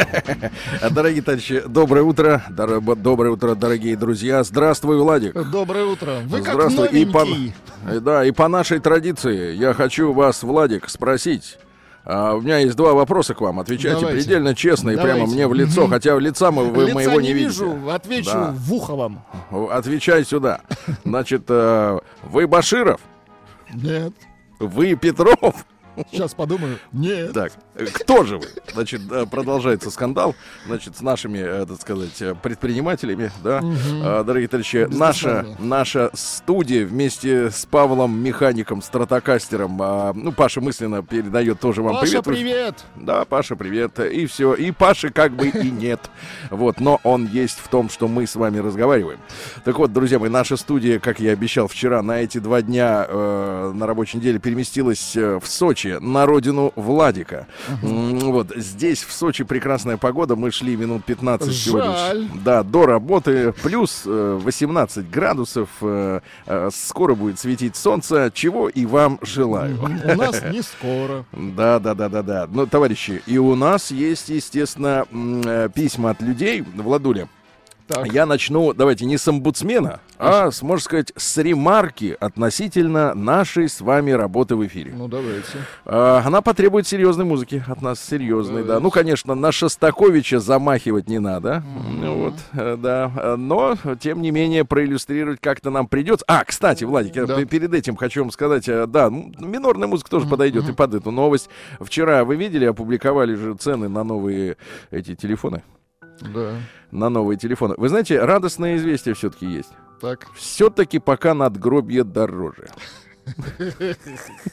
Дорогие товарищи, доброе утро. Доброе утро, дорогие друзья. Здравствуй, Владик. Доброе утро. Вы как Здравствуй. И по, новенький. да, и по нашей традиции я хочу вас, Владик, спросить. А, у меня есть два вопроса к вам. Отвечайте Давайте. предельно честно и прямо мне в лицо. Хотя лица мы, вы Лица моего не, не, видите. вижу, отвечу Да. в ухо вам. Отвечай сюда. Значит, э, вы Баширов? Нет. Вы Петров? Сейчас подумаю. Нет. Так, кто же вы? Значит, э, продолжается скандал, значит, с нашими, э, так сказать, э, предпринимателями, да, А, дорогие товарищи, наша, наша студия вместе с Павлом Механиком, стратокастером, а, ну, Паша мысленно передает тоже вам Паша, привет. привет. Да, Паша, привет. И все. И Паши как бы и нет. Вот, но он есть в том, что мы с вами разговариваем. Так вот, друзья мои, наша студия, как я обещал вчера, на эти два дня э, на рабочей неделе переместилась в Сочи, на родину Владика. Вот, здесь, в Сочи, прекрасная погода. Мы шли минут 15 всего лишь. Жаль. Да, до работы. Плюс э, 18 градусов. э, э, скоро будет светить солнце, чего и вам желаю. У нас не скоро. Да, да, да, да, да. Ну, товарищи, и у нас есть, естественно, э, письма от людей, Владуля. Так. Я начну, давайте, не с омбудсмена, а, с, можно сказать, с ремарки относительно нашей с вами работы в эфире. Ну, давайте. А, Она потребует серьезной музыки от нас, серьезной, да. Давайте. Ну, конечно, на Шостаковича замахивать не надо, ну вот, э, да. Но, тем не менее, проиллюстрировать как-то нам придется. А, кстати, Владик, я Да. п- перед этим хочу вам сказать, э, да, минорная музыка тоже подойдет и под эту новость. Вчера, вы видели, опубликовали же цены на новые эти телефоны? Да. На новые телефоны. Вы знаете, радостное известие все-таки есть. Так. Все-таки пока надгробье дороже.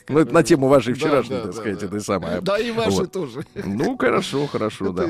Ну, это на тему вашей вчерашней, да, так сказать, да. этой самой. Да и ваши Вот. тоже. Ну, хорошо, хорошо, да.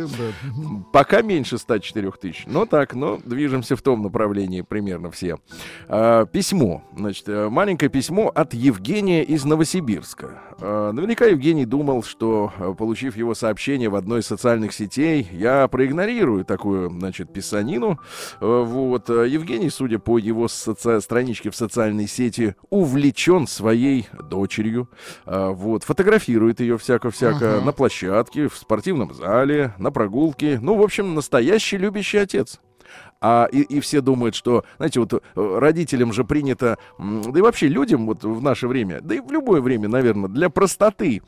Пока меньше 104 тысяч. Но так, но движемся в том направлении примерно все. А, письмо. Значит, э, маленькое письмо от Евгения из Новосибирска. А, наверняка Евгений думал, что, э, получив его сообщение в одной из социальных сетей, я проигнорирую такую, значит, писанину. Э, Вот. э, Евгений, судя по его соци- страничке в социальной сети, увлечен своей дочерью. Вот. Фотографирует ее всяко-всяко Ага. на площадке, в спортивном зале, на прогулке. Ну, в общем, настоящий любящий отец. А и, и все думают, что, знаете, вот э, родителям же принято, да и вообще людям вот в наше время, да и в любое время, наверное, для простоты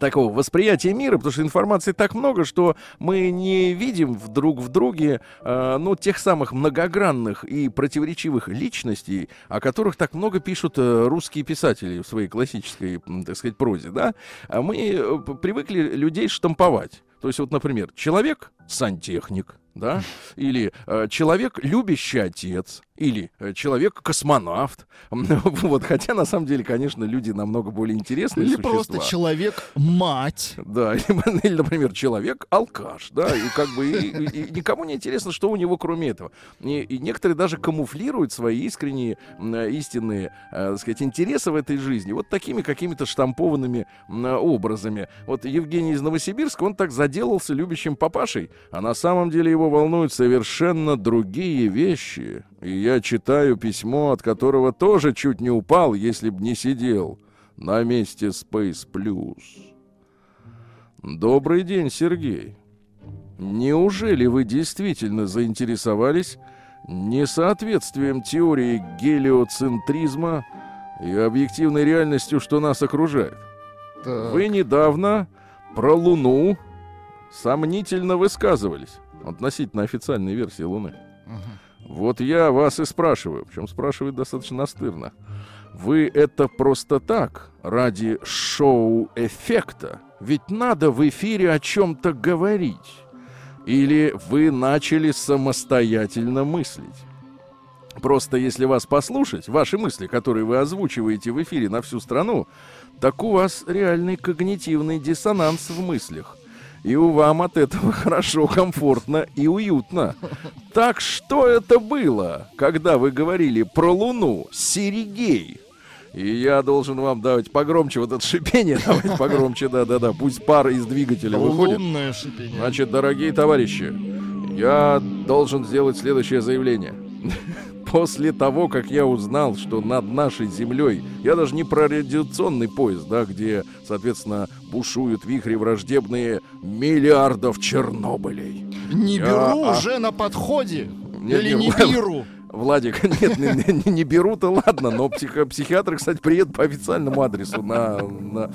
такого восприятия мира, потому что информации так много, что мы не видим в друг в друге, э, ну, тех самых многогранных и противоречивых личностей, о которых так много пишут э, русские писатели в своей классической, так сказать, прозе, да? А мы э, привыкли людей штамповать. То есть вот, например, человек сантехник, да, или э, человек любящий отец, или э, человек космонавт. Вот, хотя на самом деле, конечно, люди намного более интересные Или существа. просто человек-мать. Да, или, или, например, человек алкаш, да, и как бы и- и- и никому не интересно, что у него кроме этого. И, и некоторые даже камуфлируют свои искренние, истинные, э, так сказать, интересы в этой жизни вот такими какими-то штампованными э, образами. Вот Евгений из Новосибирска, он так заделался любящим папашей, а на самом деле его волнуют совершенно другие вещи. И я читаю письмо, от которого тоже чуть не упал, если б не сидел на месте Space Plus. Добрый день, Сергей. Неужели вы действительно заинтересовались несоответствием теории гелиоцентризма и объективной реальностью, что нас окружает? Так. Вы недавно про Луну сомнительно высказывались относительно официальной версии Луны. Вот я вас и спрашиваю, причем спрашивает достаточно настырно. Вы это просто так, ради шоу-эффекта? Ведь надо в эфире о чем-то говорить. Или вы начали самостоятельно мыслить? Просто если вас послушать, ваши мысли, которые вы озвучиваете в эфире на всю страну, так у вас реальный когнитивный диссонанс в мыслях. И у вам от этого хорошо, комфортно и уютно. Так что это было, когда вы говорили про Луну, Сергей? И я должен вам давать погромче вот это шипение, давать погромче, да-да-да, пусть пар из двигателя выходит. Лунное шипение. Значит, дорогие товарищи, я должен сделать следующее заявление. После того, как я узнал, что над нашей землей, я даже не про радиационный пояс, да, где, соответственно, бушуют вихри враждебные миллиардов Чернобылей. Не Я- беру а- уже на подходе. Нет, Или нет, не беру. Владик, нет, не, не- беру-то ладно, но психо- психиатры, кстати, приедут по официальному адресу на, на,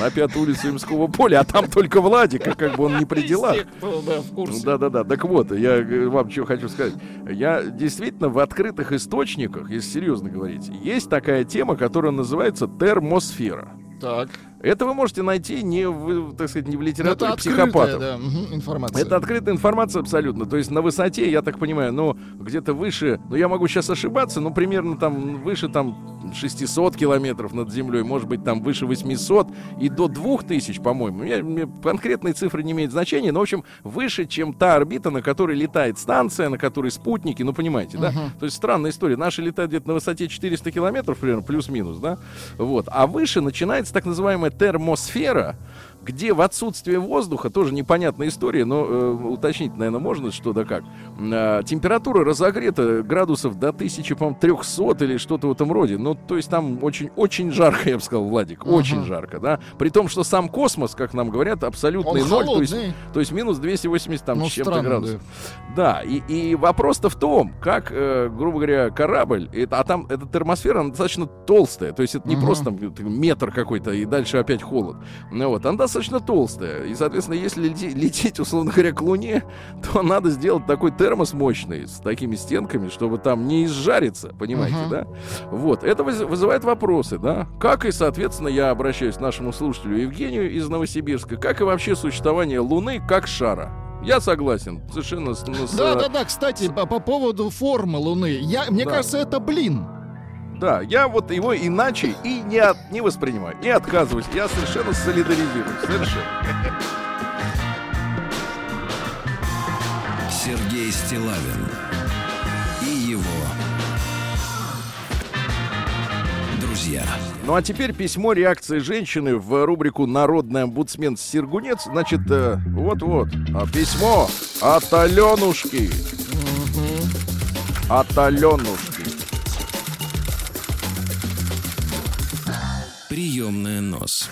на пятую улицу Имского поля, а там только Владик, а как бы он не при делах. Из тех, кто, да, в курсе. Да, да, да. Так вот, я э, вам что хочу сказать. Я действительно в открытых источниках, если серьезно говорить, есть такая тема, которая называется термосфера. Так. Это вы можете найти не в, так сказать, не в Это литературе открытая, психопатов. да, информация. Это открытая информация абсолютно. То есть на высоте, я так понимаю, ну, где-то выше, ну, я могу сейчас ошибаться, но примерно там выше там 600 километров над землей, может быть, там выше 800 и до 2000, по-моему. Я, мне конкретные цифры не имеют значения, но, в общем, выше, чем та орбита, на которой летает станция, на которой спутники, ну, понимаете, да? Мгм. То есть странная история. Наши летают где-то на высоте 400 километров, примерно, плюс-минус, да? Вот. А выше начинается так называемая термосфера, где в отсутствие воздуха, тоже непонятная история, но э, уточнить, наверное, можно, что да как. Э, температура разогрета градусов до 1300 или что-то в этом роде. Ну, то есть там очень-очень жарко, я бы сказал, Владик, очень Ага. жарко, да. При том, что сам космос, как нам говорят, абсолютный Он ноль, то есть, то есть минус 280 там Ну, с чем-то градусов. Да, и, и вопрос-то в том, как, э, грубо говоря, корабль, это, а там эта термосфера она достаточно толстая, то есть это не Мгм. просто там т- метр какой-то и дальше опять холод. Ну вот, она достаточно толстая, и, соответственно, если лететь, условно говоря, к Луне, то надо сделать такой термос мощный с такими стенками, чтобы там не изжариться, понимаете, Мгм. да? Вот, это выз- вызывает вопросы, да? Как и, соответственно, я обращаюсь к нашему слушателю Евгению из Новосибирска, как и вообще существование Луны как шара. Я согласен, совершенно с, с- Да, да, да, кстати, по, по поводу формы Луны. Я, мне Да. кажется, это блин. Да, я вот его иначе и не, от- не воспринимаю, не отказываюсь. Я совершенно солидаризируюсь. Совершенно. Сергей Стилавин и его друзья. Ну а теперь письмо реакции женщины в рубрику «Народный омбудсмен Сергунец». Значит, э, вот-вот, а, письмо от Аленушки. От Аленушки. Приемная нос.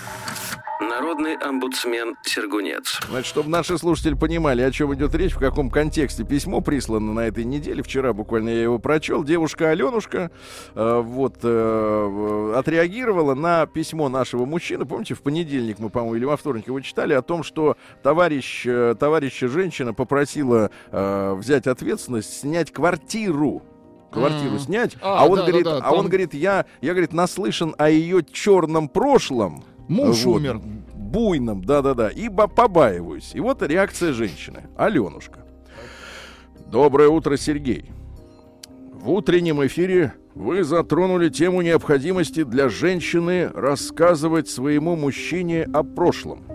Народный омбудсмен Сергунец. Значит, чтобы наши слушатели понимали, о чем идет речь, в каком контексте письмо прислано на этой неделе. Вчера буквально я его прочел. Девушка Аленушка э, вот э, отреагировала на письмо нашего мужчины. Помните, в понедельник мы, по-моему, или во вторник его читали о том, что товарищ, э, товарища женщина попросила э, взять ответственность, снять квартиру квартиру снять, А, а, он да, да, говорит, да, а он там- говорит, я, я говорит, наслышан о ее черном прошлом, Муж вот, умер. Буйным, да-да-да. И побаиваюсь. И вот реакция женщины. Аленушка. Доброе утро, Сергей. В утреннем эфире вы затронули тему необходимости для женщины рассказывать своему мужчине о прошлом.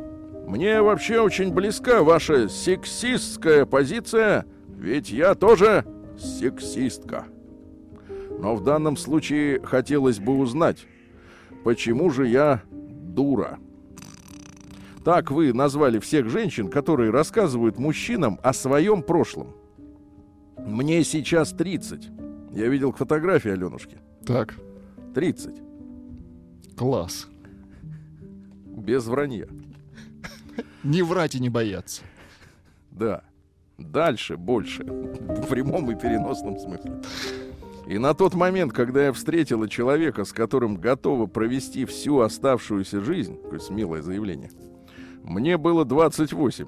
Мне вообще очень близка ваша сексистская позиция, ведь я тоже сексистка. Но в данном случае хотелось бы узнать, почему же я дура? Так вы назвали всех женщин, которые рассказывают мужчинам о своем прошлом. Мне сейчас 30. Я видел фотографии Аленушки. Так, 30. класс. Без вранья. Не врать и не бояться. Да. Дальше больше. В прямом и переносном смысле. И на тот момент, когда я встретила человека, с которым готова провести всю оставшуюся жизнь, какое смелое заявление, мне было 28.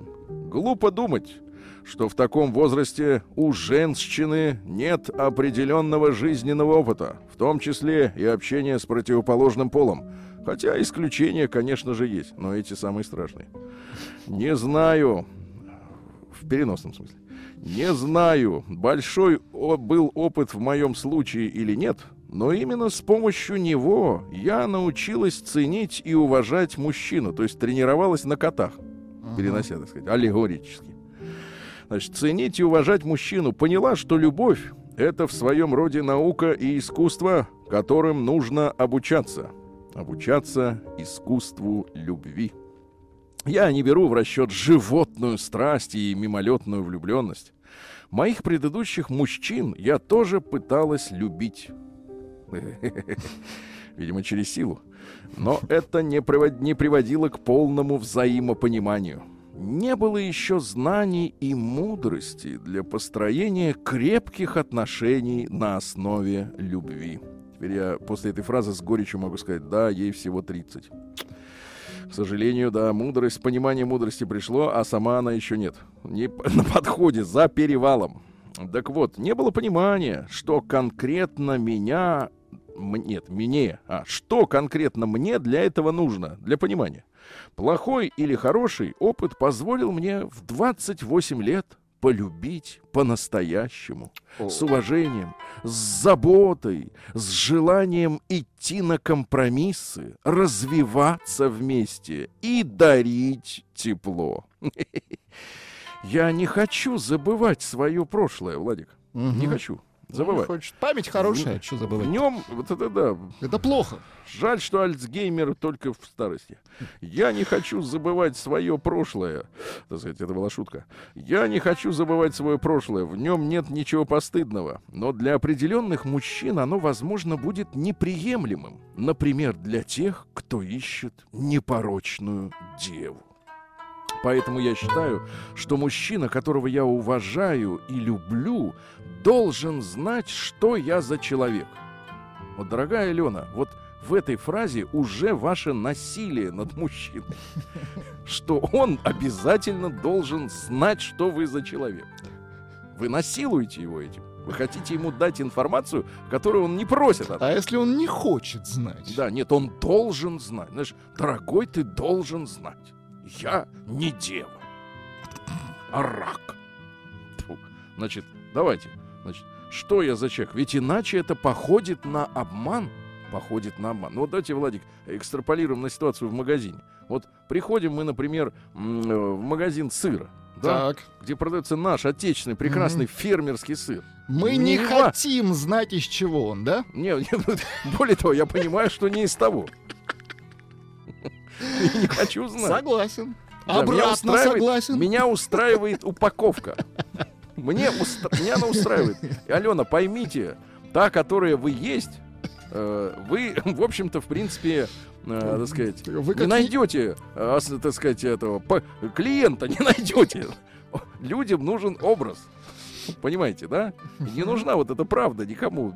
Глупо думать, что в таком возрасте у женщины нет определенного жизненного опыта, в том числе и общения с противоположным полом. Хотя исключения, конечно же, есть, но эти самые страшные. Не знаю, в переносном смысле. Не знаю, большой был опыт в моем случае или нет, но именно с помощью него я научилась ценить и уважать мужчину, то есть тренировалась на котах. перенося, так сказать, аллегорически. Значит, ценить и уважать мужчину. Поняла, что любовь — это в своем роде наука и искусство, которым нужно обучаться. Обучаться искусству любви. Я не беру в расчет животную страсть и мимолетную влюбленность. Моих предыдущих мужчин я тоже пыталась любить. Видимо, через силу. Но это не, привод- не приводило к полному взаимопониманию. Не было еще знаний и мудрости для построения крепких отношений на основе любви. Теперь я после этой фразы с горечью могу сказать, да, ей всего 30. К сожалению, да, мудрость, понимание мудрости пришло, а сама она еще нет. Не на подходе, за перевалом. Так вот, не было понимания, что конкретно меня... Нет, мне. А, что конкретно мне для этого нужно, для понимания. Плохой или хороший опыт позволил мне в 28 лет полюбить по-настоящему, с уважением, с заботой, с желанием идти на компромиссы, развиваться вместе и дарить тепло. Я не хочу забывать свое прошлое, Владик. Не Мгм. хочу забывать. хочешь. Память хорошая, что В забывать? нем, вот это да, Это плохо. Жаль, что Альцгеймер только в старости. Я не хочу забывать свое прошлое. Так сказать, это была шутка. Я не хочу забывать свое прошлое. В нем нет ничего постыдного. Но для определенных мужчин оно, возможно, будет неприемлемым. Например, для тех, кто ищет непорочную деву. Поэтому я считаю, что мужчина, которого я уважаю и люблю, должен знать, что я за человек. Вот, дорогая Алена, вот в этой фразе уже ваше насилие над мужчиной. Что он обязательно должен знать, что вы за человек. Вы насилуете его этим. Вы хотите ему дать информацию, которую он не просит А если он не хочет знать? да, нет, он должен знать. Знаешь, дорогой, ты должен знать. Я не дева, а рак. Тьфу. Значит, давайте. Значит, что я за человек? Ведь иначе это походит на обман. Походит на обман. Ну вот давайте, Владик, экстраполируем на ситуацию в магазине. Вот приходим мы, например, э, в магазин сыра, да, Так. где продается наш отечественный прекрасный фермерский сыр. Мы не Не хотим знать, из чего он, да? Не, не, ну, более того, я понимаю, что не из того. Не хочу знать. Согласен. Да, Обратно согласен. Меня устраивает упаковка. Мне устра- меня она устраивает. И, Алена, поймите, та, которая вы есть, э, вы, в общем-то, в принципе, э, так сказать, Вы не найдете, э, так сказать, этого по- клиента не найдете. Людям нужен образ. Понимаете, да? Не нужна вот эта правда никому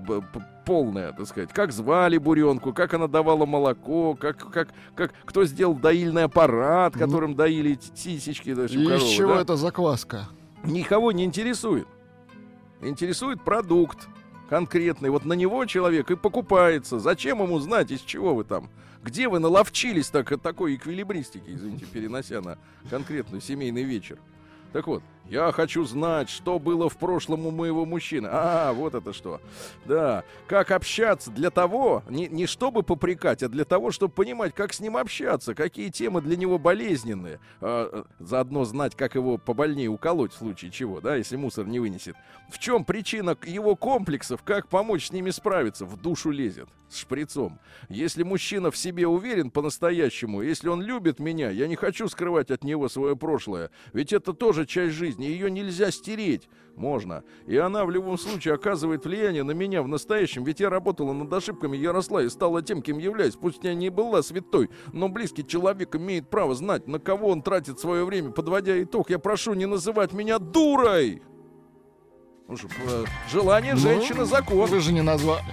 полная, так сказать. Как звали буренку, как она давала молоко, как, как, как кто сделал доильный аппарат, которым доили сисечки. значит, из коровы, чего да? это закваска? Никого не интересует. Интересует продукт конкретный. Вот на него человек и покупается. Зачем ему знать, из чего вы там? Где вы наловчились так, такой эквилибристики, извините, перенося на конкретный семейный вечер? Так вот, я хочу знать, что было в прошлом у моего мужчины. А, вот это что. Да, как общаться для того, не, не чтобы попрекать, а для того, чтобы понимать, как с ним общаться, какие темы для него болезненные. А, э, заодно знать, как его побольнее уколоть в случае чего, да, если мусор не вынесет. В чем причина его комплексов, как помочь с ними справиться, в душу лезет с шприцом. Если мужчина в себе уверен по-настоящему, если он любит меня, я не хочу скрывать от него свое прошлое, ведь это тоже часть жизни, ее нельзя стереть. Можно. И она в любом случае оказывает влияние на меня в настоящем, ведь я работала над ошибками, я росла и стала тем, кем являюсь. Пусть я не была святой, но близкий человек имеет право знать, на кого он тратит свое время. Подводя итог, я прошу не называть меня дурой. Ну что, э, желание Ну, женщины закон. Вы же не назвали.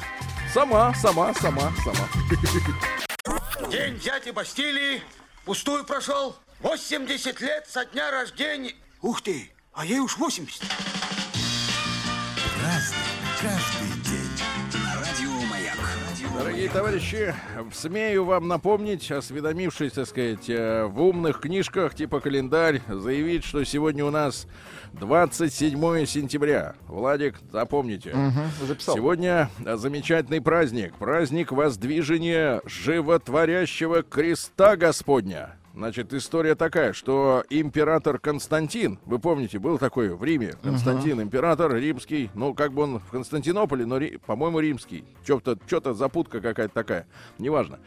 Сама, сама, сама, сама. День дяди Бастилии пустую прошел. 80 лет со дня рождения. Ух ты, а ей уж 80. Каждый день. На радио Маяк. Дорогие товарищи, смею вам напомнить, осведомившись, так сказать, э, в умных книжках типа календарь, заявить, что сегодня у нас 27 сентября. Владик, запомните. записал. Сегодня замечательный праздник. Праздник воздвижения животворящего креста Господня. Значит, история такая, что император Константин, вы помните, был такой в Риме, Константин, император римский, ну, как бы он в Константинополе, но, по-моему, римский. Что-то, что-то запутка какая-то такая, неважно.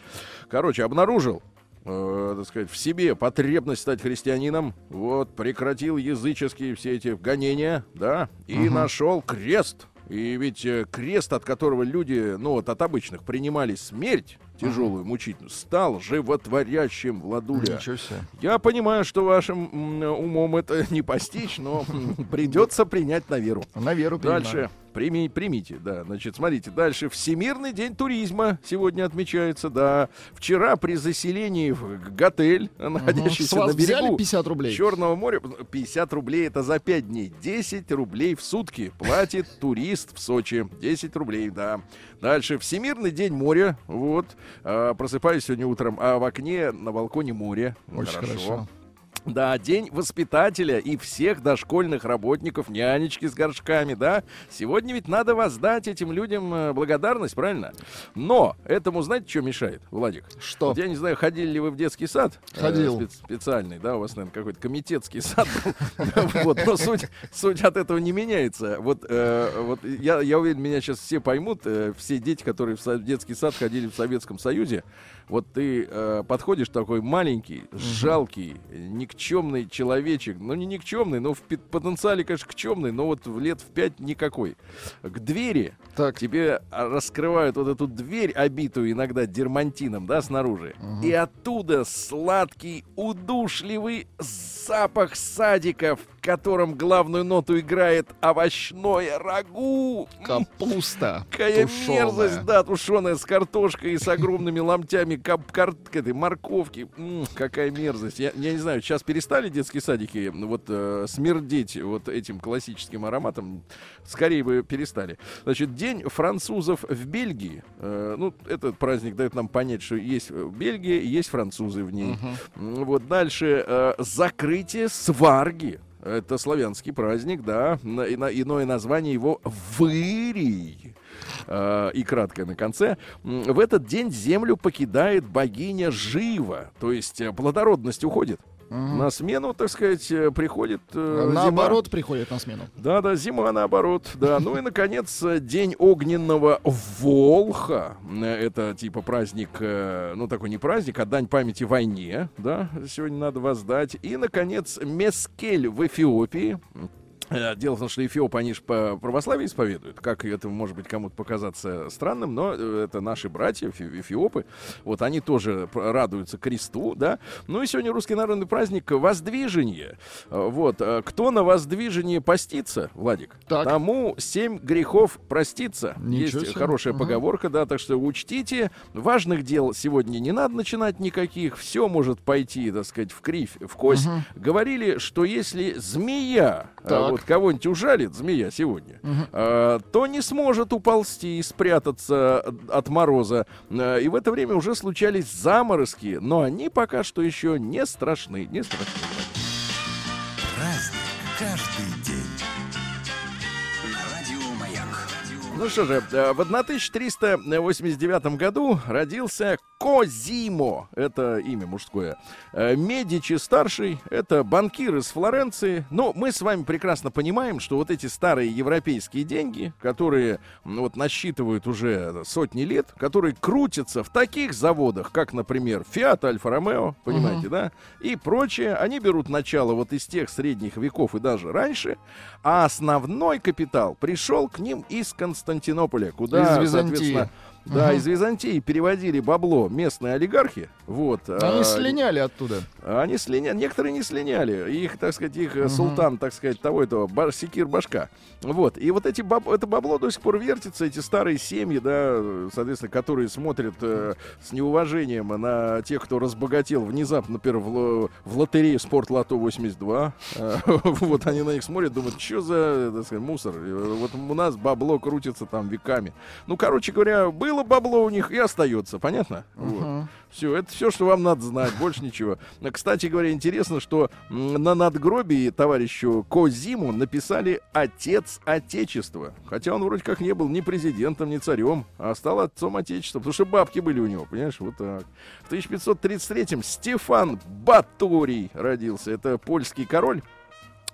Короче, обнаружил, э, так сказать, в себе потребность стать христианином, вот, прекратил языческие все эти гонения, да, и нашел крест. И ведь э, крест, от которого люди, ну вот от обычных, принимали смерть тяжелую, мучительную, стал животворящим, Владуля. Ничего себе. Я понимаю, что вашим умом это не постичь, но придется принять на веру. На веру. Дальше. Прими, примите, да. Значит, смотрите, дальше. Всемирный день туризма сегодня отмечается, да. Вчера при заселении в готель, находящийся вас на берегу взяли 50 рублей? Черного моря, 50 рублей это за 5 дней. 10 рублей в сутки платит турист в Сочи. 10 рублей, да. Дальше. Всемирный день моря. Вот. А, просыпаюсь сегодня утром, а в окне на балконе море. Очень хорошо. Да, день воспитателя и всех дошкольных работников, нянечки с горшками, да. Сегодня ведь надо воздать этим людям э, благодарность, правильно? Но этому, знаете, что мешает, Владик? Что? Вот я не знаю, ходили ли вы в детский сад? Э, Ходил. спец- специальный, да, у вас, наверное, какой-то комитетский сад был. Вот, но суть, от этого не меняется. Вот, э, я, уверен, меня сейчас все поймут, э, все дети, которые в детский сад ходили в Советском Союзе, вот ты э, подходишь такой маленький, жалкий, никчемный человечек, ну не никчемный, но в потенциале, конечно, кчемный, но вот в лет в пять никакой. К двери Так. тебе а, раскрывают вот эту дверь, обитую иногда дермантином, да, снаружи. И оттуда сладкий, удушливый запах садика, в котором главную ноту играет овощное рагу. Капуста. Какая тушеная. мерзость, да, тушеная с картошкой и с огромными ломтями кап- кар- этой морковки. М, какая мерзость. Я, я не знаю, сейчас перестали детские садики вот э, смердеть вот этим классическим ароматом. Скорее бы перестали. Значит, день французов в Бельгии. Э, ну, этот праздник дает нам понять, что есть в Бельгии, есть французы в ней. М, Вот дальше э, закрытие сварги. Это славянский праздник, да. Иное название его Вырий. Э, и краткое на конце. В этот день землю покидает богиня Жива. То есть э, плодородность уходит. На смену, так сказать, э, приходит э, зима. Наоборот, приходит на смену. Да, да, зима наоборот. Да, ну и наконец э, день огненного Волха. Э, Это типа праздник, ну такой не праздник, а дань памяти войне. Да, сегодня надо воздать. И наконец Мескель в Эфиопии. Э, Дело в том, что эфиопы, они же по православию исповедуют. Как это может быть кому-то показаться странным, но э, это наши братья, эфи- эфиопы. Вот они тоже радуются кресту, да. Ну и сегодня русский народный праздник Воздвижение. Э, Вот. Кто на Воздвижение постится, Владик, Так. тому семь грехов простится. Ничего Есть себе. хорошая Ага. поговорка, да, так что учтите. Важных дел сегодня не надо начинать никаких. Все может пойти, так сказать, в кривь, в кость. Говорили, что если змея Так. вот кого-нибудь ужалит, змея сегодня, э, то не сможет уползти и спрятаться от мороза. Э, И в это время уже случались заморозки, но они пока что еще не страшны. Не страшны. Ну что же, э, в 1389 году родился Козимо, это имя мужское. Э, Медичи старший, это банкир из Флоренции. Но мы с вами прекрасно понимаем, что вот эти старые европейские деньги, которые ну, вот насчитывают уже сотни лет, которые крутятся в таких заводах, как, например, Fiat, Альфа Ромео, понимаете, да, и прочее, они берут начало вот из тех средних веков и даже раньше, а основной капитал пришел к ним из Константинополя, куда, Из соответственно, да, из Византии переводили бабло местные олигархи. Вот. Они а, слиняли оттуда. они слиняли, некоторые не слиняли. Их, так сказать, их э, султан, так сказать, того этого, бар, секир башка. Вот. И вот эти баб- это бабло до сих пор вертится, эти старые семьи, да, соответственно, которые смотрят э, с неуважением на тех, кто разбогател внезапно, например, в, в лотерее Спорт Лото 82. Э, Вот они на них смотрят, думают, что за, так сказать, мусор. Э, Вот у нас бабло крутится там веками. Ну, короче говоря, был было бабло у них и остается, понятно? Вот. Все, это все, что вам надо знать, больше ничего. Кстати говоря, интересно, что на надгробии товарищу Козиму написали «Отец Отечества». Хотя он вроде как не был ни президентом, ни царем, а стал отцом Отечества, потому что бабки были у него, понимаешь, вот так. В 1533-м Стефан Баторий родился. Это польский король.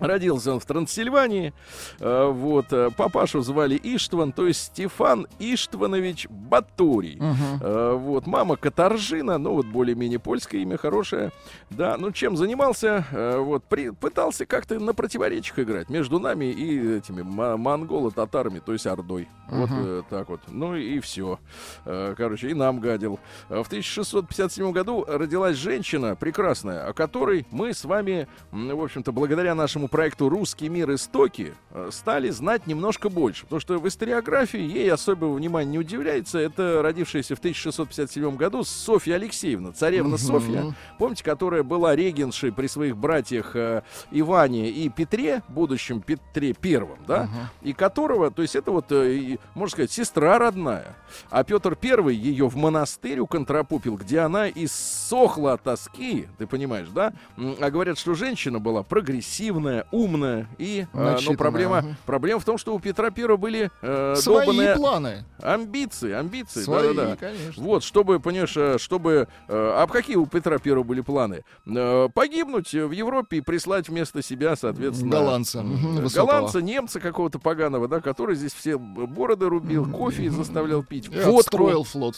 Родился он в Трансильвании. Э, Вот. э, Папашу звали Иштван, то есть Стефан Иштванович Батурий. Э, Вот. Мама Катаржина, ну вот более-менее польское имя, хорошее. Да, ну чем занимался? Вот. При, пытался как-то на противоречиях играть между нами и этими монголо-татарами, то есть Ордой. Вот э, так вот. Ну и все. Короче, и нам гадил. В 1657 году родилась женщина прекрасная, о которой мы с вами, в общем-то, благодаря нашему проекту «Русский мир. Истоки» э, стали знать немножко больше. Потому что в историографии ей особого внимания не удивляется. Это родившаяся в 1657 году Софья Алексеевна, царевна Софья, помните, которая была регеншей при своих братьях э, Иване и Петре, будущем Петре Первом, да, и которого, то есть это вот, э, и, можно сказать, сестра родная. А Петр Первый ее в монастырь уконтропупил, где она иссохла от тоски, ты понимаешь, да? А говорят, что женщина была прогрессивная, умная, и, э, но Начитанная, проблема, ага. проблема в том, что у Петра Первого были э, Свои долбанные планы. амбиции, амбиции, Свои, да-да-да. конечно. Вот, чтобы, понимаешь, э, чтобы... э, А какие у Петра Первого были планы? Э, Погибнуть в Европе и прислать вместо себя, соответственно... Голландца. Э. Голландца, немца какого-то поганого, да, который здесь все бороды рубил, кофе заставлял пить, И водку отстроил флот.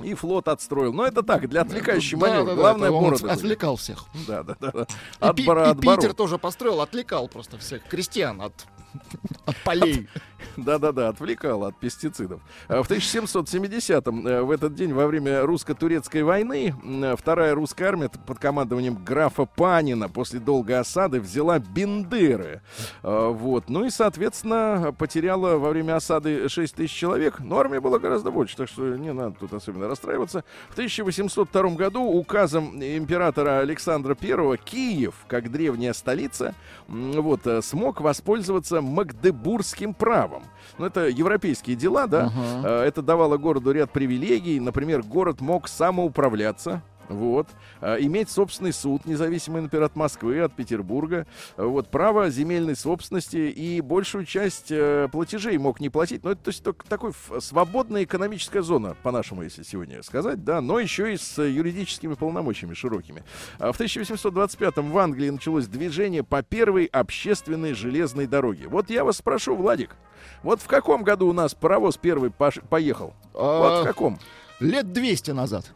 И флот отстроил. Но это так, для отвлекающий Да, маневр. да, да, Главное, бороды отвлекал всех. Да, да, да. да. И, От и от бород. Питер тоже построил, отвлекал просто всех крестьян от, от полей. Да-да-да, отвлекал от пестицидов. А В 1770-м, э, в этот день, во время русско-турецкой войны, вторая русская армия под командованием графа Панина после долгой осады взяла Бендеры. А, Вот. Ну и, соответственно, потеряла во время осады 6 тысяч человек. Но армия была гораздо больше, так что не надо тут особенно расстраиваться. В 1802 году указом императора Александра I Киев, как древняя столица, вот, э, смог воспользоваться магдебургским правом. Ну, это европейские дела, да? Э, Это давало городу ряд привилегий. Например, город мог самоуправляться. Вот. А, Иметь собственный суд, независимый, например, от Москвы, от Петербурга. А, Вот. Право земельной собственности и большую часть э, платежей мог не платить. Но это то есть, только такой свободная экономическая зона, по-нашему, если сегодня сказать, да, но еще и с юридическими полномочиями широкими. А В 1825-м в Англии началось движение по первой общественной железной дороге. Вот я вас спрошу, Владик, вот в каком году у нас паровоз первый поехал? Вот в А, каком? Лет 200 назад.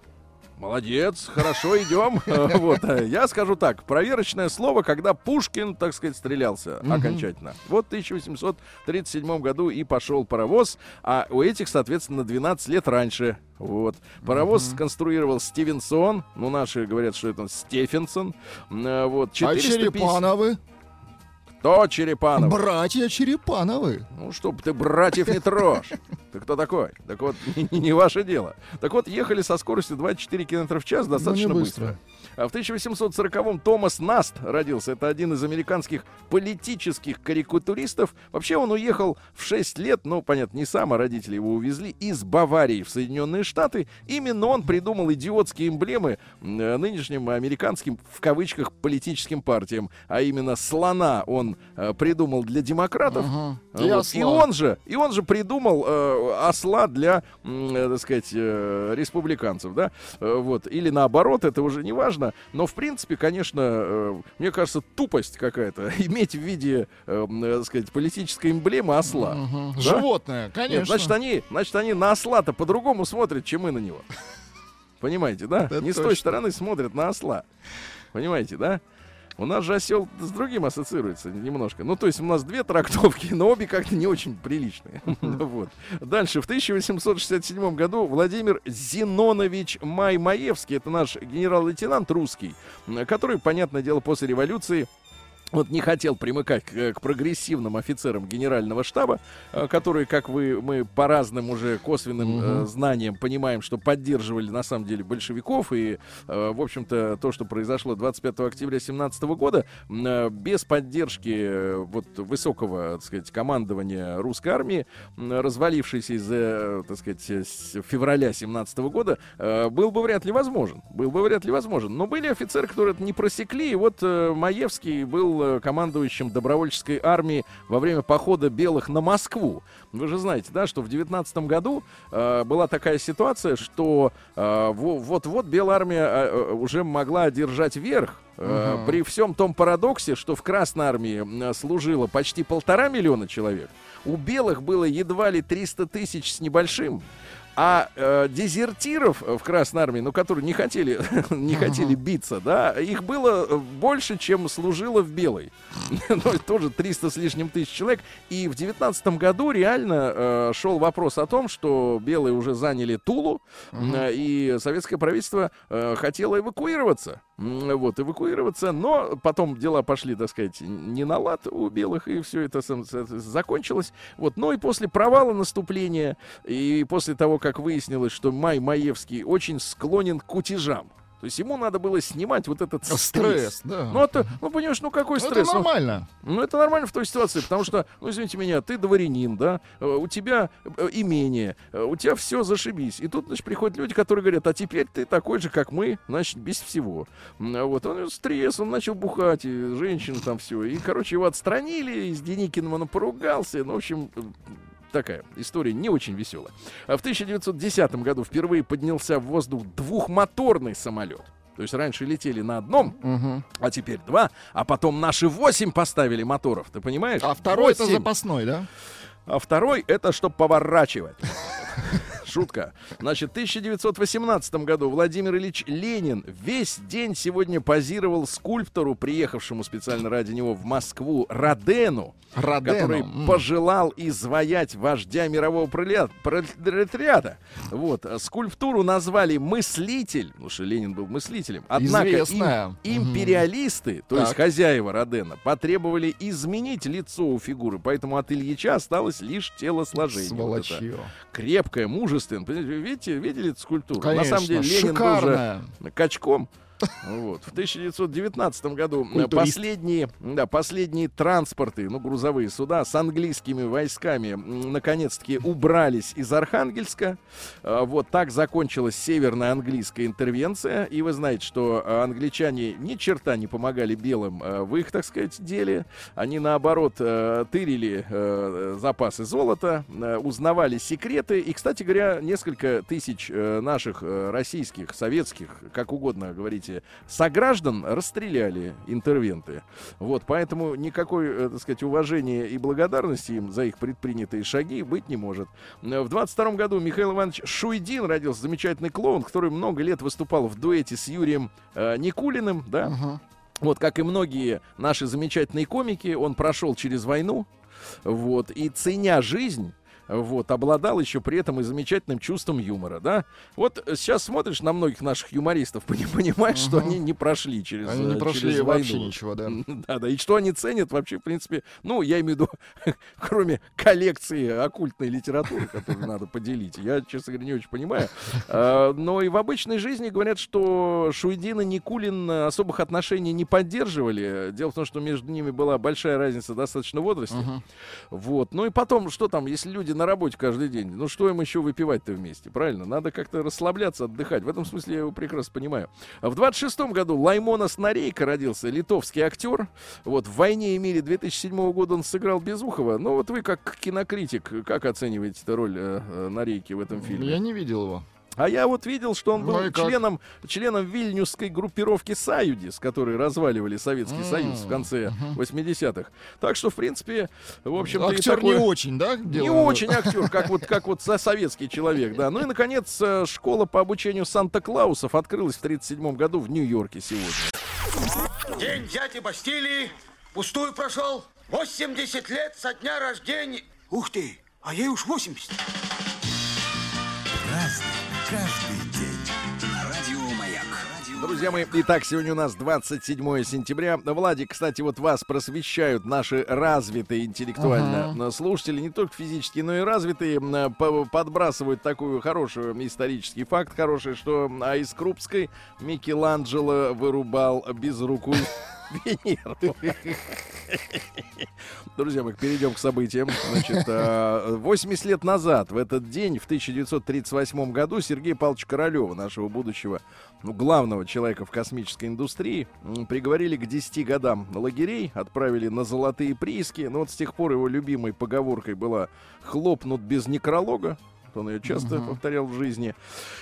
Молодец, хорошо, идем. Вот, э, я скажу так, проверочное слово, когда Пушкин, так сказать, стрелялся окончательно. Вот в 1837 году и пошел паровоз, а у этих, соответственно, 12 лет раньше. Вот. Паровоз сконструировал Стивенсон, ну, наши говорят, что это Стефенсон. Э, Вот, А 450... Черепановы? Кто Черепанов? Братья Черепановы. Ну, чтоб ты братьев не трожь. Ты кто такой? Так вот, не, не ваше дело. Так вот, ехали со скоростью 24 км в час достаточно Ну, быстро. быстро. А в 1840-м Томас Наст родился. Это один из американских политических карикатуристов. Вообще он уехал в 6 лет, ну, понятно, не сам, а родители его увезли, из Баварии в Соединенные Штаты. Именно он придумал идиотские эмблемы э, нынешним американским, в кавычках, политическим партиям. А именно слона он э, придумал для демократов. Ага. И вот. осла. И он же, и он же придумал э, осла для, э, так сказать, э, республиканцев, да, Э, вот, или наоборот, это уже не важно, но в принципе, конечно, э, мне кажется, тупость какая-то иметь в виде, э, м, э, так сказать, политической эмблемы осла. Мгм. Да? Животное, конечно. Нет, значит, они, значит, они на осла-то по-другому смотрят, чем мы на него. Понимаете, да? Это Не с той стороны смотрят на осла. Понимаете, да? У нас же осел с другим ассоциируется немножко. Ну, то есть у нас две трактовки, но обе как-то не очень приличные. Вот. Дальше. В 1867 году Владимир Зинонович Маймаевский, это наш генерал-лейтенант русский, который, понятное дело, после революции вот не хотел примыкать к, к прогрессивным офицерам генерального штаба, э, которые, как вы, мы по разным уже косвенным э, знаниям понимаем, что поддерживали на самом деле большевиков и, э, в общем-то, то, что произошло 25 октября 17 года, э, без поддержки э, вот высокого, так сказать, командования русской армии, м, развалившейся из, э, так сказать, э, с февраля 17 года, э, был бы вряд ли возможен. Был бы вряд ли возможен. Но были офицеры, которые это не просекли, и вот э, Маевский был э, командующим добровольческой армии во время похода белых на Москву. Вы же знаете, да, что в 19 году э, была такая ситуация, что э, во- вот-вот белая армия э, э, уже могла одержать верх. э, При всем том парадоксе, что в Красной армии служило почти полтора миллиона человек, у белых было едва ли 300 тысяч с небольшим. А э, дезертиров в Красной армии, ну, которые не хотели, не хотели биться, да, их было э, больше, чем служило в белой. ну, тоже 300 с лишним тысяч человек. И в девятнадцатом году реально э, шел вопрос о том, что белые уже заняли Тулу, э, и советское правительство э, хотело эвакуироваться. Вот, эвакуироваться, но потом дела пошли, так сказать, не на лад у белых, и все это закончилось. Вот, но и после провала наступления, и после того, как выяснилось, что Май Маевский очень склонен к кутежам, то есть ему надо было снимать вот этот стресс. Стресс, да. Ну, это, ну, понимаешь, ну какой Ну, это стресс? Ну, нормально. ну, это нормально в той ситуации, потому что, ну, извините меня, ты дворянин, да, э, у тебя э, имение, э, у тебя все зашибись. И тут, значит, приходят люди, которые говорят, а теперь ты такой же, как мы, значит, без всего. А Вот, он стресс, он начал бухать, и женщины там все. И, короче, его отстранили, с Деникиным он поругался, ну, в общем, такая история не очень веселая. А в 1910 году впервые поднялся в воздух двухмоторный самолет. То есть раньше летели на одном, Мгм. а теперь два, а потом наши восемь поставили моторов, ты понимаешь? А второй это Восемь. запасной, да? А второй это чтобы поворачивать. Шутка. Значит, в 1918 году Владимир Ильич Ленин весь день сегодня позировал скульптору, приехавшему специально ради него в Москву, Родену, Родену. который М. пожелал изваять вождя мирового пролет- пролетариата. Вот. Скульптуру назвали «Мыслитель», потому что Ленин был мыслителем. Однако им- империалисты, то есть Так. хозяева Родена, потребовали изменить лицо у фигуры, поэтому от Ильича осталось лишь телосложение. Вот Сволочье. крепкое, мужественное. Понимаете, Видите, видели эту скульптуру? Конечно, На самом деле Ленин шикарная. был уже качком. Вот. В 1919 году Культурист. последние, да, последние транспорты, ну, грузовые суда с английскими войсками наконец-таки убрались из Архангельска. А, Вот так закончилась северная английская интервенция. И вы знаете, что а, англичане ни черта не помогали белым а, в их, так сказать, деле. Они, наоборот, тырили запасы золота, узнавали секреты. И, кстати говоря, несколько тысяч э, наших э, российских, советских, как угодно говорите, сограждан расстреляли интервенты. Вот, поэтому никакой, э, так сказать, уважения и благодарности им за их предпринятые шаги быть не может. Э, В 22 году Михаил Иванович Шуйдин родился, замечательный клоун, который много лет выступал в дуэте с Юрием э, Никулиным, да, Мгм. вот как и многие наши замечательные комики, он прошел через войну, вот, и ценя жизнь, вот, обладал еще при этом и замечательным чувством юмора, да. Вот э, сейчас смотришь на многих наших юмористов, пони- понимаешь, что Мгм. они не прошли через, Они не э, прошли через вообще войну. ничего, да. Да, да. И что они ценят вообще, в принципе, ну, я имею в виду, кроме коллекции оккультной литературы, которую надо поделить, я, честно говоря, не очень понимаю. А, Но и в обычной жизни говорят, что Шуйдин и Никулин особых отношений не поддерживали. Дело в том, что между ними была большая разница достаточно в возрасте. Мгм. Вот. Ну и потом, что там, если люди на работе каждый день, ну что им еще выпивать-то вместе, правильно? Надо как-то расслабляться, отдыхать. В этом смысле я его прекрасно понимаю. В 26 году Лаймонас Нарейко родился, литовский актер. Вот в «Войне и мире» 2007 года он сыграл Безухова. Ну вот вы как кинокритик, как оцениваете роль э, э, Нарейки в этом фильме? Я не видел его. А я вот видел, что он был Ну членом, членом вильнюсской группировки «Саюдис», которые разваливали Советский М, Союз в конце 80-х. Так что, в принципе, в общем-то, и Актер не очень, да? не делал? очень актер, как вот, как вот со- советский человек, да. Ну и, наконец, э, школа по обучению Санта-Клаусов открылась в 1937 году в Нью-Йорке сегодня. День дяди Бастилии пустую прошел. 80 лет со дня рождения. Ух ты, а ей уж 80. Разный, Друзья мои, итак, сегодня у нас 27 сентября. Владик, кстати, вот вас просвещают наши развитые интеллектуально слушатели, не только физически, но и развитые, по- подбрасывают такую хорошую исторический факт хороший, что а из Крупской Микеланджело вырубал безрукую Венеру. Друзья мои, перейдем к событиям. Значит, а, 80 лет назад, в этот день, в 1938 году, Сергея Павловича Королева, нашего будущего ну, главного человека в космической индустрии, приговорили к 10 годам лагерей, отправили на золотые прииски. Но вот с тех пор его любимой поговоркой была «хлопнут без некролога». Он ее часто повторял в жизни.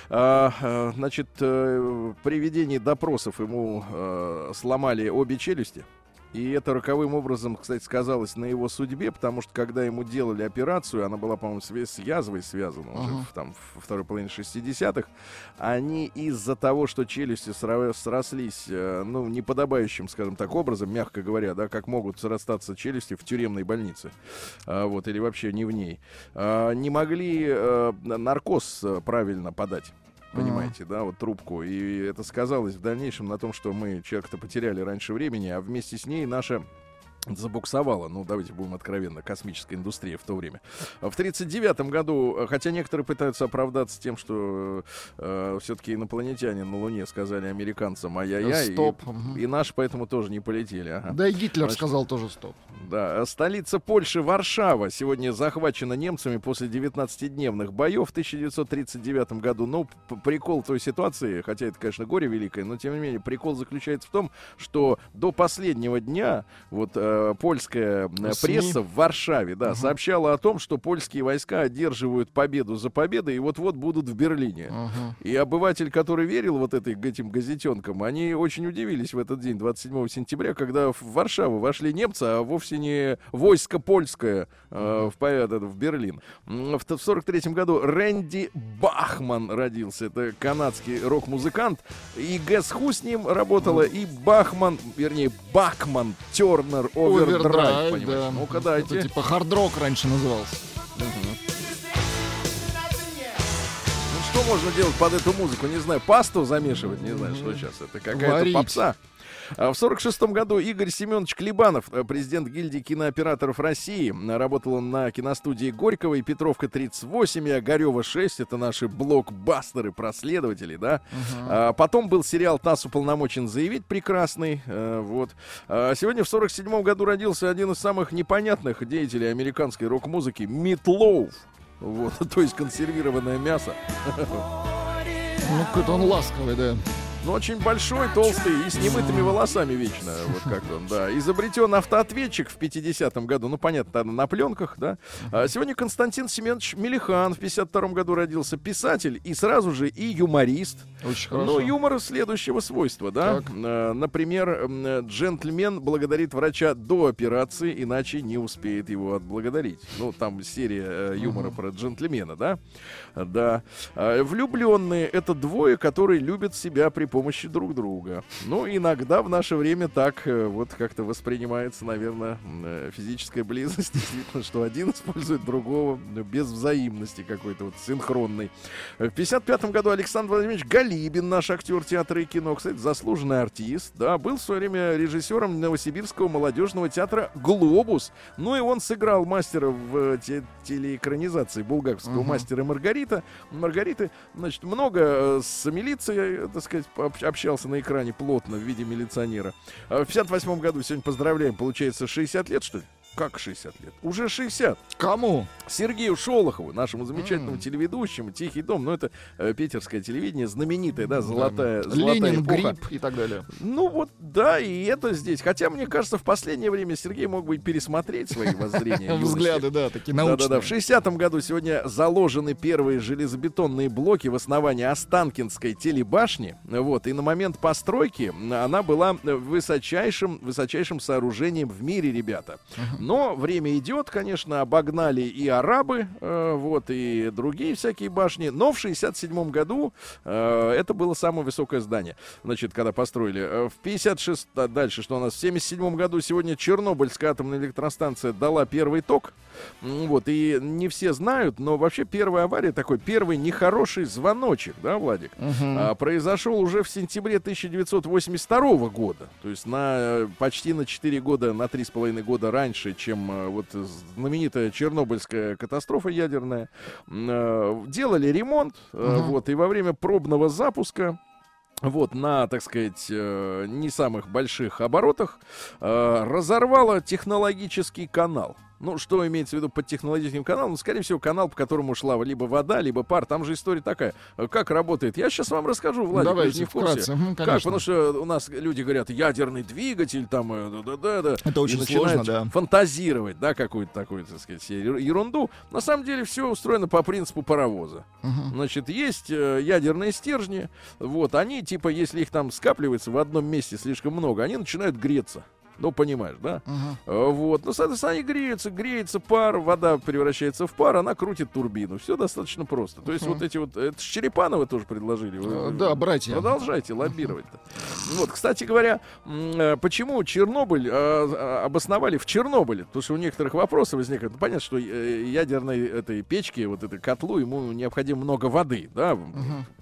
А, а, значит, э, при ведении допросов ему э, сломали обе челюсти. И это роковым образом, кстати, сказалось на его судьбе, потому что когда ему делали операцию, она была, по-моему, с язвой связана уже в, там, во второй половине 60-х, они из-за того, что челюсти срослись, э, ну, неподобающим, скажем так, образом, мягко говоря, да, как могут срастаться челюсти в тюремной больнице, а, вот, или вообще не в ней, а, не могли э, наркоз э, правильно подать. Понимаете, да, вот трубку. И это сказалось в дальнейшем на том, что мы человека-то потеряли раньше времени, а вместе с ней наша забуксовала, ну давайте будем откровенно, космическая индустрия в то время. В 1939 году, хотя некоторые пытаются оправдаться тем, что э, все-таки инопланетяне на Луне сказали американцам ай-яй-яй, и- Стоп. Мгм. и, наши поэтому тоже не полетели. ага. Да и Гитлер Значит, сказал тоже стоп. Да, столица Польши Варшава сегодня захвачена немцами после 19-дневных боев в 1939 году. Ну, прикол той ситуации, хотя это, конечно, горе великое, но тем не менее прикол заключается в том, что до последнего дня вот э, польская э, СМИ. пресса в Варшаве, да, сообщала о том, что польские войска одерживают победу за победой и вот-вот будут в Берлине. Ага. И обыватель, который верил вот этой, этим газетенкам, они очень удивились в этот день, 27 сентября, когда в Варшаву вошли немцы, а вовсе не войско польское э, в, этот, в Берлин. В 1943 году Рэнди Бахман родился. Это канадский рок-музыкант. И Гэс Ху с ним работала, и Бахман, вернее, Бахман Тернер Овердрайв. Овердрайв, да. Ну-ка Это дайте. типа хард-рок раньше назывался. Ну что можно делать под эту музыку? Не знаю, пасту замешивать, не знаю, что сейчас. Это какая-то попса. А В сорок шестом году Игорь Семенович Клебанов, э, президент гильдии кинооператоров России, работал он на киностудии Горького и Петровка 38 и Огарева 6. Это наши блокбастеры, проследователи, да. А Потом был сериал «ТАСС уполномочен заявить» прекрасный. э, Вот. А Сегодня в сорок седьмом году родился один из самых непонятных деятелей американской рок-музыки Митлоув. Вот, то есть консервированное мясо. Ну, какой-то он ласковый, да. Ну, очень большой, толстый и с немытыми волосами вечно. Вот как он, да. Изобретен автоответчик в 50-м году. Ну, понятно, на пленках, да. А сегодня Константин Семенович Мелихан в 52-м году родился. Писатель и сразу же и юморист. Очень хорошо. юмор следующего свойства, да. Так. Э, Например, м, джентльмен благодарит врача до операции, иначе не успеет его отблагодарить. Ну, там серия э, юмора про джентльмена, да. Да. А, Влюбленные это двое, которые любят себя при помощи друг друга. Ну, иногда в наше время так э, вот как-то воспринимается, наверное, э, физическая близость. Действительно, что один использует другого без взаимности какой-то вот синхронной. В 55 году Александр Владимирович Галибин, наш актер театра и кино, кстати, заслуженный артист, да, был в свое время режиссером Новосибирского молодежного театра «Глобус». Ну и он сыграл мастера в те- телеэкранизации булгаковского Мгм. мастера Маргарита. Маргариты, значит, много э, с милицией, э, так сказать, общался на экране плотно в виде милиционера. А В 58 году, сегодня поздравляем, получается 60 лет, что ли? Как 60 лет? Уже 60. Кому? Сергею Шолохову, нашему замечательному М. телеведущему, Тихий дом, ну это э, питерское телевидение, знаменитое, да, золотая, Да. золотая Ленин, эпоха. грипп и так далее. Ну вот, да, и это здесь. Хотя, мне кажется, в последнее время Сергей мог бы и пересмотреть свои воззрения. Взгляды, да, такие научные. Да-да-да. В 60-м году сегодня заложены первые железобетонные блоки в основании Останкинской телебашни. Вот. И на момент постройки она была высочайшим, высочайшим сооружением в мире, ребята. Но время идет, конечно, обогнали и арабы, э, вот, и другие всякие башни. Но в 67 году э, это было самое высокое здание, значит, когда построили. Э, В 56, а дальше, что у нас, в 77 году сегодня Чернобыльская атомная электростанция дала первый ток. Вот, и не все знают, но вообще первая авария, такой первый нехороший звоночек, да, Владик, а, произошел уже в сентябре 1982 года. То есть на э, почти на 4 года, на 3,5 года раньше, чем э, вот знаменитая Чернобыльская катастрофа ядерная. Э, Делали ремонт, э, вот, и во время пробного запуска вот на, так сказать, не самых больших оборотах разорвало технологический канал. Ну, что имеется в виду под технологическим каналом? Ну, скорее всего, канал, по которому шла либо вода, либо пар. Там же история такая. Э, Как работает? Я сейчас вам расскажу, Владик, вы же Давайте, не в курсе. вкратце. Мгм, Как? Потому что у нас люди говорят, ядерный двигатель, там, э, да-да-да. Это очень сложно, да. фантазировать, да, какую-то такую, так сказать, ер- ерунду. На самом деле все устроено по принципу паровоза. Значит, есть э, ядерные стержни, вот, они, типа, если их там скапливается в одном месте слишком много, они начинают греться. Ну, понимаешь, да? Э, Вот. Ну, соответственно, они греются, греется пар, вода превращается в пар, она крутит турбину. Все достаточно просто. То есть вот эти вот... Это Черепановы тоже предложили. Э, Да, братья. Продолжайте лоббировать-то. Вот, кстати говоря, э, почему Чернобыль э, э, обосновали в Чернобыле? Потому что у некоторых вопросы возникают. Ну, понятно, что ядерной этой печке, вот этой котлу, ему необходимо много воды, да,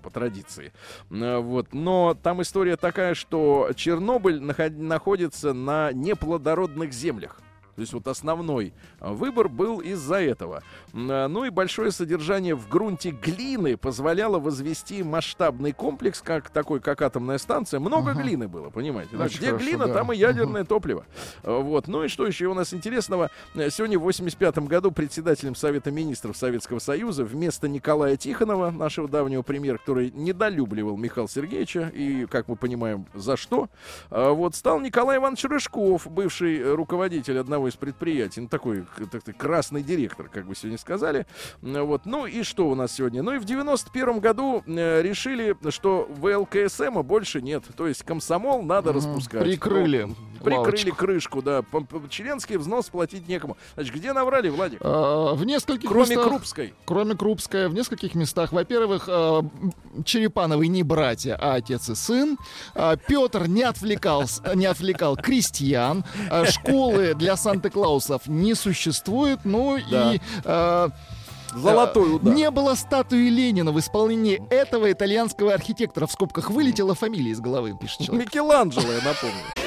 по традиции. Вот. Но там история такая, что Чернобыль наход- находится на неплодородных землях. То есть вот основной а, выбор был из-за этого. А, Ну и большое содержание в грунте глины позволяло возвести масштабный комплекс, как такой, как атомная станция. Много глины было, понимаете? да? Очень Где хорошо, глина, да. там и ядерное топливо. А, Вот. Ну и что еще у нас интересного? Сегодня в 85 году председателем Совета министров Советского Союза вместо Николая Тихонова, нашего давнего премьера, который недолюбливал Михаила Сергеевича, и, как мы понимаем, за что, вот стал Николай Иванович Рыжков, бывший э, руководитель одного из предприятий, ну, такой, так сказать, красный директор, как бы сегодня сказали. Вот. Ну и что у нас сегодня? Ну и в 91 году э, решили, что ВЛКСМа больше нет. То есть комсомол надо распускать. Прикрыли Ну, Прикрыли лавочку. крышку, да. Членский взнос платить некому. Значит, где наврали, Владик? А, В нескольких Кроме местах- Крупской. Кроме Крупская, в нескольких местах. Во-первых, э, Черепановы не братья, а отец и сын. А, Петр не отвлекал, не отвлекал крестьян. А, Школы для Санта-Клаусов не существует. Ну Да. и... Золотой удар. Не было статуи Ленина в исполнении этого итальянского архитектора. В скобках вылетела фамилия из головы, пишет человек. Микеланджело, я напомню.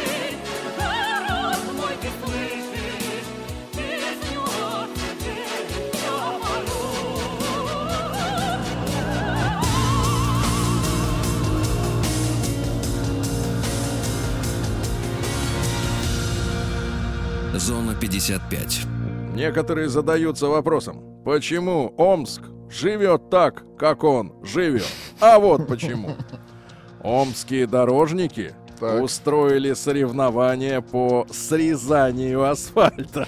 Зона 55. Некоторые задаются вопросом, почему Омск живет так, как он живет? А вот почему. Омские дорожники Так. устроили соревнования по срезанию асфальта.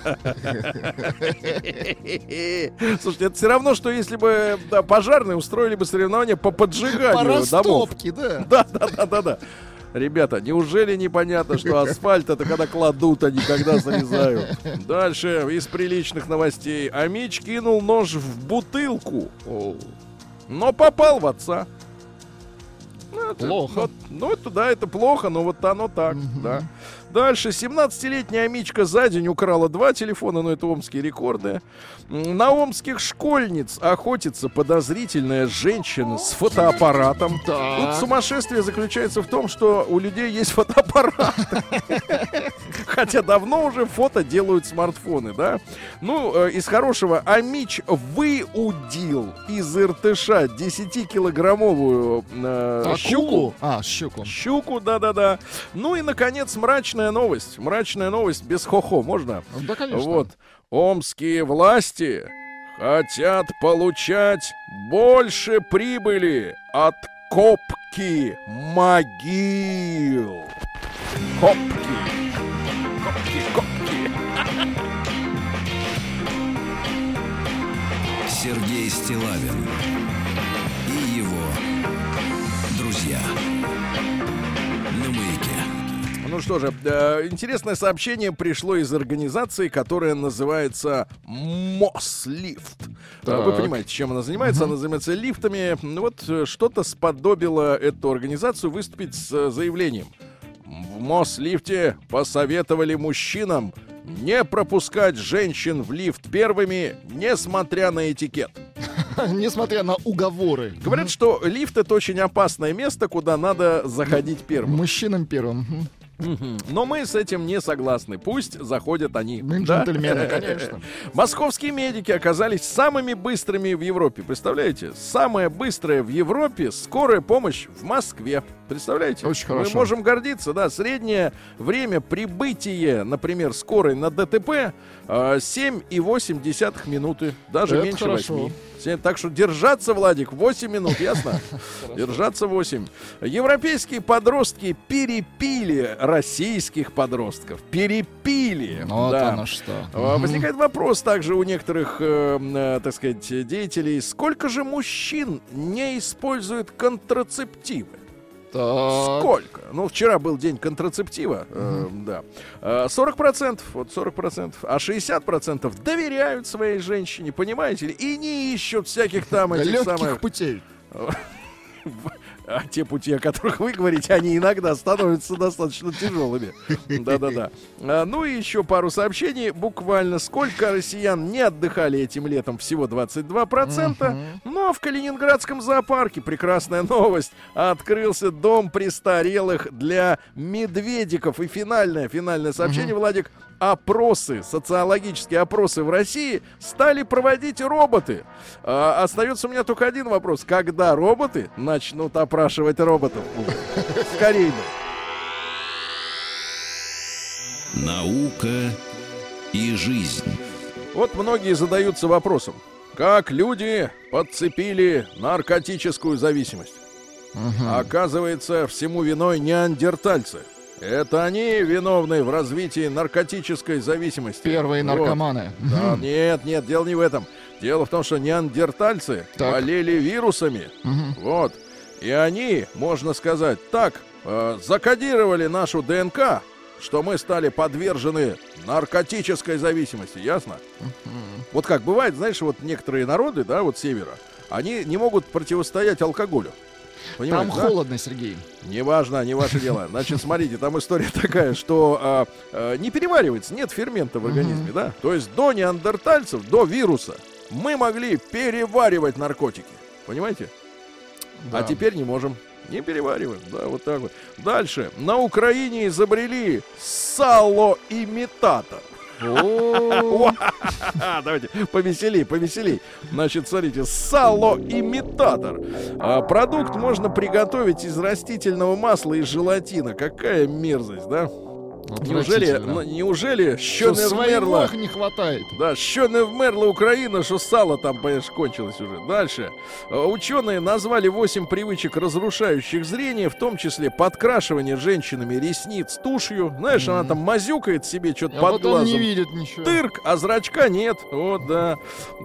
Слушайте, это все равно, что если бы да, пожарные устроили бы соревнования по По поджиганию домов. растопке, да. Да, да, да, да, да. Ребята, неужели непонятно, что асфальт это когда кладут, а не когда срезают? Дальше из приличных новостей. Амич кинул нож в бутылку, но попал в отца. Ну, это- Плохо. вот, ну, это да, это плохо, но вот оно так, да. Дальше. 17-летняя Амичка за день украла два телефона, но это омские рекорды. На омских школьниц охотится подозрительная женщина с фотоаппаратом. Так. Тут сумасшествие заключается в том, что у людей есть фотоаппарат. Хотя давно уже фото делают смартфоны, да? Ну, э, из хорошего, Амич выудил из Иртыша 10-килограммовую э, щуку. А, щуку. Щуку, да-да-да. Ну и, наконец, мрачная новость. Мрачная новость без хохо, можно? Да, конечно. Вот. Омские власти хотят получать больше прибыли от копки могил. Копки. Копки, копки. Сергей Стилавин и его друзья. Ну что же, э, интересное сообщение пришло из организации, которая называется Мослифт. Э, Вы понимаете, чем она занимается? Она занимается лифтами. Ну вот э, что-то сподобило эту организацию выступить с э, заявлением. В Мослифте посоветовали мужчинам не пропускать женщин в лифт первыми, несмотря на этикет. Несмотря на уговоры. Говорят, что лифт это очень опасное место, куда надо заходить первым. Мужчинам первым. Но мы с этим не согласны. Пусть заходят они. Мы Да? джентльмены, конечно. Московские медики оказались самыми быстрыми в Европе. Представляете? Самая быстрая в Европе скорая помощь в Москве. Представляете? Очень Мы хорошо. можем гордиться, да. Среднее время прибытия, например, скорой на ДТП э, 7,8 минуты. Даже Это меньше хорошо. 8. Се- Так что держаться, Владик, 8 минут, ясно? Держаться 8. Европейские подростки перепили российских подростков. Перепили. Вот да. оно что. А. Возникает вопрос также у некоторых, э, э, так сказать, деятелей, сколько же мужчин не используют контрацептивы? Так. Сколько? Ну, вчера был день контрацептива, э, да. Э, 40%, вот 40%, а 60% доверяют своей женщине, понимаете ли, и не ищут всяких там этих самых... путей. А те пути, о которых вы говорите, они иногда становятся достаточно тяжелыми. Да-да-да. А, Ну и еще пару сообщений. Буквально сколько россиян не отдыхали этим летом? Всего 22%. Ну а в Калининградском зоопарке, прекрасная новость, открылся дом престарелых для медведиков. И финальное, финальное сообщение, Владик. Опросы, социологические опросы в России стали проводить роботы. А, остается у меня только один вопрос. Когда роботы начнут опрашивать роботов? Скорее бы. Наука и жизнь. Вот многие задаются вопросом. Как люди подцепили наркотическую зависимость? Оказывается, всему виной неандертальцы. Это они виновны в развитии наркотической зависимости. Первые Вот. наркоманы. Да, нет, нет, дело не в этом. Дело в том, что неандертальцы Так. болели вирусами. Мгм. Вот. И они, можно сказать, так э, закодировали нашу ДНК, что мы стали подвержены наркотической зависимости, ясно? Вот как бывает, знаешь, вот некоторые народы, да, вот севера, они не могут противостоять алкоголю. Там Понимаете, да? холодно, Сергей. Неважно, не ваше дело. Значит, смотрите, там история такая, что а, а, не переваривается, нет фермента в организме, да? То есть до неандертальцев, до вируса мы могли переваривать наркотики. Понимаете? А Да. теперь не можем. Не перевариваем, да, вот так вот. Дальше. На Украине изобрели сало-имитатор. Давайте, повеселей, повеселей. Значит, смотрите, сало-имитатор. А, продукт можно приготовить из растительного масла и желатина. Какая мерзость, да? Неужели, ну, неужели що не вмерла? не хватает. Да, що не вмерла Украина, что сало там, понимаешь, кончилось уже. Дальше. Э, Ученые назвали 8 привычек, разрушающих зрение, в том числе подкрашивание женщинами ресниц тушью. Знаешь, она там мазюкает себе что-то А под вот он глазом. не видит ничего. Тырк, а зрачка нет. Вот, да.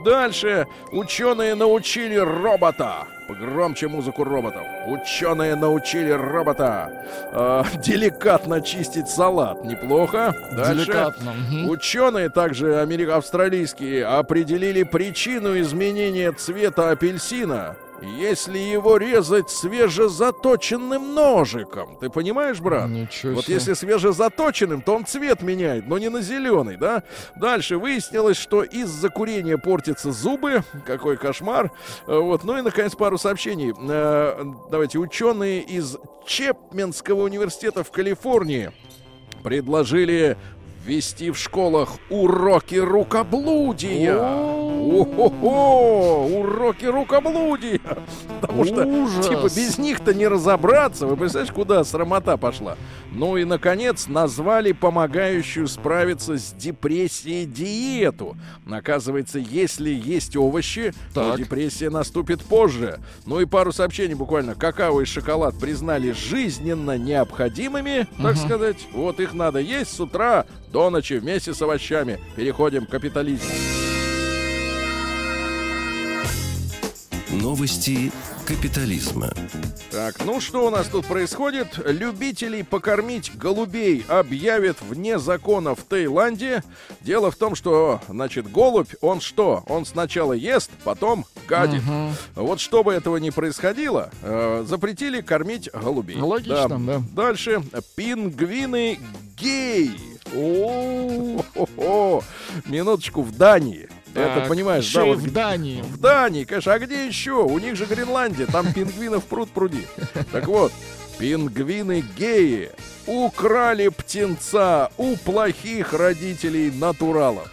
Дальше. Ученые научили робота. Громче музыку роботов. Ученые научили робота э, деликатно чистить салат. Неплохо. Дальше. Деликатно. Ученые, также амери- австралийские, определили причину изменения цвета апельсина, если его резать свежезаточенным ножиком. Ты понимаешь, брат? Ничего Вот себе. если свежезаточенным, то он цвет меняет, но не на зеленый, да? Дальше выяснилось, что из-за курения портятся зубы. Какой кошмар. Э, Вот. Ну и, наконец, пару сообщений. Э, Давайте. Ученые из Чепменского университета в Калифорнии предложили ввести в школах уроки рукоблудия. О-хо-хо! Уроки рукоблудия! Потому что, Ужас. типа, без них-то не разобраться. Вы представляете, куда срамота пошла? Ну и, наконец, назвали помогающую справиться с депрессией диету. Оказывается, если есть овощи, то Так. депрессия наступит позже. Ну и пару сообщений буквально. Какао и шоколад признали жизненно необходимыми, так сказать. Вот их надо есть с утра до ночи вместе с овощами. Переходим к капитализму. Новости капитализма. Так, ну что у нас тут происходит? Любителей покормить голубей объявят вне закона в Таиланде. Дело в том, что, значит, голубь, он что? Он сначала ест, потом гадит. Вот чтобы этого не происходило, э, запретили кормить голубей. Логично, да. Дальше. Пингвины геи. О, минуточку в Дании. Это Так, понимаешь, еще да, вот в Дании. в Дании, конечно. А где еще? У них же Гренландия, там пингвинов пруд пруди. Так вот, пингвины геи украли птенца у плохих родителей натуралов.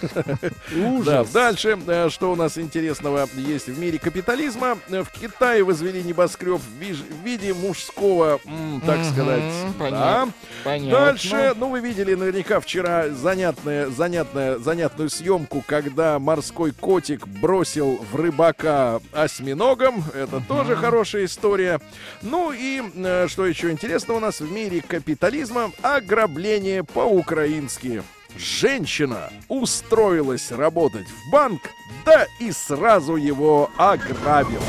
Да, дальше, э, что у нас интересного есть в мире капитализма. Э, В Китае возвели небоскреб в виде мужского, так сказать, понятно, да. понятно. Дальше, ну вы видели наверняка вчера занятное, занятное, занятную съемку, когда морской котик бросил в рыбака осьминогом. Это тоже хорошая история. Ну и э, что еще интересно у нас в мире капитализма? Ограбление по-украински. Женщина устроилась работать в банк, да и сразу его ограбила.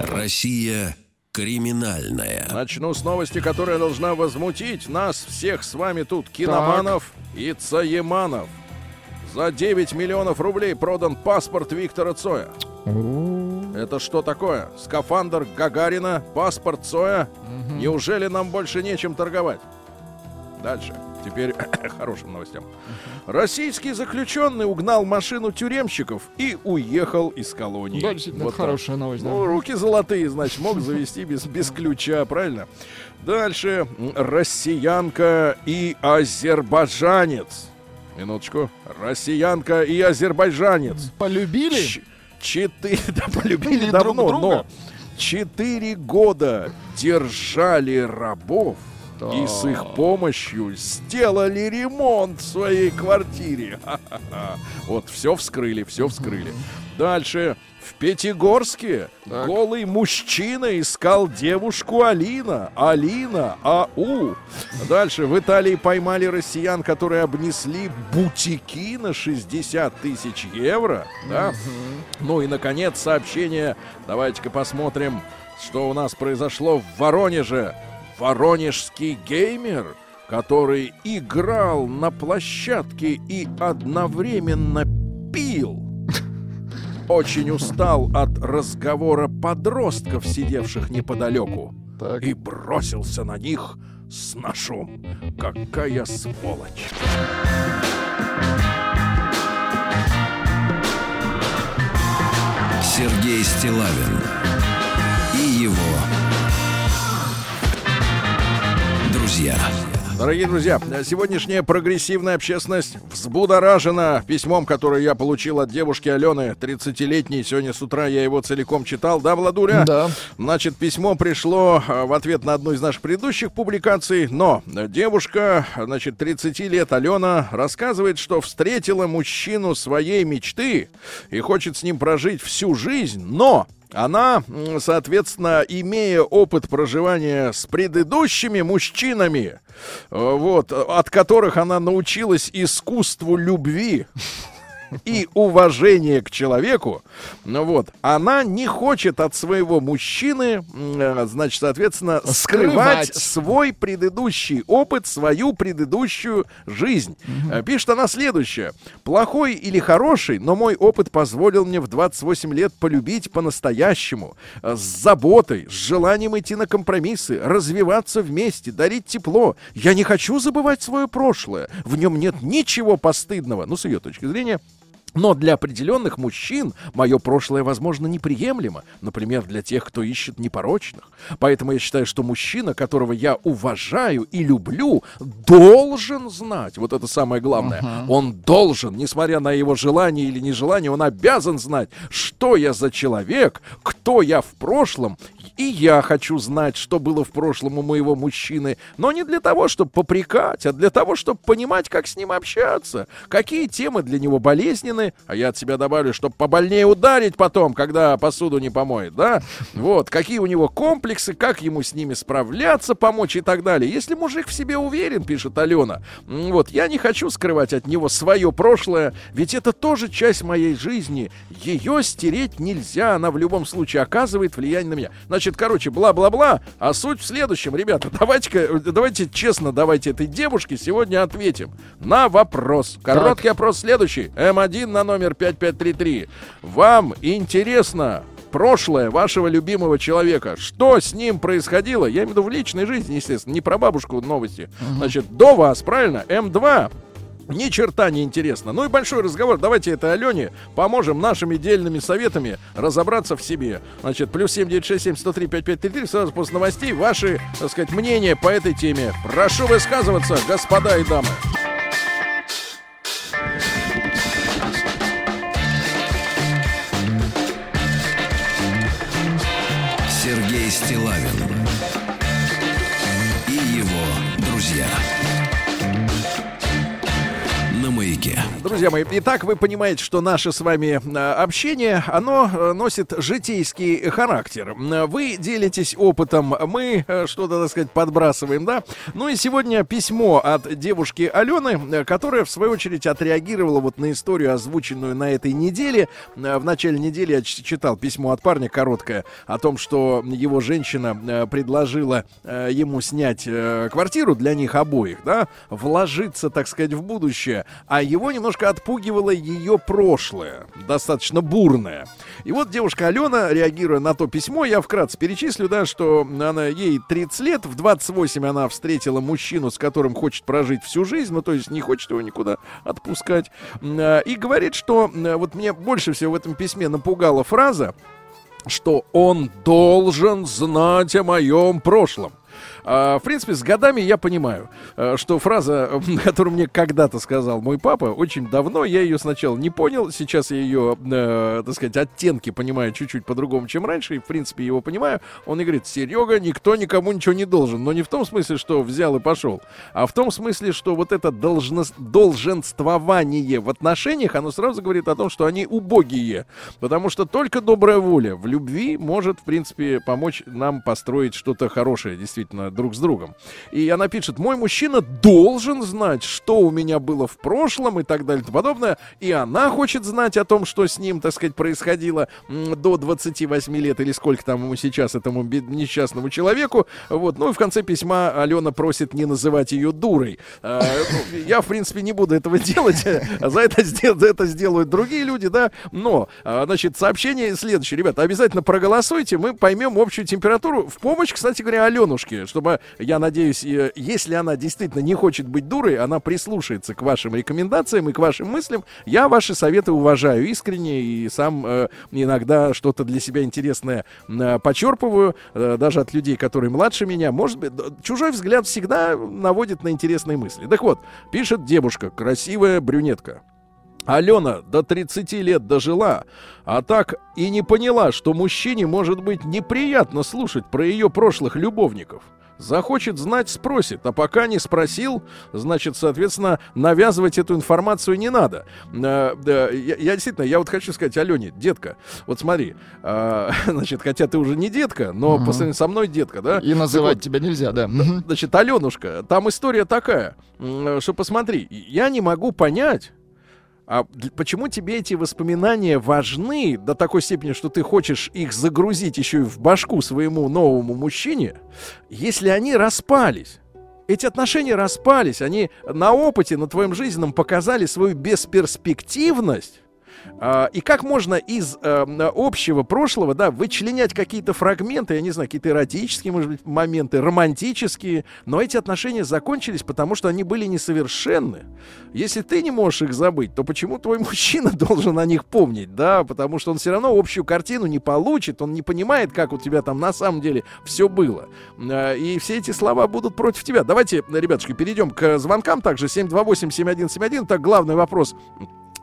Россия криминальная. Начну с новости, которая должна возмутить нас всех с вами тут, киноманов и цаеманов. За 9 миллионов рублей продан паспорт Виктора Цоя. Это что такое? Скафандр Гагарина, паспорт Цоя? Неужели нам больше нечем торговать? Дальше. Теперь хорошим новостям. Российский заключенный угнал машину тюремщиков и уехал из колонии. Да, действительно, Вот это так. хорошая новость. да. Ну, руки золотые, значит, мог завести без, без ключа, правильно? Дальше. Россиянка и азербайджанец. Минуточку. Россиянка и азербайджанец. Полюбили? Ч- Четыре, да, полюбили Или давно, друг друга? но четыре года держали рабов и с их помощью сделали ремонт в своей квартире. Вот все вскрыли, все вскрыли. Дальше. В Пятигорске голый мужчина искал девушку Алина. Алина АУ. Дальше. В Италии поймали россиян, которые обнесли бутики на 60 тысяч евро. Да? Ну и, наконец, сообщение. Давайте-ка посмотрим, что у нас произошло в Воронеже. Воронежский геймер, который играл на площадке и одновременно пил, очень устал от разговора подростков, сидевших неподалеку, Так. и бросился на них с ножом. Какая сволочь! Сергей Стилавин и его друзья. Дорогие друзья, сегодняшняя прогрессивная общественность взбудоражена письмом, которое я получил от девушки Алены, 30-летней. Сегодня с утра я его целиком читал. Да, Владуля? Да. Значит, письмо пришло э, в ответ на одну из наших предыдущих публикаций, но девушка, значит, 30 лет, Алена, рассказывает, что встретила мужчину своей мечты и хочет с ним прожить всю жизнь, но она, соответственно, имея опыт проживания с предыдущими мужчинами, э, вот, от которых она научилась искусству любви, и уважение к человеку, ну вот, она не хочет от своего мужчины, э, значит, соответственно, скрывать, Скрывать. свой предыдущий опыт, свою предыдущую жизнь. Э, Пишет она следующее. Плохой или хороший, но мой опыт позволил мне в 28 лет полюбить по-настоящему, э, с заботой, с желанием идти на компромиссы, развиваться вместе, дарить тепло. Я не хочу забывать свое прошлое. В нем нет ничего постыдного, ну, с ее точки зрения, но для определенных мужчин мое прошлое, возможно, неприемлемо. Например, для тех, кто ищет непорочных. Поэтому я считаю, что мужчина, которого я уважаю и люблю, должен знать. Вот это самое главное. Он должен, несмотря на его желание или нежелание, он обязан знать, что я за человек, кто я в прошлом И я хочу знать, что было в прошлом у моего мужчины, но не для того, чтобы попрекать, а для того, чтобы понимать, как с ним общаться, какие темы для него болезненны, а я от себя добавлю, чтобы побольнее ударить потом, когда посуду не помоет, да? Вот, какие у него комплексы, как ему с ними справляться, помочь и так далее. Если мужик в себе уверен, пишет Алена, вот, я не хочу скрывать от него свое прошлое, ведь это тоже часть моей жизни. Ее стереть нельзя, она в любом случае оказывает влияние на меня. Значит, короче, бла-бла-бла, а суть в следующем, ребята, давайте-ка, давайте честно, давайте этой девушке сегодня ответим на вопрос. Короткий опрос следующий. М1 на номер 5533. Вам интересно прошлое вашего любимого человека. Что с ним происходило? Я имею в виду в личной жизни, естественно, не про бабушку новости. Значит, до вас, правильно? М2. Ни черта не интересно. Ну и большой разговор. Давайте это Алене поможем нашими дельными советами разобраться в себе. Значит, плюс 7967 103 5533. Сразу после новостей ваши, так сказать, мнения по этой теме. Прошу высказываться, господа и дамы. Сергей Стилавин Маяке. Друзья мои, итак, вы понимаете, что наше с вами э, общение, оно э, носит житейский характер. Вы делитесь опытом, мы э, что-то, так сказать, подбрасываем, да? Ну и сегодня письмо от девушки Алены, которая, в свою очередь, отреагировала вот на историю, озвученную на этой неделе. В начале недели я читал письмо от парня короткое о том, что его женщина предложила ему снять квартиру для них обоих, да, вложиться, так сказать, в будущее, а его немножко отпугивало ее прошлое, достаточно бурное. И вот девушка Алена, реагируя на то письмо, я вкратце перечислю, да, что она, ей 30 лет, в 28 она встретила мужчину, с которым хочет прожить всю жизнь, ну, то есть не хочет его никуда отпускать, а, и говорит, что вот мне больше всего в этом письме напугала фраза, что он должен знать о моем прошлом. А, в принципе, с годами я понимаю, э, что фраза, которую мне когда-то сказал мой папа, очень давно, я ее сначала не понял, сейчас я ее, э, так сказать, оттенки понимаю чуть-чуть по-другому, чем раньше, и, в принципе, его понимаю. Он и говорит, Серега, никто никому ничего не должен, но не в том смысле, что взял и пошел, а в том смысле, что вот это должност, долженствование в отношениях, оно сразу говорит о том, что они убогие, потому что только добрая воля в любви может, в принципе, помочь нам построить что-то хорошее, действительно, друг с другом. И она пишет, мой мужчина должен знать, что у меня было в прошлом и так далее и тому подобное, и она хочет знать о том, что с ним, так сказать, происходило до 28 лет или сколько там ему сейчас, этому несчастному человеку. Вот. Ну и в конце письма Алена просит не называть ее дурой. А, ну, я, в принципе, не буду этого делать. За это, за это сделают другие люди, да. Но, а, значит, сообщение следующее. Ребята, обязательно проголосуйте, мы поймем общую температуру. В помощь, кстати говоря, Аленушке, чтобы, я надеюсь, э, если она действительно не хочет быть дурой, она прислушается к вашим рекомендациям и к вашим мыслям. Я ваши советы уважаю искренне и сам э, иногда что-то для себя интересное э, почерпываю, э, даже от людей, которые младше меня. Может быть, чужой взгляд всегда наводит на интересные мысли. Так вот, пишет девушка, красивая брюнетка. Алена до 30 лет дожила, а так и не поняла, что мужчине может быть неприятно слушать про ее прошлых любовников. Захочет знать, спросит, а пока не спросил, значит, соответственно, навязывать эту информацию не надо. Э, я, я действительно, я вот хочу сказать, Алене, детка, вот смотри, э, значит, хотя ты уже не детка, но Мгм. по сравнению со мной детка, да? И называть Так тебя нельзя, да. вот. Значит, Аленушка, там история такая, м, что посмотри, я не могу понять, а почему тебе эти воспоминания важны до такой степени, что ты хочешь их загрузить еще и в башку своему новому мужчине, если они распались? Эти отношения распались, они на опыте, на твоем жизненном показали свою бесперспективность. А, и как можно из э, общего прошлого, да, вычленять какие-то фрагменты, я не знаю, какие-то эротические, может быть, моменты, романтические, но эти отношения закончились, потому что они были несовершенны. Если ты не можешь их забыть, то почему твой мужчина должен о них помнить, да, потому что он все равно общую картину не получит, он не понимает, как у тебя там на самом деле все было. А, И все эти слова будут против тебя. Давайте, ребятушки, перейдем к звонкам также 728-7171. Так, главный вопрос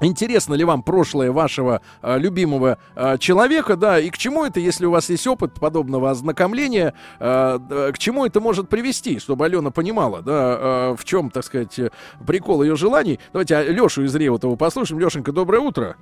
Интересно ли вам прошлое вашего э, любимого э, человека, да, и к чему это, если у вас есть опыт подобного ознакомления, э, к чему это может привести, чтобы Алена понимала, да, э, в чем, так сказать, прикол ее желаний. Давайте Лешу из Реутова послушаем. Лешенька, доброе утро.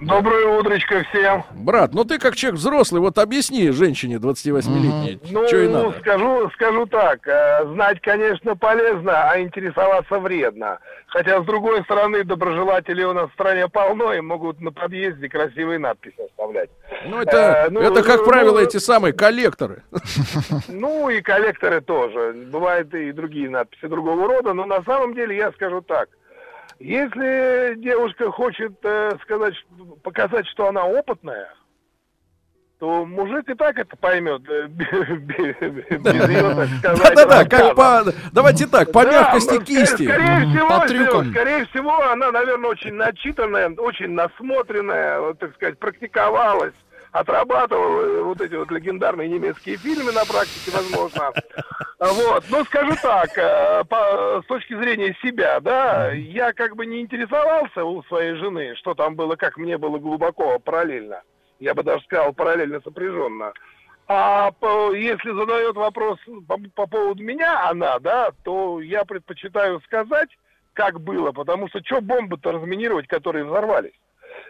Утречко всем. Брат, ну ты как человек взрослый, вот объясни женщине 28-летней, Ну, что и надо. скажу, скажу так, э, знать, конечно, полезно, а интересоваться вредно. Хотя, с другой стороны, доброжелателей у нас в стране полно и могут на подъезде красивые надписи оставлять. Ну это, э, ну, это как ну, правило, ну, эти самые коллекторы. Ну и коллекторы тоже. Бывают и другие надписи другого рода, но на самом деле я скажу так. Если девушка хочет э, сказать, показать, что она опытная, то мужик и так это поймет. Да-да-да, как по, давайте так, по мягкости ну, кисти. По трюкам. скорее всего, она, наверное, очень начитанная, очень насмотренная, так сказать, практиковалась, отрабатывала э, вот эти вот легендарные немецкие фильмы на практике, возможно. Вот, но скажу так, э, по- с точки зрения себя, да, я как бы не интересовался у своей жены, что там было, как мне было глубоко параллельно. Я бы даже сказал, параллельно сопряженно. А по- если задает вопрос по, по поводу меня, она, да, то я предпочитаю сказать, как было, потому что что бомбы-то разминировать, которые взорвались?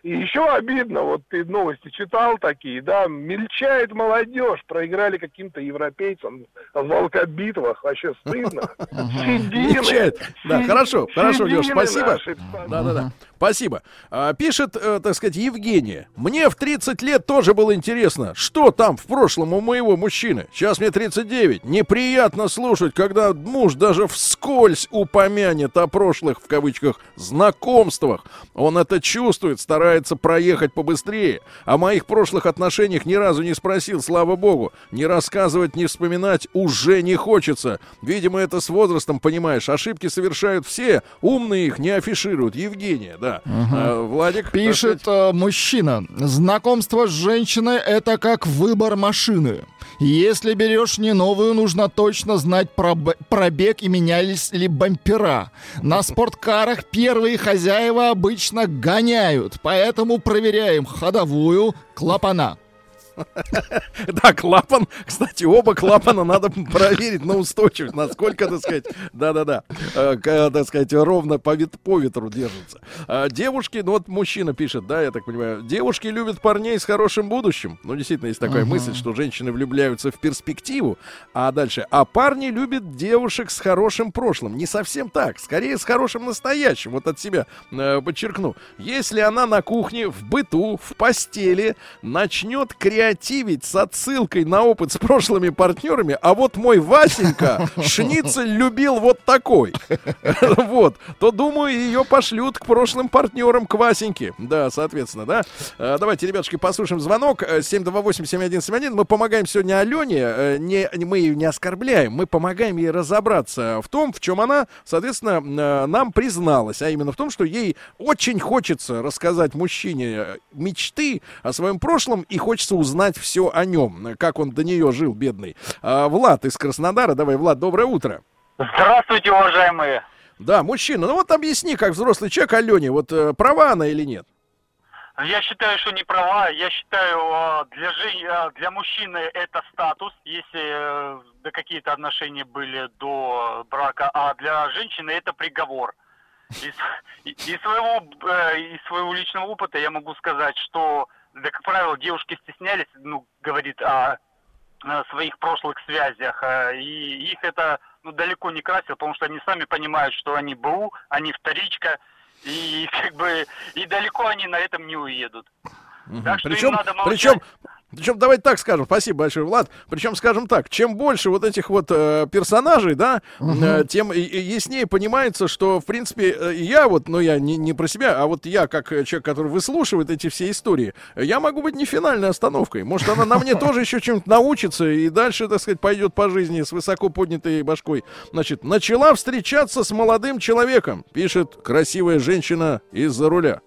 И еще обидно, вот ты новости читал такие, да, мельчает молодежь, проиграли каким-то европейцам в волкобитвах, вообще стыдно. Седины, Мельчает. Да, хорошо, хорошо, седины спасибо. наши. Да-да-да. Спасибо. А, пишет, э, так сказать, Евгения. Мне в 30 лет тоже было интересно, что там в прошлом у моего мужчины. Сейчас мне 39. Неприятно слушать, когда муж даже вскользь упомянет о прошлых, в кавычках, знакомствах. Он это чувствует, старается проехать побыстрее. О моих прошлых отношениях ни разу не спросил, слава богу. Не рассказывать, не вспоминать уже не хочется. Видимо, это с возрастом, понимаешь, ошибки совершают все, умные их не афишируют. Евгения, да. А, Владик? Пишет э, мужчина. Знакомство с женщиной это как выбор машины. Если берешь не новую, нужно точно знать проб- пробег и менялись ли бампера. На спорткарах первые хозяева обычно гоняют, поэтому проверяем ходовую, клапана. Да, клапан. Кстати, оба клапана надо проверить на устойчивость, насколько, так сказать, да-да-да, э, к- так сказать, ровно по ветру держится. А девушки, ну вот мужчина пишет, да, я так понимаю, девушки любят парней с хорошим будущим. Ну, действительно, есть такая мысль, что женщины влюбляются в перспективу, а дальше, а парни любят девушек с хорошим прошлым. Не совсем так, скорее с хорошим настоящим. Вот от себя э, подчеркну. Если она на кухне, в быту, в постели начнет креативить с отсылкой на опыт с прошлыми партнерами, а вот мой Васенька шницель любил вот такой, вот, то, думаю, ее пошлют к прошлым партнерам, к Васеньке. Да, соответственно, да. Э, Давайте, ребятушки, послушаем звонок. Э, 728-7171. Мы помогаем сегодня Алене. э, Не, мы ее не оскорбляем. Мы помогаем ей разобраться в том, в чем она, соответственно, э, нам призналась. А именно в том, что ей очень хочется рассказать мужчине э, мечты о своем прошлом и хочется узнать все о нем, как он до нее жил, бедный. А, Влад из Краснодара. Давай, Влад, доброе утро. Здравствуйте, уважаемые. Да, мужчина, ну вот объясни, как взрослый человек Алене, вот э, права она или нет? Я считаю, что не права. Я считаю, э, для, жен- э, для мужчины это статус, если э, да какие-то отношения были до брака, а для женщины это приговор. Из, и- из своего, э, из своего личного опыта я могу сказать, что, да, как правило, девушки стеснялись, ну, говорит о, э, своих прошлых связях, э, и их это ну, далеко не красило, потому что они сами понимают, что они БУ, они вторичка, и как бы и далеко они на этом не уедут. Так что им Причем, надо молчать. причем, причем, давайте так скажем, спасибо большое, Влад. Причем, скажем так, чем больше вот этих вот э, персонажей, да, э, тем яснее понимается, что, в принципе, э, я вот, ну я не, не про себя, а вот я, как э, человек, который выслушивает эти все истории, я могу быть не финальной остановкой. Может, она на мне тоже еще чем-то научится и дальше, так сказать, пойдет по жизни с высоко поднятой башкой. Значит, начала встречаться с молодым человеком, пишет красивая женщина из-за руля.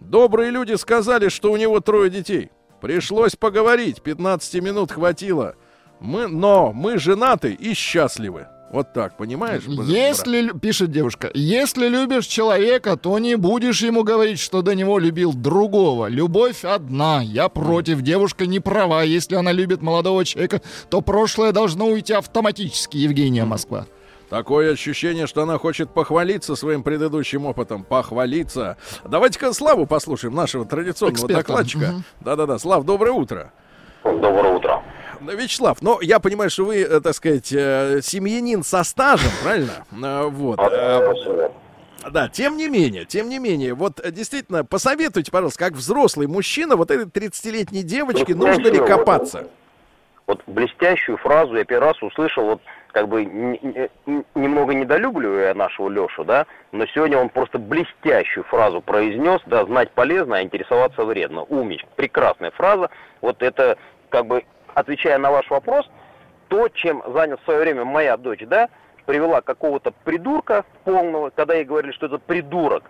Добрые люди сказали, что у него трое детей. Пришлось поговорить, 15 минут хватило. Мы, но мы женаты и счастливы. Вот так, понимаешь? Если, лю- пишет девушка, если любишь человека, то не будешь ему говорить, что до него любил другого. Любовь одна. Я против. Девушка не права. Если она любит молодого человека, то прошлое должно уйти автоматически. Евгения Москва. Такое ощущение, что она хочет похвалиться своим предыдущим опытом. Похвалиться. Давайте-ка Славу послушаем, нашего традиционного Эксперта. докладчика. Мгм. Да-да-да. Слав, доброе утро. Доброе утро. Вячеслав, ну, я понимаю, что вы, э, так сказать, э, семьянин со стажем, правильно? Э, Вот. Да, тем не менее, тем не менее, вот действительно, посоветуйте, пожалуйста, как взрослый мужчина, вот этой 30-летней девочке Ну, нужно ли копаться? Вот блестящую фразу я первый раз услышал, вот как бы немного недолюбливая нашего Лешу, да, но сегодня он просто блестящую фразу произнес, да, знать полезно, а интересоваться вредно. Умничка, прекрасная фраза. Вот это, как бы, отвечая на ваш вопрос, то, чем занят в свое время моя дочь, да, привела какого-то придурка полного, когда ей говорили, что это придурок,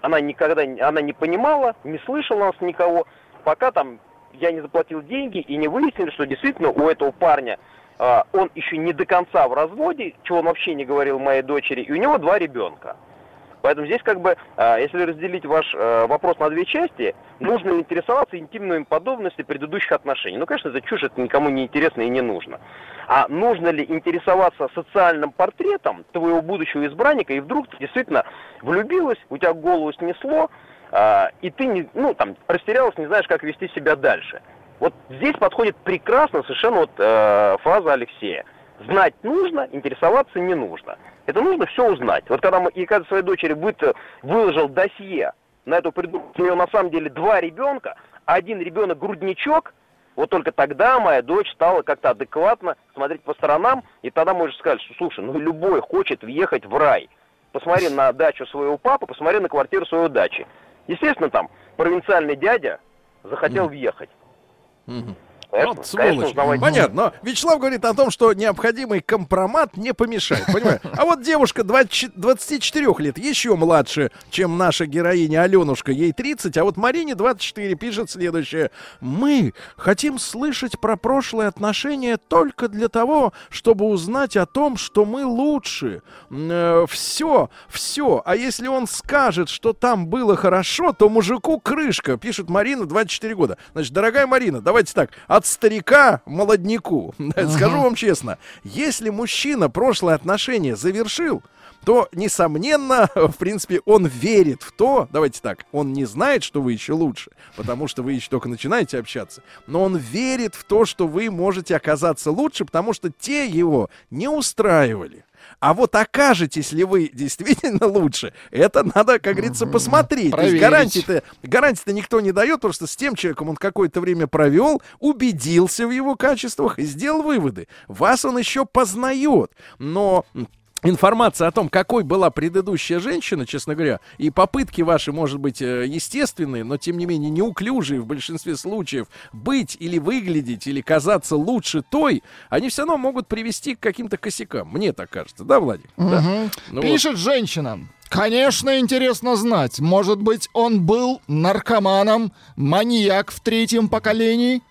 она никогда, она не понимала, не слышала нас никого, пока там я не заплатил деньги и не выяснили, что действительно у этого парня он еще не до конца в разводе, чего он вообще не говорил моей дочери, и у него два ребенка. Поэтому здесь как бы, а, если разделить ваш э, вопрос на две части, нужно интересоваться интимными подобностями предыдущих отношений. Ну, конечно, это чушь, это никому не интересно и не нужно. А нужно ли интересоваться социальным портретом твоего будущего избранника, и вдруг ты действительно влюбилась, у тебя голову снесло, а, и ты ну, там, растерялась, не знаешь, как вести себя дальше. Вот здесь подходит прекрасно совершенно вот э, фраза Алексея. Знать нужно, интересоваться не нужно. Это нужно все узнать. Вот когда мы, и когда своей дочери э, выложил досье на эту придурку, у нее на самом деле два ребенка, один ребенок грудничок, вот только тогда моя дочь стала как-то адекватно смотреть по сторонам, и тогда можешь сказать, что слушай, ну любой хочет въехать в рай. Посмотри на дачу своего папы, посмотри на квартиру своего дачи. Естественно, там провинциальный дядя захотел въехать. Mm-hmm. Конечно, Вот конечно, сволочь. узнавать Понятно. Но Вячеслав говорит о том, что необходимый компромат не помешает. Понимаю? А вот девушка 20 24 лет, еще младше, чем наша героиня Аленушка, ей 30, а вот Марине 24 пишет следующее. Мы хотим слышать про прошлые отношения только для того, чтобы узнать о том, что мы лучше. все, все. А если он скажет, что там было хорошо, то мужику крышка, пишет Марина, 24 года. Значит, дорогая Марина, давайте так, от старика молодняку. Скажу вам честно, если мужчина прошлые отношения завершил, то, несомненно, в принципе, он верит в то, давайте так, он не знает, что вы еще лучше, потому что вы еще только начинаете общаться, но он верит в то, что вы можете оказаться лучше, потому что те его не устраивали. А вот окажетесь ли вы действительно лучше, это надо, как говорится, посмотреть. То есть Проверить. гарантии-то, гарантии-то никто не дает, потому что с тем человеком он какое-то время провел, убедился в его качествах и сделал выводы. Вас он еще познает, но Информация о том, какой была предыдущая женщина, честно говоря, и попытки ваши, может быть, э, естественные, но тем не менее неуклюжие в большинстве случаев быть или выглядеть, или казаться лучше той, они все равно могут привести к каким-то косякам. Мне так кажется, да, Владик? Да. Мгм. Ну Пишет женщина. Конечно, интересно знать. Может быть, он был наркоманом, маньяк в третьем поколении?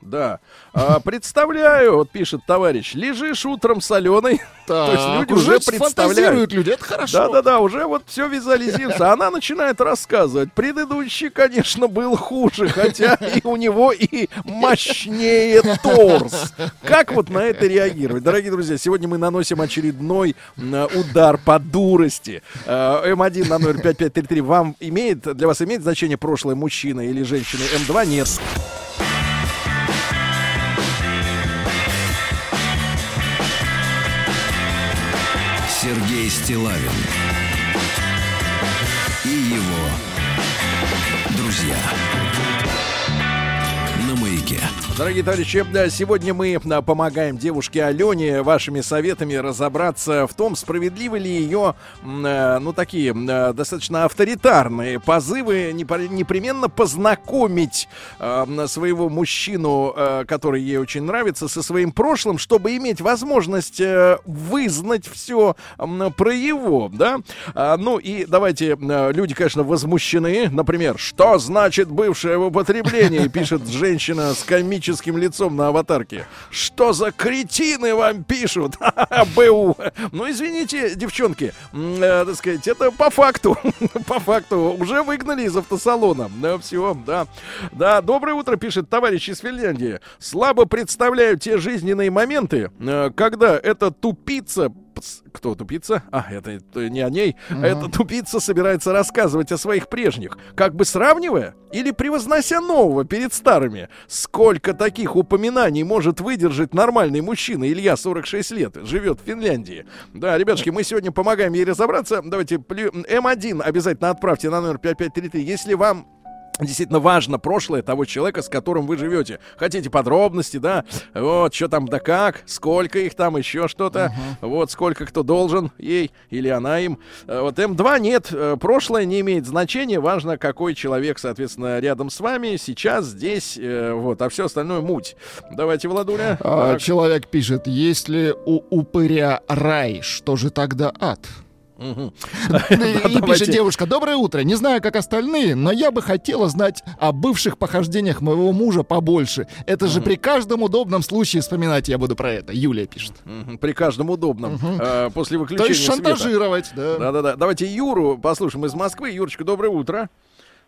Да. А, представляю, вот пишет товарищ, лежишь утром соленой. То есть люди уже представляют. люди, это хорошо. Да-да-да, уже вот все визуализируется. Она начинает рассказывать. Предыдущий, конечно, был хуже, хотя и у него и мощнее торс. Как вот на это реагировать? Дорогие друзья, сегодня мы наносим очередной удар по дурости. Э, М1 на номер 5533 вам имеет, для вас имеет значение прошлое мужчина или женщина? М2 нет. Стилавин Дорогие товарищи, да, сегодня мы а, помогаем девушке Алене вашими советами разобраться в том, справедливы ли ее, э, ну, такие э, достаточно авторитарные позывы непременно познакомить э, своего мужчину, э, который ей очень нравится, со своим прошлым, чтобы иметь возможность э, вызнать все про его, да? А, ну и давайте, э, люди, конечно, возмущены, например, что значит бывшее в употреблении, пишет женщина с комическим лицом на аватарке. Что за кретины вам пишут? БУ. Ну, извините, девчонки, э, так сказать, это по факту. по факту. Уже выгнали из автосалона. Да, все, да. Да, доброе утро, пишет товарищ из Финляндии. Слабо представляю те жизненные моменты, э, когда эта тупица кто тупица? А, это, это не о ней. а Эта тупица собирается рассказывать о своих прежних, как бы сравнивая или превознося нового перед старыми. Сколько таких упоминаний может выдержать нормальный мужчина? Илья, 46 лет, живет в Финляндии. Да, ребятушки, мы сегодня помогаем ей разобраться. Давайте, плю- М1 обязательно отправьте на номер 5533, если вам Действительно важно прошлое того человека, с которым вы живете. Хотите подробности, да? Вот, что там да как, сколько их там, еще что-то. Вот, сколько кто должен ей или она им. Э, Вот М2 нет, э, прошлое не имеет значения. Важно, какой человек, соответственно, рядом с вами, сейчас, здесь, э, вот, а все остальное муть. Давайте, Владуля. А, Так. человек пишет, если у упыря рай, что же тогда ад? Мгм. И пишет девушка, доброе утро. Не знаю, как остальные, но я бы хотела знать о бывших похождениях моего мужа побольше. Это же при каждом удобном случае вспоминать я буду про это. Юлия пишет. При каждом удобном. э, После То выключения есть света. шантажировать, да. Да-да-да. Давайте Юру послушаем из Москвы. Юрочка, доброе утро.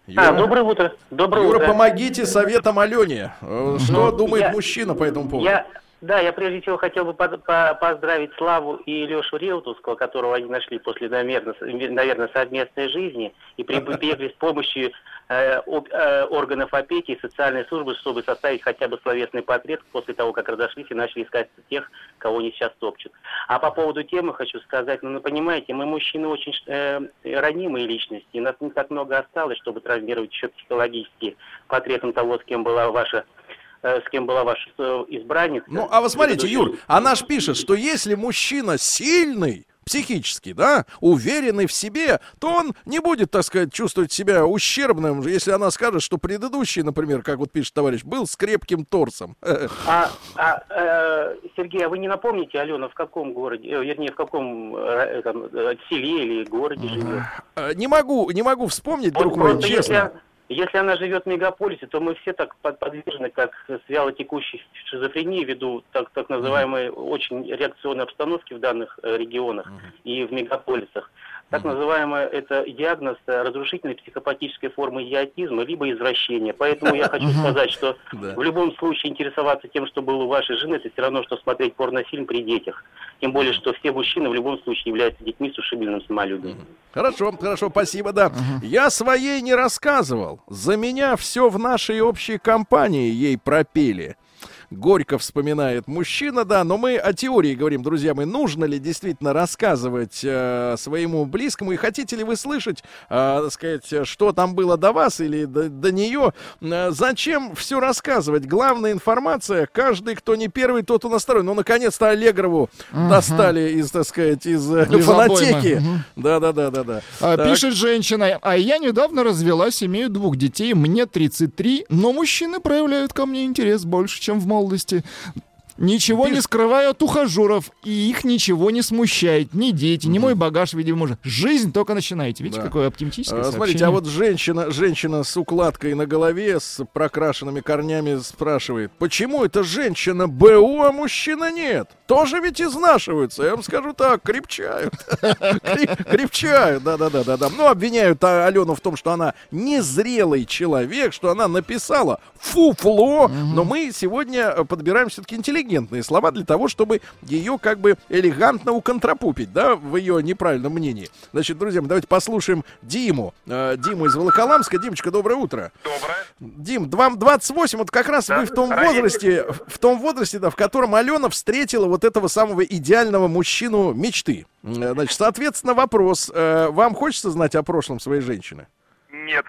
А, Юра. доброе утро. Доброе Юра, утро. помогите советом Алене. Э, Что Ну, думает я- мужчина по этому поводу? Я, да, я прежде всего хотел бы поздравить Славу и Лешу Реутовского, которого они нашли после, наверное, совместной жизни, и прибегли с помощью э, э, органов опеки и социальной службы, чтобы составить хотя бы словесный портрет после того, как разошлись и начали искать тех, кого они сейчас топчут. А по поводу темы хочу сказать, ну, вы понимаете, мы мужчины очень э, ранимые личности, и нас не так много осталось, чтобы травмировать еще психологически портретом того, с кем была ваша с кем была ваша э, избранница. Ну, а вы смотрите, Юр, она ж пишет, что если мужчина сильный, психически, да, уверенный в себе, то он не будет, так сказать, чувствовать себя ущербным, если она скажет, что предыдущий, например, как вот пишет товарищ, был с крепким торсом. А, а, э, Сергей, а вы не напомните, Алена, в каком городе, э, вернее, в каком э, там, э, селе или городе живет? Э, Не могу, не могу вспомнить, друг Вот мой, просто честно. Если, если она живет в мегаполисе, то мы все так под- подвержены, как с вялотекущей шизофрении, ввиду так, так называемой очень реакционной обстановки в данных э, регионах и в мегаполисах. Так называемый это диагноз э, разрушительной психопатической формы идиотизма либо извращения. Поэтому я хочу сказать, что в любом случае интересоваться тем, что было у вашей жены, это все равно, что смотреть порнофильм при детях. Тем более, что все мужчины в любом случае являются детьми с ушибленным самолюбием. Хорошо, хорошо, спасибо, да. Я своей не рассказывал. За меня все в нашей общей компании ей пропели. Горько вспоминает мужчина, да, но мы о теории говорим, друзья мои, нужно ли действительно рассказывать э, своему близкому, и хотите ли вы слышать, э, так сказать, что там было до вас или до, до нее, Э, зачем все рассказывать? Главная информация, каждый, кто не первый, тот у нас второй. Ну, наконец-то Аллегрову достали из, так сказать, из, э, Из. Мгм. Да-да-да-да-да. А, Так. Пишет женщина, а я недавно развелась, имею двух детей, мне 33, но мужчины проявляют ко мне интерес больше, чем в молодости молодости, Ничего не скрываю от ухажеров, и их ничего не смущает. Ни дети, ни мой багаж, видимо, мужа. Жизнь только начинаете. Видите, Да. какое оптимистическое А, Смотрите, сообщение? а вот женщина, женщина с укладкой на голове, с прокрашенными корнями спрашивает, почему это женщина БУ, а мужчина нет? Тоже ведь изнашиваются. Я вам скажу так, крепчают. Кре- Крепчают, да-да-да-да. Ну, обвиняют Алену в том, что она незрелый человек, что она написала фуфло. Но мы сегодня э, подбираем все-таки интеллигентные слова для того, чтобы ее как бы элегантно уконтрапупить, да, в ее неправильном мнении. Значит, друзья, давайте послушаем Диму. Э, Диму из Волоколамска. Димочка, доброе утро. Доброе. Дим, вам 28, вот как раз Да, вы в том ранее. возрасте, в том возрасте, да, в котором Алена встретила вот этого самого идеального мужчину мечты. М, Значит, соответственно, вопрос. э, Вам хочется знать о прошлом своей женщины? Нет,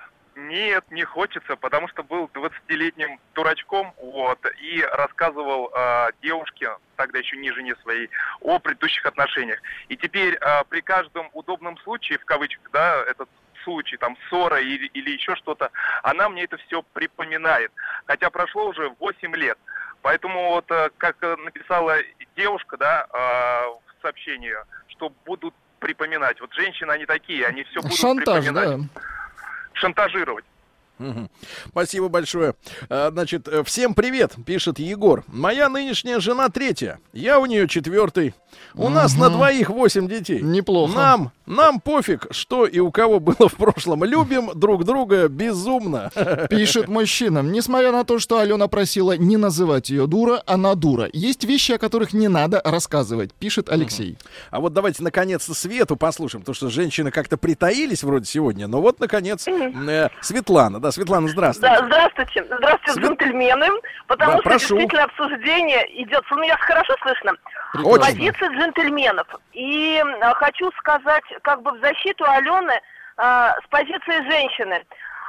нет, не хочется, потому что был 20-летним дурачком, вот, и рассказывал э, девушке, тогда еще не жене своей, о предыдущих отношениях. И теперь э, при каждом удобном случае, в кавычках, да, этот случай, там, ссора или, или еще что-то, она мне это все припоминает. Хотя прошло уже 8 лет. Поэтому вот, э, как э, написала девушка, да, э, в сообщении, что будут припоминать. Вот женщины, они такие, они все будут Шантаж, припоминать да. Шантажировать. Спасибо большое. А, Значит, э, всем привет, пишет Егор. Моя нынешняя жена третья, я у нее четвертый. У нас на двоих восемь детей. Неплохо. Нам, нам пофиг, что и у кого было в прошлом. Любим друг друга безумно. Пишет мужчина. Несмотря на то, что Алена просила не называть ее дура, она дура. Есть вещи, о которых не надо рассказывать, пишет Алексей. А вот давайте наконец-то Свету послушаем, потому что женщины как-то притаились вроде сегодня. Но вот, наконец, э, Светлана. Да, Светлана, здравствуйте. Да, здравствуйте. Здравствуйте, Свет- джентльмены. Потому Да, что прошу. действительно обсуждение идет. Ну, меня хорошо слышно? Очень. Позиция джентльменов. И а, хочу сказать, как бы в защиту Алены а, с позиции женщины.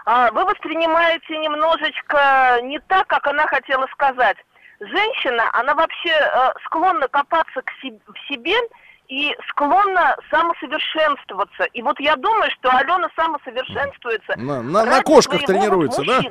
А, вы воспринимаете немножечко не так, как она хотела сказать. Женщина, она вообще э, склонна копаться к се- в себе и склонна самосовершенствоваться. И вот я думаю, что Алена самосовершенствуется. На, на- на кошках тренируется, вот да?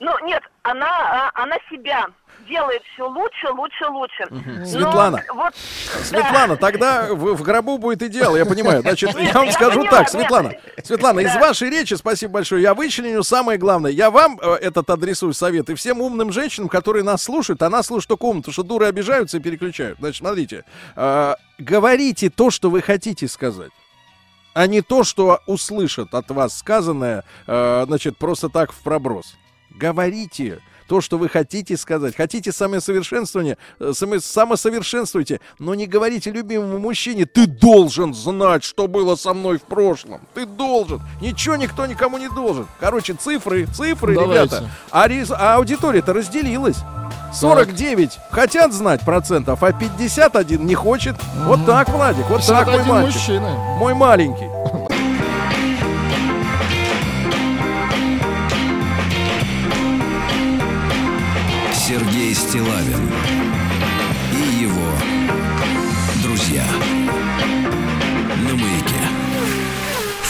Ну, нет, она, а, она себя делает все лучше, лучше, лучше. Но Светлана. вот, Светлана, тогда в, в гробу будет идеал, я понимаю. Значит, Нет, я вам я скажу поняла, так, нет. Светлана. Светлана, из Да. вашей речи, спасибо большое, я вычленю самое главное. Я вам э, этот адресую совет и всем умным женщинам, которые нас слушают, а нас слушают только умно, потому что дуры обижаются и переключают. Значит, смотрите, э, говорите то, что вы хотите сказать. А не то, что услышат от вас сказанное, э, значит, просто так в проброс. Говорите то, что вы хотите сказать. Хотите самосовершенствования, э, само- самосовершенствуйте, но не говорите любимому мужчине, ты должен знать, что было со мной в прошлом. Ты должен. Ничего никто никому не должен. Короче, цифры, цифры, Давайте. ребята. А, рез- а аудитория-то разделилась. 49 хотят знать процентов, а 51 не хочет. Вот так, Владик, вот так, мой 51 мальчик. мужчина. Мой маленький. Сергей Стилавин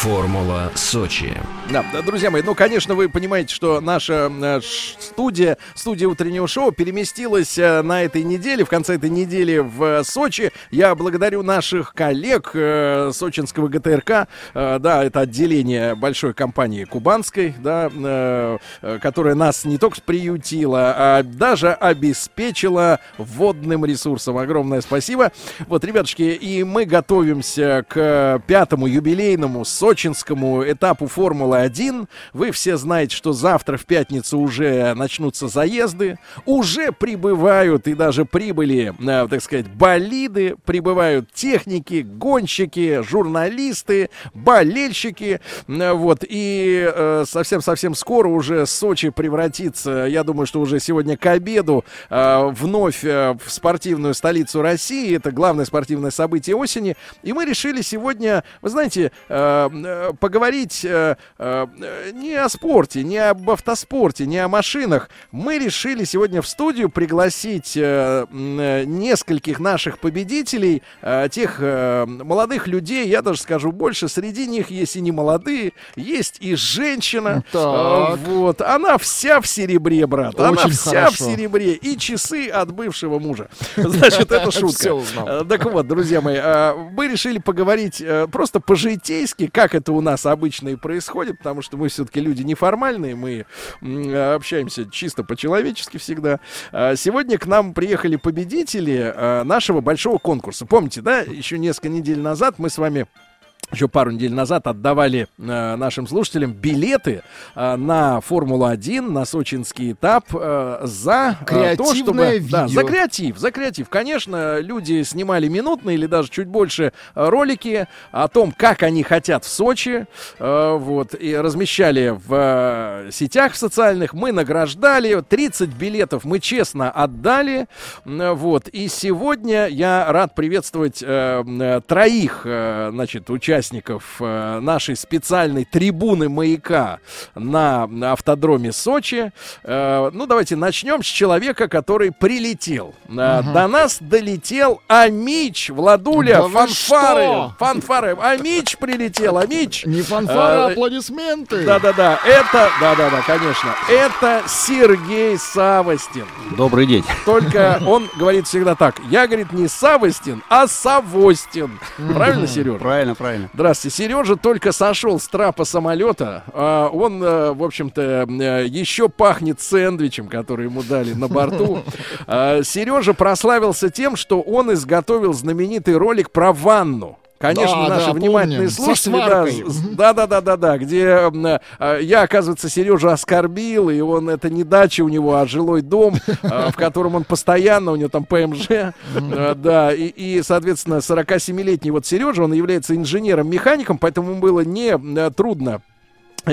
Формула Сочи. Да, да, друзья мои, ну, конечно, вы понимаете, что наша э, студия, студия утреннего шоу переместилась э, на этой неделе, в конце этой недели в э, Сочи. Я благодарю наших коллег э, сочинского ГТРК, э, да, это отделение большой компании кубанской, да, э, э, которая нас не только приютила, а даже обеспечила водным ресурсом. Огромное спасибо. Вот, ребятушки, и мы готовимся к пятому юбилейному сочинскому этапу Формулы-1. Вы все знаете, что завтра в пятницу уже начнутся заезды, уже прибывают и даже прибыли, э, так сказать, болиды, прибывают техники, гонщики, журналисты, болельщики. Э, Вот, и э, совсем-совсем скоро уже Сочи превратится, я думаю, что уже сегодня к обеду вновь в спортивную столицу России. Это главное спортивное событие осени. И мы решили сегодня, вы знаете, э, поговорить э, э, не о спорте, не об автоспорте, не о машинах. Мы решили сегодня в студию пригласить э, э, нескольких наших победителей, э, тех э, молодых людей, я даже скажу больше, среди них есть и не молодые, есть и женщина. Так. Э, вот, она вся в серебре, брат. она Очень вся хорошо. в серебре. И часы от бывшего мужа. Значит, это шутка. Э, Так вот, друзья мои, э, мы решили поговорить э, просто по-житейски, как это у нас обычно и происходит, потому что мы все-таки люди неформальные, мы общаемся чисто по-человечески всегда. Э, Сегодня к нам приехали победители э, нашего большого конкурса. Помните, да, еще несколько недель назад мы с вами еще пару недель назад отдавали э, нашим слушателям билеты э, на Формулу-1, на сочинский этап э, за э, то, чтобы... Да, видео. за креатив, за креатив. Конечно, люди снимали минутные или даже чуть больше э, ролики о том, как они хотят в Сочи, э, вот, и размещали в э, сетях в социальных. Мы награждали, 30 билетов мы честно отдали, М, вот, и сегодня я рад приветствовать э, э, троих, э, значит, участников э, нашей специальной трибуны маяка на автодроме Сочи. Э, ну, давайте начнем с человека, который прилетел. Э, До нас долетел Амич, Владуля, Да фанфары, что? фанфары. Амич прилетел, Амич. Не фанфары, а аплодисменты. Да-да-да, это, да-да-да, конечно, это Сергей Савостин. Добрый день. Только он говорит всегда так, я, говорит, не Савостин, а Савостин. Правильно, Сереж? Правильно, правильно. Здравствуйте. Сережа только сошел с трапа самолета. А он, э, в общем-то, э, еще пахнет сэндвичем, который ему дали на борту. А, Сережа прославился тем, что он изготовил знаменитый ролик про ванну. Конечно, Да, наши да, внимательные помним. Слушатели, да, да, да, да, да, где э, я, оказывается, Сережу оскорбил, и он это не дача у него, а жилой дом, э, в котором он постоянно, у него там ПМЖ, э, да, и, и, соответственно, 47-летний вот Сережа, он является инженером-механиком, поэтому ему было не э, трудно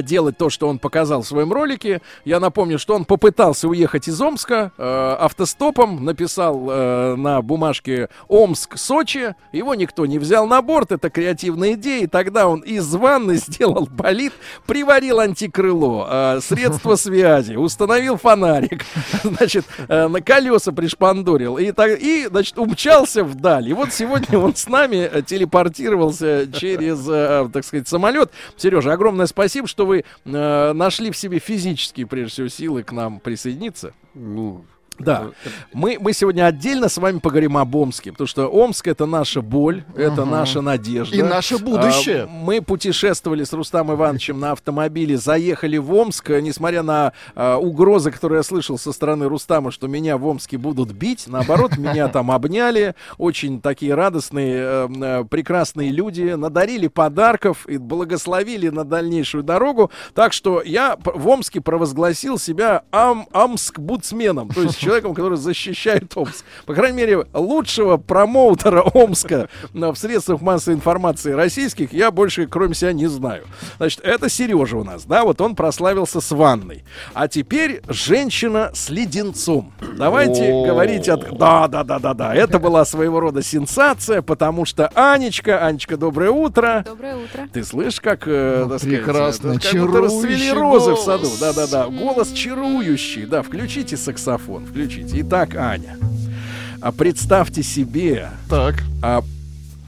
делать то, что он показал в своем ролике. Я напомню, что он попытался уехать из Омска э, автостопом, написал э, на бумажке Омск-Сочи. Его никто не взял на борт, это креативная идея. И тогда он из ванны сделал болит, приварил антикрыло, э, средства связи, установил фонарик, значит, э, на колеса пришпандорил и, так, и, значит, умчался вдаль. И вот сегодня он с нами э, телепортировался через, э, так сказать, самолет. Сережа, огромное спасибо, что вы э, нашли в себе физические, прежде всего, силы к нам присоединиться. Ну, Да, мы, мы сегодня отдельно с вами поговорим об Омске, потому что Омск это наша боль, это Мгм. наша надежда. И наше будущее. А, мы путешествовали с Рустамом Ивановичем на автомобиле, заехали в Омск, э, несмотря на а, угрозы, которые я слышал со стороны Рустама, что меня в Омске будут бить, наоборот, меня там обняли, очень такие радостные, э, э, прекрасные люди, надарили подарков и благословили на дальнейшую дорогу, так что я в Омске провозгласил себя ам Амск-бутсменом, то есть человеком, который защищает Омск. По крайней мере, лучшего промоутера Омска в средствах массовой информации российских я больше, кроме себя, не знаю. Значит, это Сережа у нас, да, вот он прославился с ванной. А теперь женщина с леденцом. Давайте говорить от... Да, да, да, да, да. Это была своего рода сенсация, потому что Анечка, Анечка, доброе утро. Доброе утро. Ты слышишь, как, э, Ну, сказать, прекрасно, как будто расцвели розы в саду. Да-да-да, голос чарующий. Да, включите саксофон, включите. Итак, Аня, а представьте себе Так. а,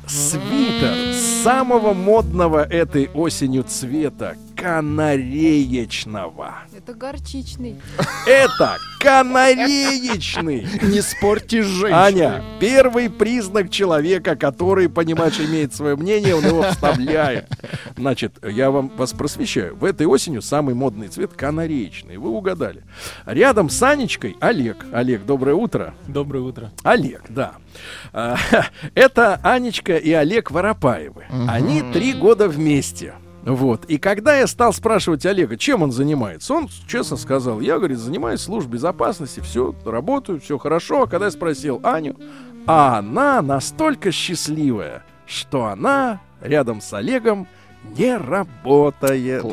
свитер самого модного этой осенью цвета канареечного. Это горчичный. Это канареечный. Не спорьте женщиной. Аня, первый признак человека, который, понимаешь, имеет свое мнение, он его вставляет. Значит, я вам вас просвещаю. В этой осенью самый модный цвет канареечный. Вы угадали. Рядом с Анечкой Олег. Олег, доброе утро. Доброе утро. Олег, да. А, Это Анечка и Олег Воропаевы. Они три года вместе. Вот. И когда я стал спрашивать Олега, чем он занимается, он честно сказал, я, говорит, занимаюсь службой безопасности, все, работаю, все хорошо. А когда я спросил Аню, а она настолько счастливая, что она рядом с Олегом не работает.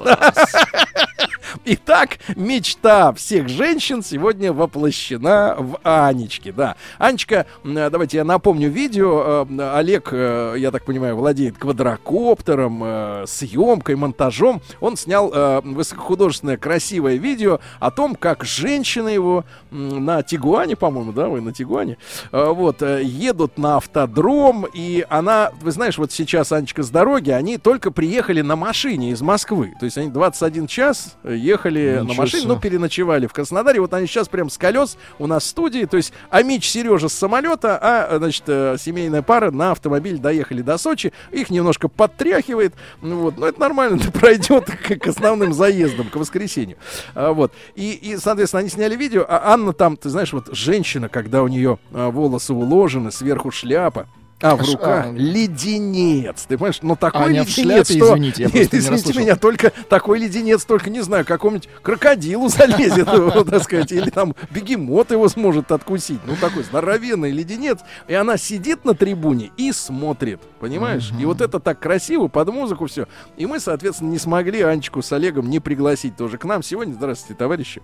Итак, мечта всех женщин сегодня воплощена в Анечке, да. Анечка, давайте я напомню видео. Э, Олег, э, я так понимаю, владеет квадрокоптером, э, съемкой, монтажом. Он снял э, высокохудожественное красивое видео о том, как женщины его на Тигуане, по-моему, да, вы на Тигуане, вот, едут на автодром, и она, вы знаешь, вот сейчас, Анечка, с дороги, они только приехали на машине из Москвы. То есть они 21 час ехали на Ничего машине, себе. ну, переночевали в Краснодаре. Вот они сейчас прям с колес у нас в студии. То есть Амич Сережа с самолета, а, значит, э, семейная пара на автомобиле доехали до Сочи. Их немножко подтряхивает. Ну, вот. Но это нормально, это пройдет к, к основным заездам, к воскресенью. А, вот. И, и, соответственно, они сняли видео. А Анна там, ты знаешь, вот женщина, когда у нее а, волосы уложены, сверху шляпа, а в Аж, руках а. леденец. Ты понимаешь, ну такой Аня в леденец, шляпе, что... извините, я Нет, не извините меня, только такой леденец, только, не знаю, какому-нибудь крокодилу залезет, так сказать, или там бегемот его сможет откусить. Ну, такой здоровенный леденец. И она сидит на трибуне и смотрит, понимаешь? И вот это так красиво, под музыку все. И мы, соответственно, не смогли Анечку с Олегом не пригласить тоже к нам сегодня. Здравствуйте, товарищи.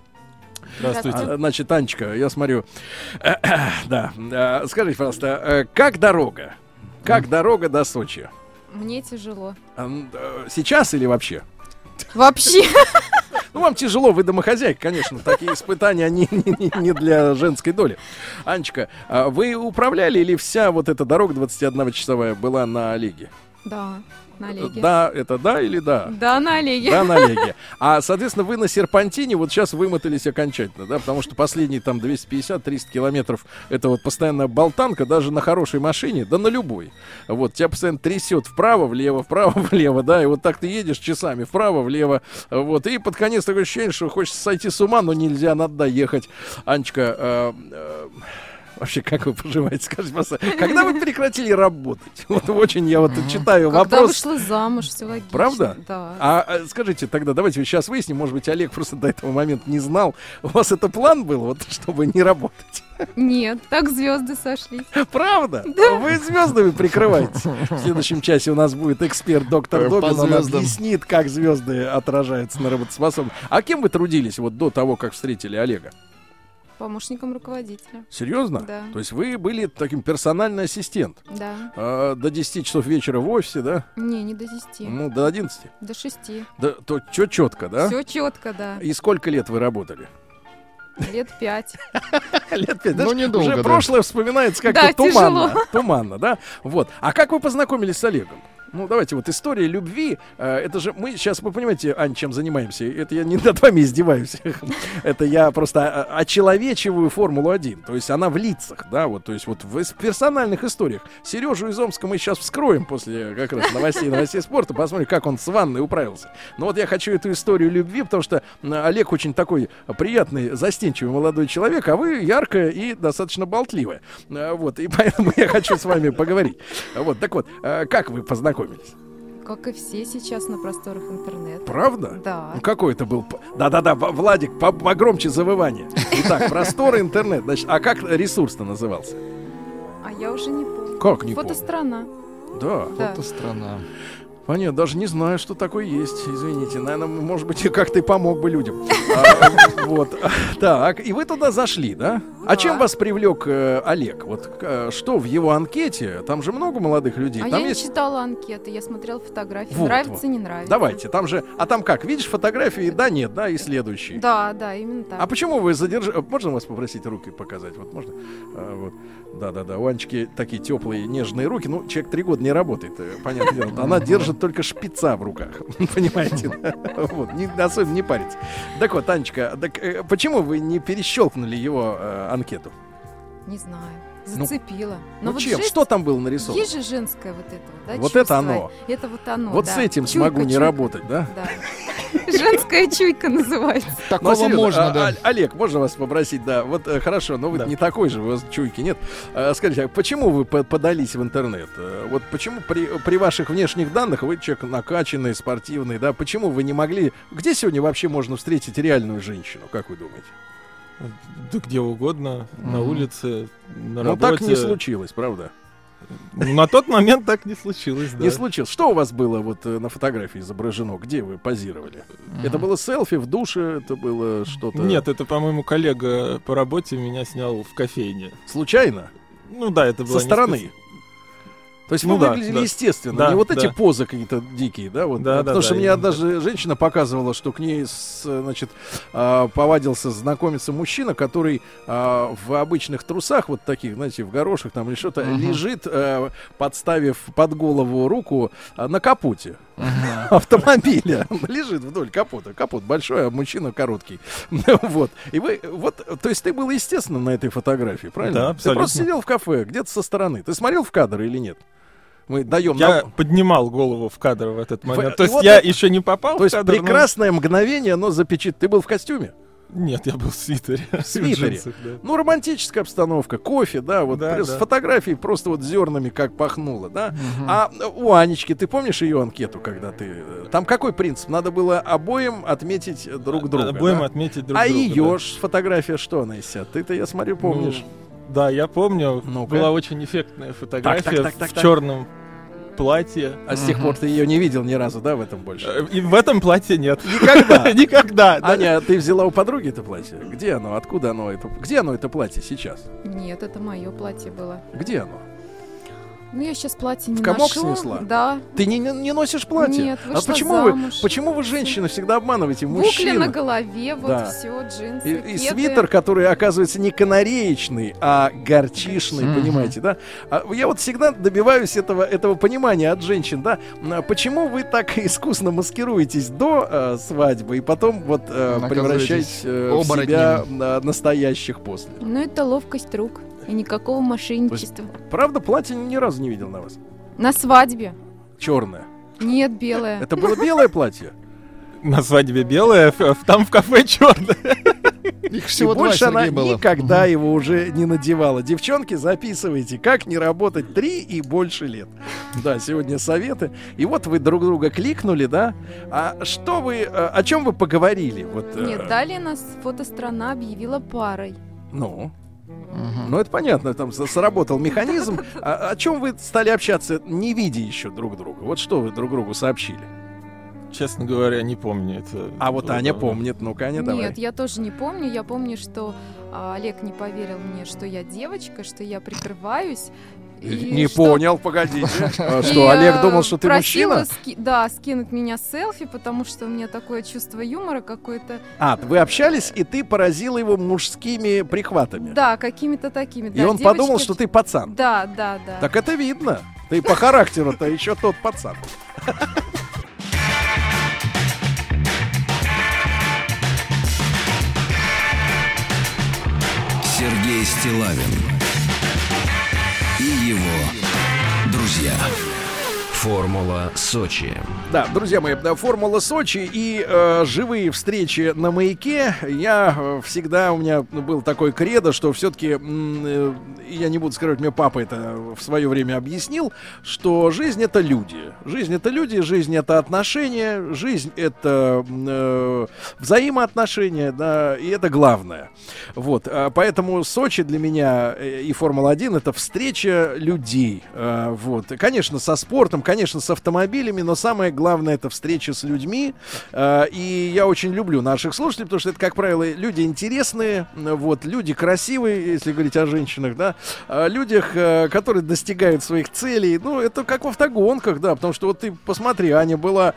Здравствуйте. А, Значит, Анечка, я смотрю. Да, а, скажите, пожалуйста, э, как дорога? Как дорога до Сочи? Мне тяжело. А, э, Сейчас или вообще? Вообще. Ну, вам тяжело, вы домохозяйка, конечно. Такие испытания, они не, не- не для женской доли. Анечка, а вы управляли или вся вот эта дорога 21-часовая была на Олеге? Да. На Олеге. Да, это да или да? Да, на Олеге. Да, на Олеге. А, соответственно, вы на серпантине вот сейчас вымотались окончательно, да, потому что последние там 250-300 километров это вот постоянно болтанка, даже на хорошей машине, да на любой. Вот, тебя постоянно трясет вправо, влево, вправо, влево, да, и вот так ты едешь часами вправо, влево, вот, и под конец такое ощущение, что хочется сойти с ума, но нельзя, надо доехать. Анечка, э, э, Вообще, как вы поживаете? Скажите, пожалуйста, когда вы прекратили работать? Вот очень я вот читаю Когда вопрос. вышла замуж, все логично. Правда? Да. А, а, скажите тогда, давайте сейчас выясним, может быть, Олег просто до этого момента не знал. У вас это план был, вот, чтобы не работать? Нет, так звезды сошлись. Правда? Вы звездами прикрываетесь. В следующем часе у нас будет эксперт доктор Добин. Он объяснит, как звезды отражаются на работоспособность. А кем вы трудились вот до того, как встретили Олега? Помощником руководителя. Серьезно? Да. То есть вы были таким персональный ассистент? Да. А, до 10 часов вечера в офисе, да? Не, не до 10. Ну, до 11. До 6. Да, то чё четко, да? Все четко, да. И сколько лет вы работали? Лет пять. Лет пять. Ну, Даже недолго, Уже да. прошлое вспоминается как-то Да, туманно. тяжело. Туманно, да? Вот. А как вы познакомились с Олегом? Ну, давайте, вот история любви, э, это же мы сейчас, вы понимаете, Ань, чем занимаемся? Это я не над вами издеваюсь. Это я просто э, очеловечиваю Формулу-1. То есть она в лицах, да, вот, то есть вот в персональных историях. Сережу из Омска мы сейчас вскроем после как раз новостей, новостей спорта, посмотрим, как он с ванной управился. Но вот я хочу эту историю любви, потому что Олег очень такой приятный, застенчивый молодой человек, а вы яркая и достаточно болтливая. Э, Вот, и поэтому я хочу с вами поговорить. Вот, так вот, как вы познакомились? Как и все сейчас на просторах интернета. Правда? Да. Ну, какой это был? Да-да-да, Владик, по- погромче завывание. Итак, простор интернет. Значит, а как ресурс-то назывался? А я уже не помню. Как не помню? Фотострана. Да. Да. Это страна. Понятно, даже не знаю, что такое есть. Извините, наверное, может быть, как-то и помог бы людям. А, Вот. Так, и вы туда зашли, да? А чем вас привлек э, Олег? Вот э, что в его анкете? Там же много молодых людей. А Там я не читала анкеты, я смотрела фотографии. Вот, нравится, вот. не нравится. Давайте, там же, а там как, видишь фотографии, да, нет, да, и следующий. Да, да, именно так. А почему вы задержали? Можно вас попросить руки показать? Вот можно? А, вот. Да, да, да. У Анечки такие теплые, нежные руки. Ну, человек три года не работает, э, понятное дело. Она держит только шпица в руках. Понимаете? Вот, не, особенно не парится. Так вот, Анечка, так, э, почему вы не перещелкнули его э, анкету? Не знаю. Ну, Зацепила. Ну, вот чем? жесть- Что там было нарисовано? Есть же женское вот это вот, да, Вот чувство. это оно. Это вот оно, Вот да. с этим Чуйка, смогу не чуйка. работать, да? Да. Женская чуйка называется. Ну, Такого серьезно, можно, а, да. О- Олег, можно вас попросить, да, вот э, хорошо, но вы не такой же, у вас чуйки нет. А, скажите, а почему вы по- подались в интернет? Э, Вот почему при, при ваших внешних данных вы человек накачанный, спортивный, да, почему вы не могли... Где сегодня вообще можно встретить реальную женщину, как вы думаете? Да где угодно, на Мгм. улице, на ну, работе. так не случилось, правда? На тот момент так не случилось, да. Не случилось. Что у вас было вот э, на фотографии изображено? Где вы позировали? Это было селфи в душе? Это было что-то... Нет, это, по-моему, коллега по работе меня снял в кофейне. Случайно? Ну да, это было Со стороны? специ- То есть Ну вы да, выглядели да. естественно, Да, не вот эти да. позы какие-то дикие, да? Вот, Да, А, да, потому что да, мне именно даже женщина показывала, что к ней, значит, а, повадился знакомиться мужчина, который а, в обычных трусах, вот таких, знаете, в горошек там или что-то, Мгм. лежит, а, подставив под голову руку а, на капоте автомобиля. Лежит вдоль капота. Капот большой, а мужчина короткий. вот. И вы, вот, то есть ты был естественно на этой фотографии, правильно? Да, Ты абсолютно. просто сидел в кафе, где-то со стороны. Ты смотрел в кадр или нет? Мы даем Я нам- поднимал голову в кадр в этот момент. В- То есть вот я это- еще не попал То в есть кадр. но- прекрасное мгновение, но запечат. Ты был в костюме? Нет, я был в свитере. В свитере. джинсах, да. Ну, романтическая обстановка, кофе, да, вот Да, с да. фотографией просто вот зернами как пахнуло, да. А у Анечки, ты помнишь ее анкету, когда ты... э, Там какой принцип? Надо было обоим отметить э, друг друга. Обоим да? отметить друг а друга, ее да. ж фотография что она из себя? Ты-то, я смотрю, помнишь. Ну, да, я помню. Ну-ка. Была очень эффектная фотография так, так, в так. черном платье. А с тех пор ты ее не видел ни разу, да, в этом больше? Э, И в этом платье нет. Никогда? Никогда. да. Аня, ты взяла у подруги это платье? Где оно? Откуда оно? Где оно, это платье сейчас? Нет, это мое платье было. Где оно? Ну, я сейчас платье не В комок ношу. снесла? Да. Ты не, не, не носишь платье? Нет, а вышла почему вы, замуж. почему вы женщины всегда обманываете мужчин? на голове, вот Да. все, джинсы, И, и кеды. свитер, который оказывается не канареечный, а горчишный, Мгм. понимаете, да? А я вот всегда добиваюсь этого, этого понимания от женщин, да? А Почему вы так искусно маскируетесь до э, свадьбы и потом вот э, превращаетесь э, в себя э, настоящих после? Ну, это ловкость рук. И никакого мошенничества. Правда, платье ни разу не видел на вас? На свадьбе. Черное. Нет, белое. Это было белое платье? На свадьбе белая, ф- там в кафе черная. Их И всего два, больше она было. никогда его уже не надевала. Девчонки, записывайте, как не работать три и больше лет. Да, сегодня советы. И вот вы друг друга кликнули, да? А что вы, э, о чем вы поговорили? Вот, э, Нет, далее нас фотострана объявила парой. Ну, ну это понятно, там сработал механизм. А, о чем вы стали общаться, не видя еще друг друга? Вот что вы друг другу сообщили? Честно говоря, не помню это. А вот Аня было. помнит, ну-ка, Аня, давай. Нет, я тоже не помню. Я помню, что а, Олег не поверил мне, что я девочка, что я прикрываюсь. И Не что- понял, погодите. А Что, Олег э, думал, что ты мужчина? да, скинуть меня селфи, потому что у меня такое чувство юмора какое-то. А, вы общались, и ты поразила его мужскими прихватами. Да, какими-то такими. И он подумал, что ты пацан. Да, да, да. Так это видно. Ты по характеру-то еще тот пацан. Сергей Стилавин его друзья. Формула Сочи. Да, друзья мои, да, формула Сочи и э, живые встречи на маяке. Я э, всегда, у меня был такой кредо, что все-таки, я не буду скрывать, мне папа это в свое время объяснил, что жизнь это люди. Жизнь это люди, жизнь это отношения, жизнь это э, взаимоотношения, да, и это главное. Вот, а поэтому Сочи для меня э, и Формула-1 это встреча людей. А, Вот, конечно, со спортом, конечно, с автомобилями, но самое главное это встреча с людьми. А, И я очень люблю наших слушателей, потому что это, как правило, люди интересные, вот, люди красивые, если говорить о женщинах, да, о людях, э, которые достигают своих целей. Ну, это как в автогонках, да, потому что вот ты посмотри, Аня была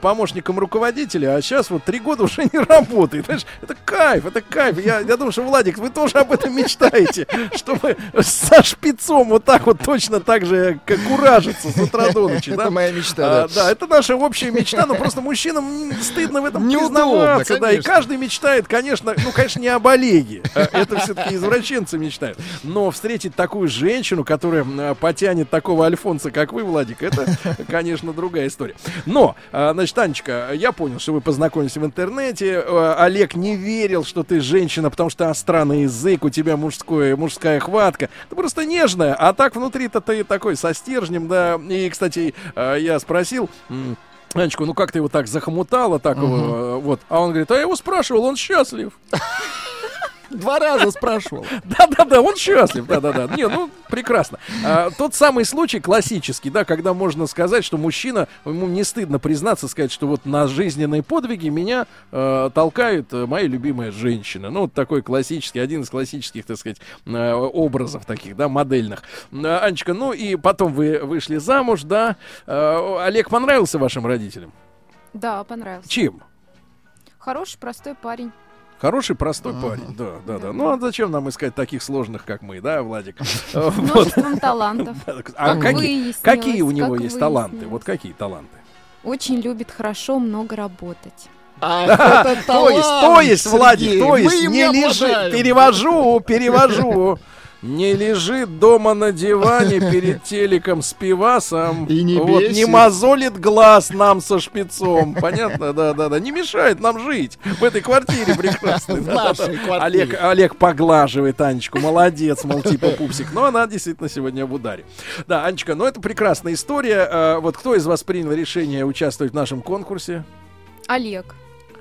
помощником руководителя, а сейчас вот три года уже не работает. Знаешь, это кайф, это кайф. Я, я думаю, что, Владик, вы тоже об этом мечтаете, чтобы со шпицом вот так вот точно так же как куражиться с утра до ночи. Это да? моя мечта, А, да. да, это наша общая мечта, но просто мужчинам стыдно в этом Неудобно, признаваться. Да, и каждый мечтает, конечно, ну, конечно, не об Олеге. А Это все-таки извращенцы мечтают. Но встретить такую женщину, которая потянет такого Альфонса, как вы, Владик, это, конечно, другая история. Но, а, значит, Анечка, я понял, что вы познакомились в интернете. Олег не верил, что ты женщина, потому что странный язык, у тебя мужской, мужская хватка. Ты просто нежная, а так внутри-то ты такой со стержнем, да. И, кстати, а, я спросил... Анечку, ну как ты его так захомутала, так его, э, вот. А он говорит, а я его спрашивал, он счастлив. Два раза спрашивал. Да-да-да, он счастлив, да-да-да. Не, ну, прекрасно. А, тот самый случай классический, да, когда можно сказать, что мужчина, ему не стыдно признаться, сказать, что вот на жизненные подвиги меня э, толкают э, мои любимые женщины. Ну, вот такой классический, один из классических, так сказать, э, образов таких, да, модельных. А, Анечка, ну и потом вы вышли замуж, да. Олег понравился вашим родителям? Да, понравился. Чем? Хороший, простой парень. Хороший, простой парень. Да, да, да. Ну а зачем нам искать таких сложных, как мы, да, Владик? Множеством талантов. А Как какие, у него есть таланты? Вот какие таланты? Очень любит хорошо много работать. Это То есть, то есть, Владик, то есть, не обладаем. перевожу, перевожу. Не лежит дома на диване перед телеком с пивасом. И не вот, не бесит. мозолит глаз нам со шпицом. Понятно? Да, да, да. Не мешает нам жить в этой квартире прекрасной. В нашей квартире. Олег, Олег поглаживает Анечку. Молодец, мол, типа пупсик. Но она действительно сегодня в ударе. Да, Анечка, ну это прекрасная история. А, Вот кто из вас принял решение участвовать в нашем конкурсе? Олег.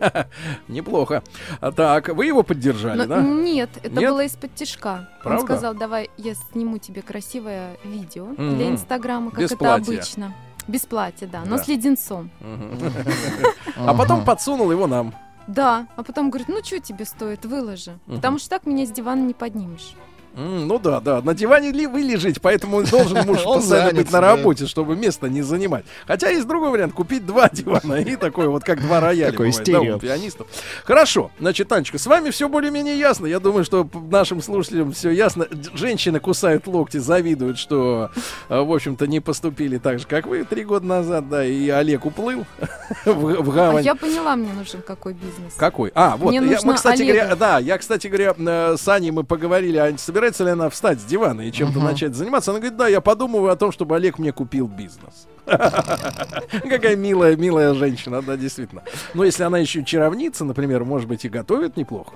Неплохо. А, Так, вы его поддержали, да? Нет, это было из-под тишка. Правда? Он сказал, давай я сниму тебе красивое видео для Инстаграма, как это обычно. Без платья, да, но с леденцом. А потом подсунул его нам. Да, а потом говорит, ну что тебе стоит, выложи. Потому что так меня с дивана не поднимешь. М, Ну да, да. На диване ли вы лежите, поэтому он должен муж постоянно быть на да. работе, чтобы место не занимать. Хотя есть другой вариант, купить два дивана и такой вот, как два рояля Такой да, стерео. у пианистов. Хорошо, значит, Танечка, с вами все более-менее ясно. Я думаю, что нашим слушателям все ясно. Женщины кусают локти, завидуют, что, э, в общем-то, не поступили так же, как вы три года назад, да, и Олег уплыл в, в А гавань. я поняла, мне нужен какой бизнес. Какой? А, вот, Мне я- нужно мы, кстати Олега. говоря, да, я, кстати говоря, э, с Аней мы поговорили, а собирается ли она встать с дивана и чем-то Мгм. начать заниматься? Она говорит, да, я подумываю о том, чтобы Олег мне купил бизнес. Какая милая, милая женщина, да, действительно. Но если она еще чаровница, например, может быть, и готовит неплохо,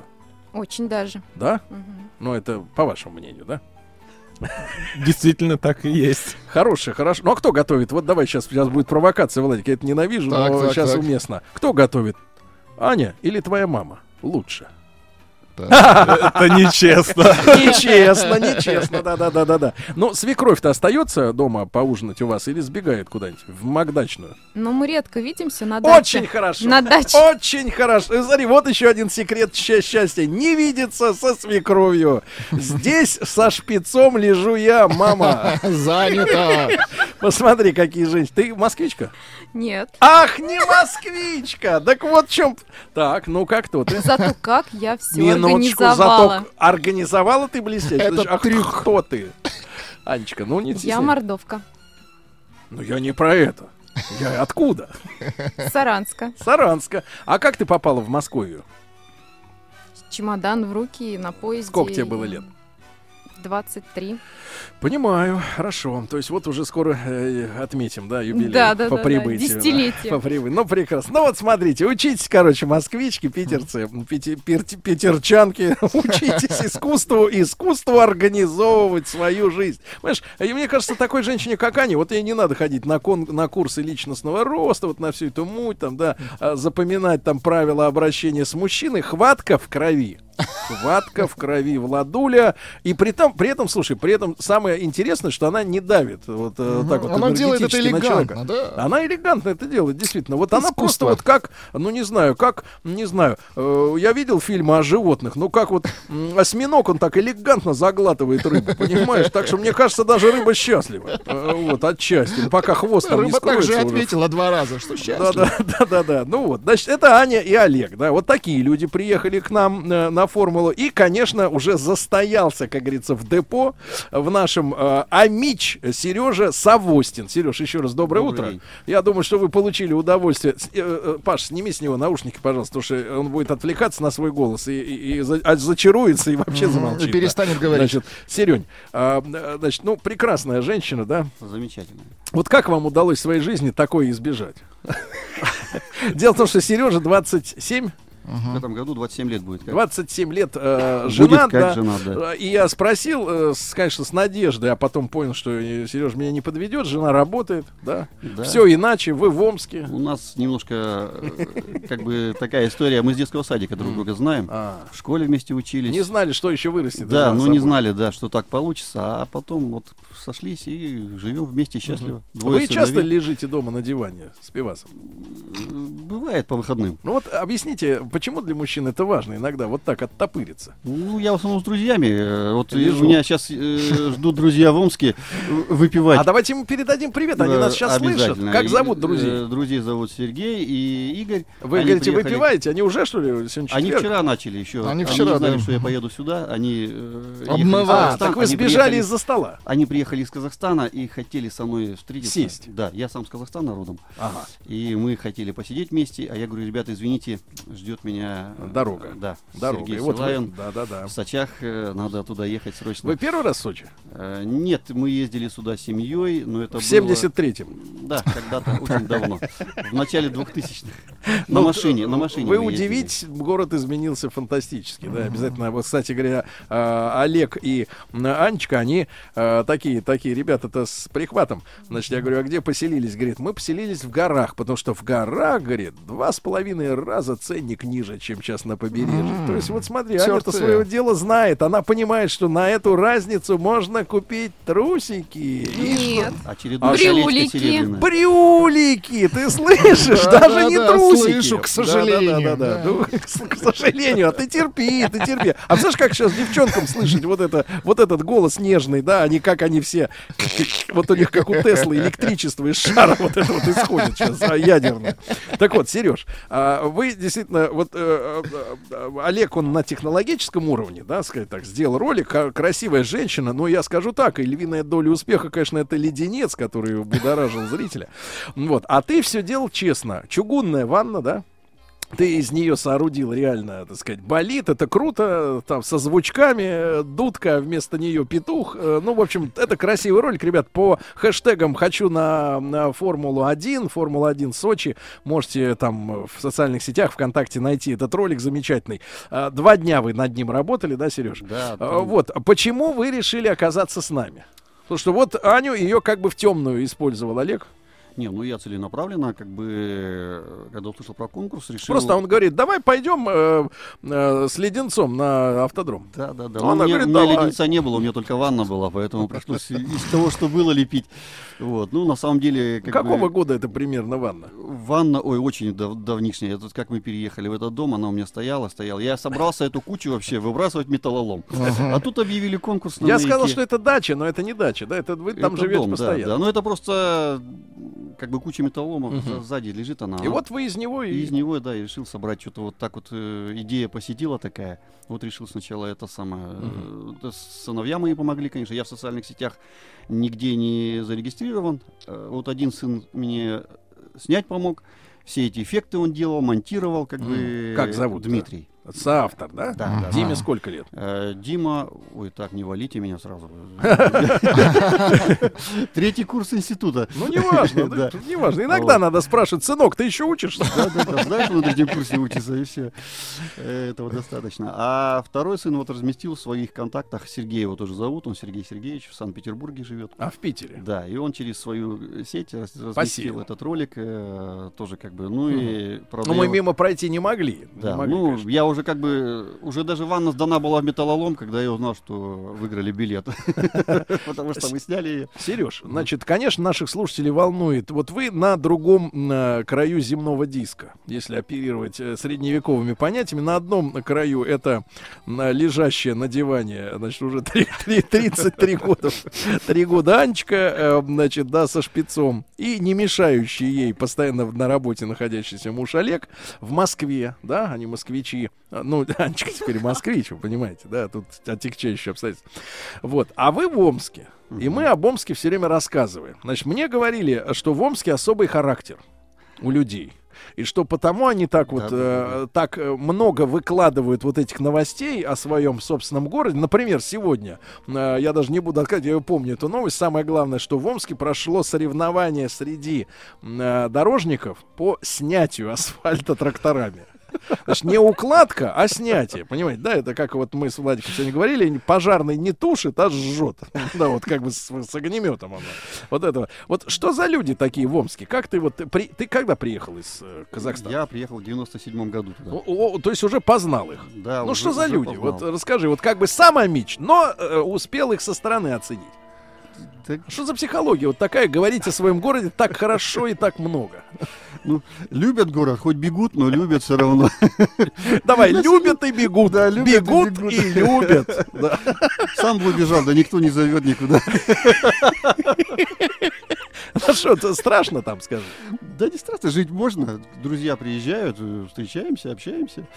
Очень даже. да? Ну, это по вашему мнению, да? Действительно так и есть. Хороший, хорошо. Ну, а кто готовит? Вот давай сейчас, сейчас будет провокация, Владик, я это ненавижу, Так, но так, сейчас так. уместно. Кто готовит? Аня или твоя мама? Лучше. Это нечестно. Нечестно, нечестно, да-да-да-да-да. Ну, свекровь-то остается дома поужинать у вас или сбегает куда-нибудь в Макдачную? Но мы редко видимся на даче. Очень хорошо. На даче. Очень хорошо. Смотри, вот еще один секрет счастья. Не видеться со свекровью. Здесь со шпицом лежу я, мама. Занято. Посмотри, какие женщины. Ты москвичка? Нет. Ах, не москвичка! Так вот в чем... Так, ну как тут? Зато как я все Минуточку, организовала. зато организовала ты блестяще. Это Значит, а трюк. кто ты? Анечка, ну не Я мордовка. Ну я не про это. Я откуда? Саранска. Саранска. А как ты попала в Московию? Чемодан в руки на поезде. Сколько тебе было лет? 23. Понимаю, хорошо. То есть вот уже скоро э, отметим, да, юбилей Да, да, по да, да, прибытию. десятилетие. По прибытию. Ну, прекрасно. Ну вот смотрите, учитесь, короче, москвички, питерцы, пяти- пер- питерчанки, учитесь искусству, искусству организовывать свою жизнь. Понимаешь, и мне кажется, такой женщине, как Аня, вот ей не надо ходить на, кон- на курсы личностного роста, вот на всю эту муть, там, да, а, запоминать там правила обращения с мужчиной, хватка в крови. Хватка в крови Владуля. И при, том, при этом, слушай, при этом самое интересное, что она не давит вот э, так вот Она делает это элегантно, да. Она элегантно это делает, действительно. Вот она Искусство. просто вот как, ну не знаю, как, не знаю, э, я видел фильмы о животных, ну как вот осьминог, он так элегантно заглатывает рыбу, понимаешь? Так что мне кажется, даже рыба счастлива. Э, Вот, отчасти. Ну, Пока хвост там не Рыба также уже. ответила два раза, что Да, счастлив. да, да, да, да. Ну вот, значит, это Аня и Олег, да, вот такие люди приехали к нам э, на формулу. И, конечно, уже застоялся, как говорится, в депо в нашем э, Амич Сережа Савостин. Сереж, еще раз доброе, Добрый утро. день. Я думаю, что вы получили удовольствие. С- э, э, Паш, сними с него наушники, пожалуйста, потому что он будет отвлекаться на свой голос и, и- и за- а, зачаруется и вообще Мгм, замолчит. и перестанет говорить. Значит, Серень, а, э, значит, ну, прекрасная женщина, да? Замечательно. Вот как вам удалось в своей жизни такое избежать? Дело в том, что Сережа 27, В этом году 27 лет будет. как. 27 лет э, Будет женат, как да. женат, да. И я спросил, э, с- конечно, с надеждой, а потом понял, что Сережа меня не подведет, жена работает, да. Да. Все иначе, вы в Омске. У нас немножко э, как бы такая история. Мы с детского садика друг друга знаем. В школе вместе учились. А. Не знали, что еще вырастет. Да, ну не знали, да, что так получится, а потом вот сошлись и живем вместе счастливо. Двое Вы часто сыновей. лежите дома на диване с пивасом? Бывает по выходным. Ну вот объясните, почему для мужчин это важно иногда вот так оттопыриться? Ну, я в основном с друзьями. э, Вот и Вижу. у меня сейчас ждут друзья в Омске э, выпивать. А давайте ему передадим привет, они нас сейчас слышат. Как зовут э, друзей? Друзей зовут Сергей и Игорь. Вы Они говорите, приехали- выпиваете? Они уже, что ли, сегодня Они вчера начали еще. Они вчера, знали, да. что я поеду сюда. Они э. А, так вы сбежали из-за стола? Они приехали из Казахстана и хотели со мной встретиться. Сесть. Да, я сам с Казахстана родом. Ага. И мы хотели посидеть вместе, а я говорю, ребята, извините, ждет меня... э, Дорога. Да, Дорога. Сергей И вот вы- Силаин. да-да-да. В Сочах, э, надо туда ехать срочно. Вы первый раз в Сочи? Э, Нет, мы ездили сюда с семьей, но это В было- 73-м? Да, когда-то, очень давно. В начале 2000-х. На Ну, машине, на машине Вы удивитесь, город изменился фантастически, да, обязательно. Вот, кстати говоря, Олег и Анечка, они э, такие, такие ребята-то с прихватом. Значит, я говорю, а где поселились? Говорит, мы поселились в горах, потому что в горах, говорит, два с половиной раза ценник ниже, чем сейчас на побережье. М, То есть вот смотри, чёрт Аня-то ты. своего дела знает. Она понимает, что на эту разницу можно купить трусики. Нет. Очередное Брюлики. Брюлики, ты слышишь? Да, Даже да, не трусики. слышу, к сожалению, Да, да, да. Ну, к к сожалению, а ты терпи, ты терпи. А знаешь, как сейчас девчонкам слышать вот это, вот этот голос нежный, да, они как они все, вот у них как у Теслы электричество из шара вот это вот исходит сейчас, а, ядерное. Так вот, Сереж, а, вы действительно, вот э, э, э, Олег, он на технологическом уровне, да, сказать так, сделал ролик, ка- красивая женщина, но я скажу так, и львиная доля успеха, конечно, это леденец, который будоражил зрителя. Вот, а ты все делал честно. Чугунная ванна, да? Ты из нее соорудил реально, так сказать, болит, это круто, там со звучками, э, дудка, вместо нее петух. Э, Ну, в общем, это красивый ролик, ребят, по хэштегам «хочу на, на Формулу-1», «Формула-1 Сочи», можете там э, в социальных сетях, ВКонтакте найти этот ролик замечательный. А, Два дня вы над ним работали, да, Сереж? Да, А, Вот, а почему вы решили оказаться с нами? Потому что вот Аню ее как бы в темную использовал Олег. Не, ну я целенаправленно, как бы, э, когда услышал про конкурс, решил... Просто он говорит, давай пойдем э, э, с леденцом на автодром. Да, да, да. Она у, меня, говорит, у меня давай. леденца не было, у меня только ванна была, поэтому пришлось из того, что было, лепить. Вот. Ну, на самом деле... Как Какого бы, года это примерно ванна? Ванна, ой, очень дав- давнишняя. Это как мы переехали в этот дом, она у меня стояла, стояла. Я собрался эту кучу вообще выбрасывать металлолом. А тут объявили конкурс на Я сказал, маяке. что это дача, но это не дача, да? Это вы там Это живете дом, да, постоянно. Да, Ну это просто как бы куча металлолома Мгм. за- сзади лежит она. И вот вы из него и... и из него, да, и решил собрать что-то вот так вот. э, идея посетила такая. Вот решил сначала это самое. э, да, сыновья мои помогли, конечно. Я в социальных сетях нигде не зарегистрирован. Э, вот один сын мне снять помог. Все эти эффекты он делал, монтировал, как М. бы. Как зовут? Дмитрий. Соавтор, да? Да, да. Диме да. сколько лет? Э, Дима, ой, так, не валите меня сразу. Третий курс института. Ну, неважно, да, Да. неважно. Иногда надо спрашивать, сынок, ты еще учишься? Да, да, да, знаешь, на третьем курсе учится, и все. Этого достаточно. А второй сын вот разместил в своих контактах, Сергей его тоже зовут, он Сергей Сергеевич, в Санкт-Петербурге живет. А в Питере? Да, и он через свою сеть раз- разместил этот ролик, э, тоже как бы, ну и... Ну, мы мимо пройти не могли. Да, ну, я уже как бы, уже даже ванна сдана была в металлолом, когда я узнал, что выиграли билет. Потому что мы сняли ее. Сереж, значит, конечно, наших слушателей волнует. Вот вы на другом м, краю земного диска, если оперировать э, средневековыми понятиями. На одном краю это лежащее на диване, значит, уже три- три- 33 года. Три года Анечка, э, значит, да, со шпицом. И не мешающий ей постоянно на работе находящийся муж Олег в Москве, да, они москвичи. А, Ну, Анечка теперь москвич, вы понимаете, да, тут отягчающие обстоятельства. Вот, а вы в Омске. И мы об Омске все время рассказываем. Значит, мне говорили, что в Омске особый характер у людей. И что потому они так вот э, так э, много выкладывают вот этих новостей о своем собственном городе. Например, сегодня, э, я даже не буду открывать, я помню эту новость. Самое главное, что в Омске прошло соревнование среди э, дорожников по снятию асфальта тракторами. Значит, не укладка, а снятие. Понимаете, да, это как вот мы с Владиком сегодня говорили, пожарный не тушит, а жжет. Да, вот как бы с, с огнеметом оно. Вот этого. Вот что за люди такие в Омске? Как ты вот, при, ты когда приехал из э, Казахстана? Я приехал в 97 году туда. О, о, то есть уже познал их. Да, ну уже- что за уже люди? познал. Вот расскажи, вот как бы сам Амич, но э, успел их со стороны оценить. Что за психология? Вот такая, говорить о своем городе так хорошо и так много. Ну, любят город, хоть бегут, но любят все равно. Давай, любят и бегут. Да, любят и бегут бегут. и любят. Да. Сам бы убежал, да никто не зовет никуда. Ну что, это страшно там, скажи? Да не страшно, жить можно. Друзья приезжают, встречаемся, общаемся.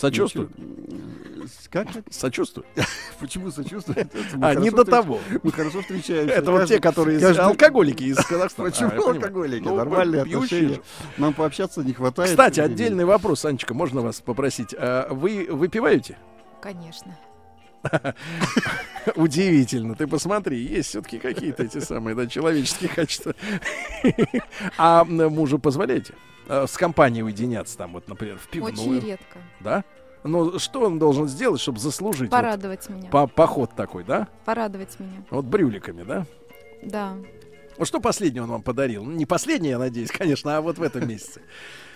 Сочувствуют? Ничего. Как? как? Сочувствуют. Почему мы А, не до того. Мы хорошо встречаемся. Это вот те, которые алкоголики из Казахстана. А, Почему понимаю. алкоголики? Ну, Нормальные пьющие отношения. Нам пообщаться не хватает. Кстати, отдельный вопрос, Анечка, можно вас попросить? А Вы выпиваете? Конечно. Удивительно. Ты посмотри, есть все-таки какие-то эти самые да, человеческие качества. А мужу позволяете? А, С компанией уединяться там, вот, например, в пивную? Очень редко. Да? Ну, что он должен сделать, чтобы заслужить? вот Порадовать меня. по- поход такой, да? Порадовать меня. Вот брюликами, да? Да. Вот что последнее он вам подарил? Ну, Не последнее, я надеюсь, конечно, а вот в этом месяце.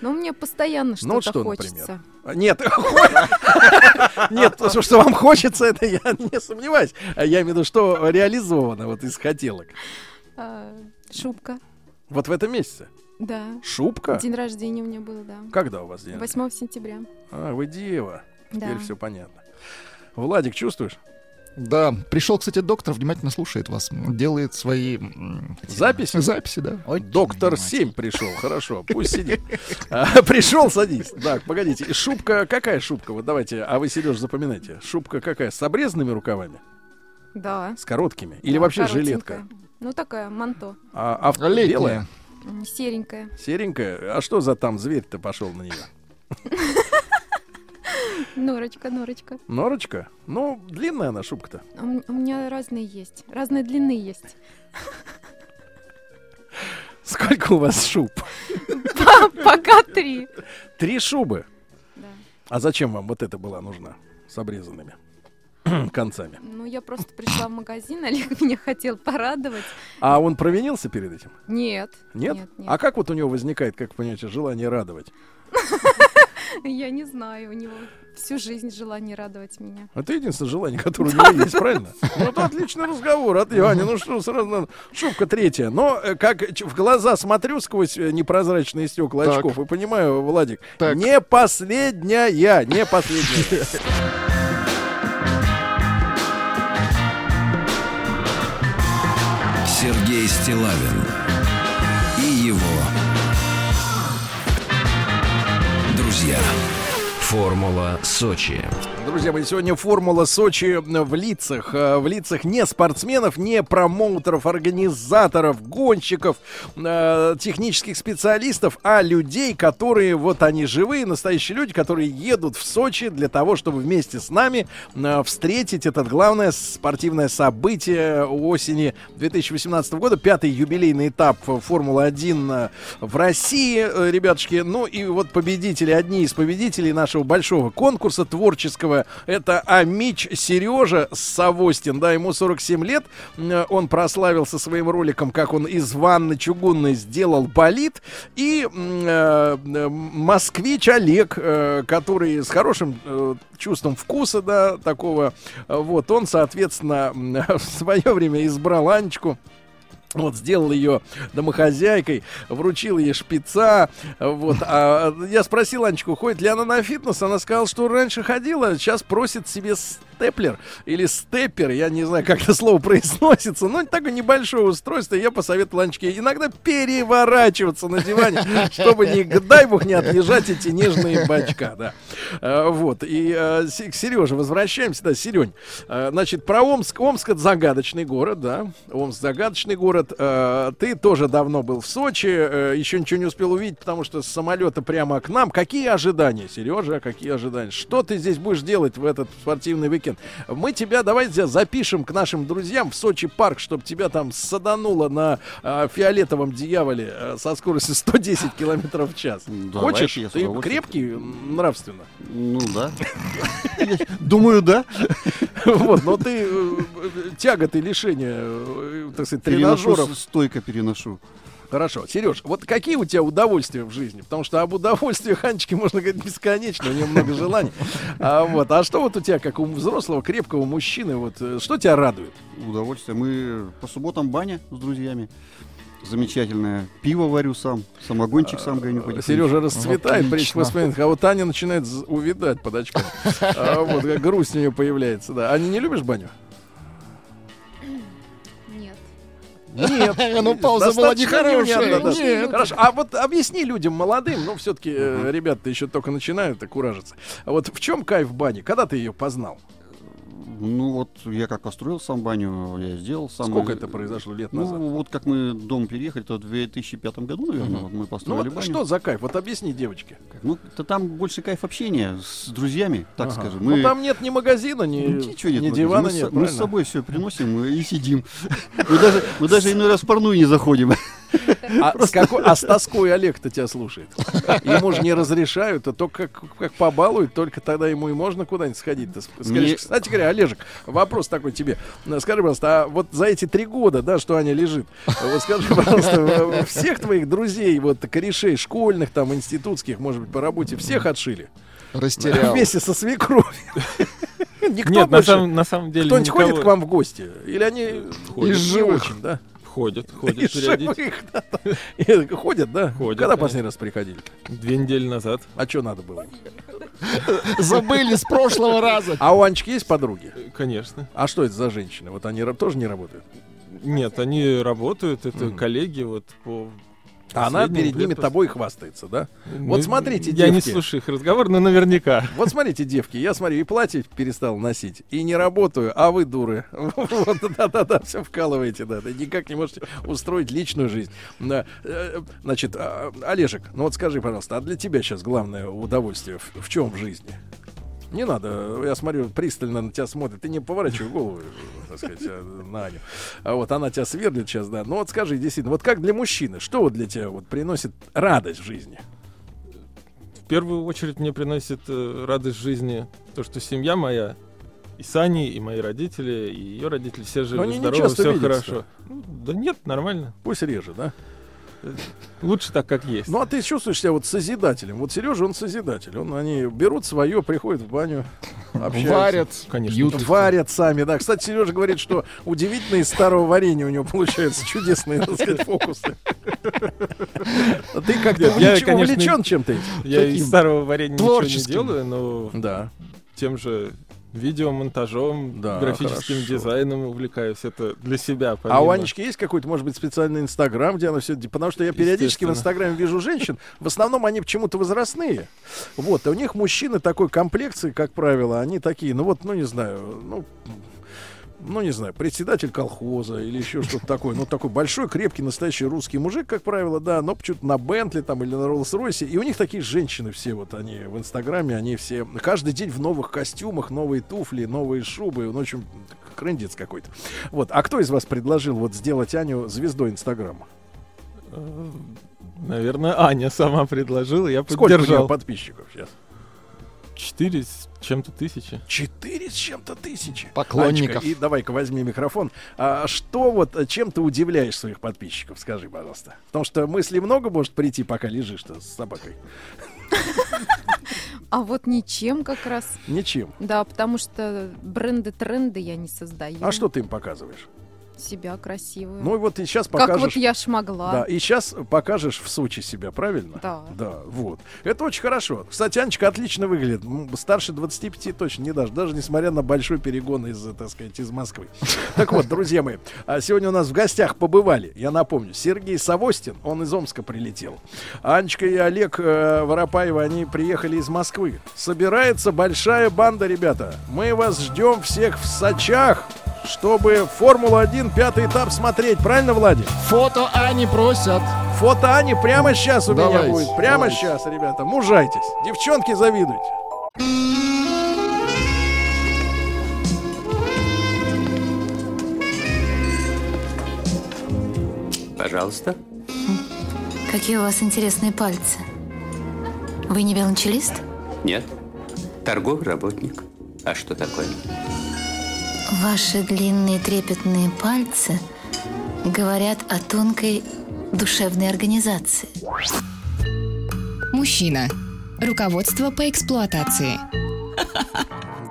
Но мне постоянно что-то Ну, что, хочется. например? Нет, нет, то, что вам хочется, это я не сомневаюсь. А Я имею в виду, что реализовано вот из хотелок. А, шубка. Вот в этом месяце. Да. Шубка? День рождения у меня был, да. Когда у вас день? 8 сентября. А, вы дева. Да. Теперь все понятно. Владик, чувствуешь? Да, пришел, кстати, доктор, внимательно слушает вас, делает свои Записи? Записи, да. Доктор 7 пришел, хорошо, пусть сидит. А, Пришел, садись. Так, погодите. Шубка, какая шубка? Вот давайте, а вы, Сереж, запоминайте. Шубка какая? С обрезанными рукавами? Да. С короткими? Или вообще жилетка? Ну, такая, манто. А, а белая? Серенькая. Серенькая? А что за там зверь-то пошел на нее? Норочка, норочка. Норочка? Ну, длинная она шубка-то. А У меня разные есть. Разные длины есть. Сколько у вас шуб? Пока три. Три шубы. Да. А зачем вам вот эта была нужна? С обрезанными концами. Ну, я просто пришла в магазин, Олег меня хотел порадовать. А он провинился перед этим? Нет. Нет? Нет, нет. А как вот у него возникает, как понимаете, желание радовать? Я не знаю, у него всю жизнь желание радовать меня. Это единственное желание, которое у него есть, правильно? Ну, это отличный разговор от Яни. Ну что, сразу надо- шубка третья. Но э, как в глаза смотрю сквозь э, непрозрачные стекла очков и понимаю, Владик, не последняя, не последняя. Сергей Стилавин Формула Сочи. Друзья мои, сегодня формула Сочи в лицах. э, В лицах не спортсменов, не промоутеров, организаторов, гонщиков, э, технических специалистов, а людей, которые, вот они живые, настоящие люди, которые едут в Сочи для того, чтобы вместе с нами э, встретить это главное спортивное событие осени 2018 года. Пятый юбилейный этап Формулы-1 в России, ребятушки. Ну и вот победители, одни из победителей нашего большого конкурса творческого, это Амич Сережа Савостин. Да, ему 47 лет. Он прославился своим роликом, как он из ванны чугунной сделал болит. И э, москвич Олег, э, который с хорошим э, чувством вкуса, да, такого, вот, он, соответственно, в свое время избрал Анечку. Вот, сделал ее домохозяйкой, вручил ей шпица. Вот, а я спросил Анечку, ходит ли она на фитнес. Она сказала, что раньше ходила, сейчас просит себе степлер или степпер. Я не знаю, как это слово произносится. Но такое небольшое устройство. Я посоветовал Анечке иногда переворачиваться на диване, чтобы, не, дай бог, не отлежать эти нежные бачка. Да. А, Вот. И а, Се- к Сереже возвращаемся. Да, Серень. А, Значит, про Омск. Омск это загадочный город, да. Омск загадочный город. Ты тоже давно был в Сочи. э, Еще ничего не успел увидеть, потому что с самолета прямо к нам. Какие ожидания, Сережа? Какие ожидания? Что ты здесь будешь делать в этот спортивный уикенд? Мы тебя давайте запишем к нашим друзьям в Сочи парк, чтобы тебя там садануло на а, фиолетовом дьяволе а, со скоростью 110 километров в час. Давайте, Хочешь? Ты крепкий нравственно. Ну да. Думаю, да. Вот, но ты э, э, тяготы лишения, э, так сказать, Переношу, тренажеров. стойко переношу. Хорошо. Сереж, вот какие у тебя удовольствия в жизни? Потому что об удовольствиях Анечки можно говорить бесконечно, у нее много желаний. А, вот, а что вот у тебя, как у взрослого, крепкого мужчины, вот, э, что тебя радует? Удовольствие. Мы по субботам баня с друзьями. Замечательное. Пиво варю сам. Самогончик сам гоню. Сережа расцветает при этих воспоминаниях, а вот Аня начинает увидать под очком. А, вот, как грусть у нее появляется, да. Аня, не любишь баню? Нет. Ну, пауза была нехорошая. Нет. Хорошо. А вот объясни людям молодым, ну, все-таки ребята еще только начинают так куражиться. А вот в чем кайф бани? Когда ты ее познал? Ну вот я как построил сам баню, я сделал сам. Сколько это произошло лет Ну назад? вот как мы дом переехали, то в 2005 году, наверное, Мгм. вот мы Ну построили вот баню. что за кайф? Вот объясни девочке. Ну, то там больше кайф общения с друзьями, так Ага. скажем. Ну там нет ни магазина, ни, Ничего нет. ни дивана мы, с- нет, мы с собой все приносим и сидим. Мы даже, мы даже иной раз в парную не заходим. А с, какой, а с тоской Олег-то тебя слушает. Ему же не разрешают, а только как, как побалуют, только тогда ему и можно куда-нибудь сходить-то. Кстати говоря, Олежек, вопрос такой тебе. Скажи, пожалуйста, а вот за эти три года, да, что Аня лежит, вот скажи, пожалуйста, всех твоих друзей, вот корешей школьных, там, институтских, может быть, по работе, всех отшили? Растерял. Вместе со свекровью. Никто Нет, на больше- самом, на самом деле Кто-нибудь никого- ходит к вам в гости? Или они Ходят. не живых. очень, да? Ходят, ходят периодически. Ходят, да? Ходят, Когда последний раз приходили? Две недели назад. А что надо было? Забыли с прошлого раза. А у Анечки есть подруги? Конечно. А что это за женщины? Вот они тоже не работают? Нет, они работают, это коллеги вот по... А она перед ними тобой хвастается, да? Ну, Вот смотрите, Я не девки. слушаю их разговор, но наверняка. Вот смотрите, девки, я смотрю, и платье перестал носить, и не работаю, а вы дуры. Вот, да-да-да, все вкалываете, да, да, никак не можете устроить личную жизнь. Э, Значит, а, Олежек, ну вот скажи, пожалуйста, а для тебя сейчас главное удовольствие в, в чем в жизни? Не надо, я смотрю, пристально на тебя смотрит. Ты не поворачивай голову, так сказать, э, на Аню. А вот она тебя сверлит сейчас, да. Ну вот скажи, действительно, вот как для мужчины, что вот для тебя вот приносит радость в жизни? В первую очередь мне приносит э, радость жизни то, что семья моя, и Сани, и мои родители, и ее родители, все живы, здоровы, все хорошо. Ну, да нет, нормально. Пусть реже, да? Лучше так, как есть. Ну а ты чувствуешь себя вот созидателем. Вот Сережа, он созидатель. Он, они берут свое, приходят в баню, общаются. Варят, Конечно. пьют. Варят сами, да. Кстати, Сережа говорит, что удивительно из старого варенья у него получаются чудесные, так сказать, фокусы. А Ты как-то увлечен чем-то этим? Я из старого варенья ничего не делаю, но Да. тем же видеомонтажом, Да, графическим хорошо. дизайном увлекаюсь. Это для себя. А у помимо. Анечки есть какой-то, может быть, специальный инстаграм, где она все... Потому что я периодически в инстаграме вижу женщин, в основном они почему-то возрастные. Вот, а у них мужчины такой комплекции, как правило, они такие, ну вот, ну не знаю, ну... Ну, не знаю, председатель колхоза или еще что-то такое. Ну, такой большой, крепкий, настоящий русский мужик, как правило, да, но почему-то на Бентли там или на Роллс-Ройсе. И у них такие женщины все, вот они в Инстаграме, они все каждый день в новых костюмах, новые туфли, новые шубы. Ну, в общем, крендец какой-то. Вот. А кто из вас предложил вот сделать Аню звездой Инстаграма? Наверное, Аня сама предложила, я Сколько у нее поддержал. подписчиков сейчас? Четыре с чем-то тысячи. Четыре с чем-то тысячи. Поклонников. Анечка, и давай-ка возьми микрофон. А что вот, чем ты удивляешь своих подписчиков, скажи, пожалуйста. Потому что мыслей много может прийти, пока лежишь-то с собакой. А вот ничем как раз. Ничем. Да, потому что бренды-тренды я не создаю. А что ты им показываешь? Себя красивую. Ну и вот ты сейчас как покажешь... вот я ж могла. Да, и сейчас покажешь в Сочи себя, правильно? Да. Да, вот. Это очень хорошо. Кстати, Анечка отлично выглядит. Старше 25 точно не даже, даже несмотря на большой перегон из, так сказать, из Москвы. Так вот, друзья мои, а сегодня у нас в гостях побывали, я напомню, Сергей Савостин, он из Омска прилетел. Анечка и Олег э, Воропаева, они приехали из Москвы. Собирается большая банда, ребята. Мы вас ждем всех в Сочах, чтобы Формулу-1 пятый этап смотреть. Правильно, Владик? Фото Ани просят. Фото Ани прямо сейчас у меня Давайте, будет. Прямо давайте. сейчас, ребята. Мужайтесь. Девчонки, завидуйте. Пожалуйста. Какие у вас интересные пальцы. Вы не велончелист? Нет. Торговый работник. А что такое? Ваши длинные трепетные пальцы говорят о тонкой душевной организации. Мужчина. Руководство по эксплуатации.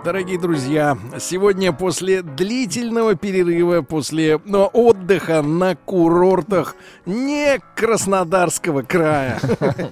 Дорогие друзья, сегодня после длительного перерыва, после ну, отдыха на курортах не Краснодарского края,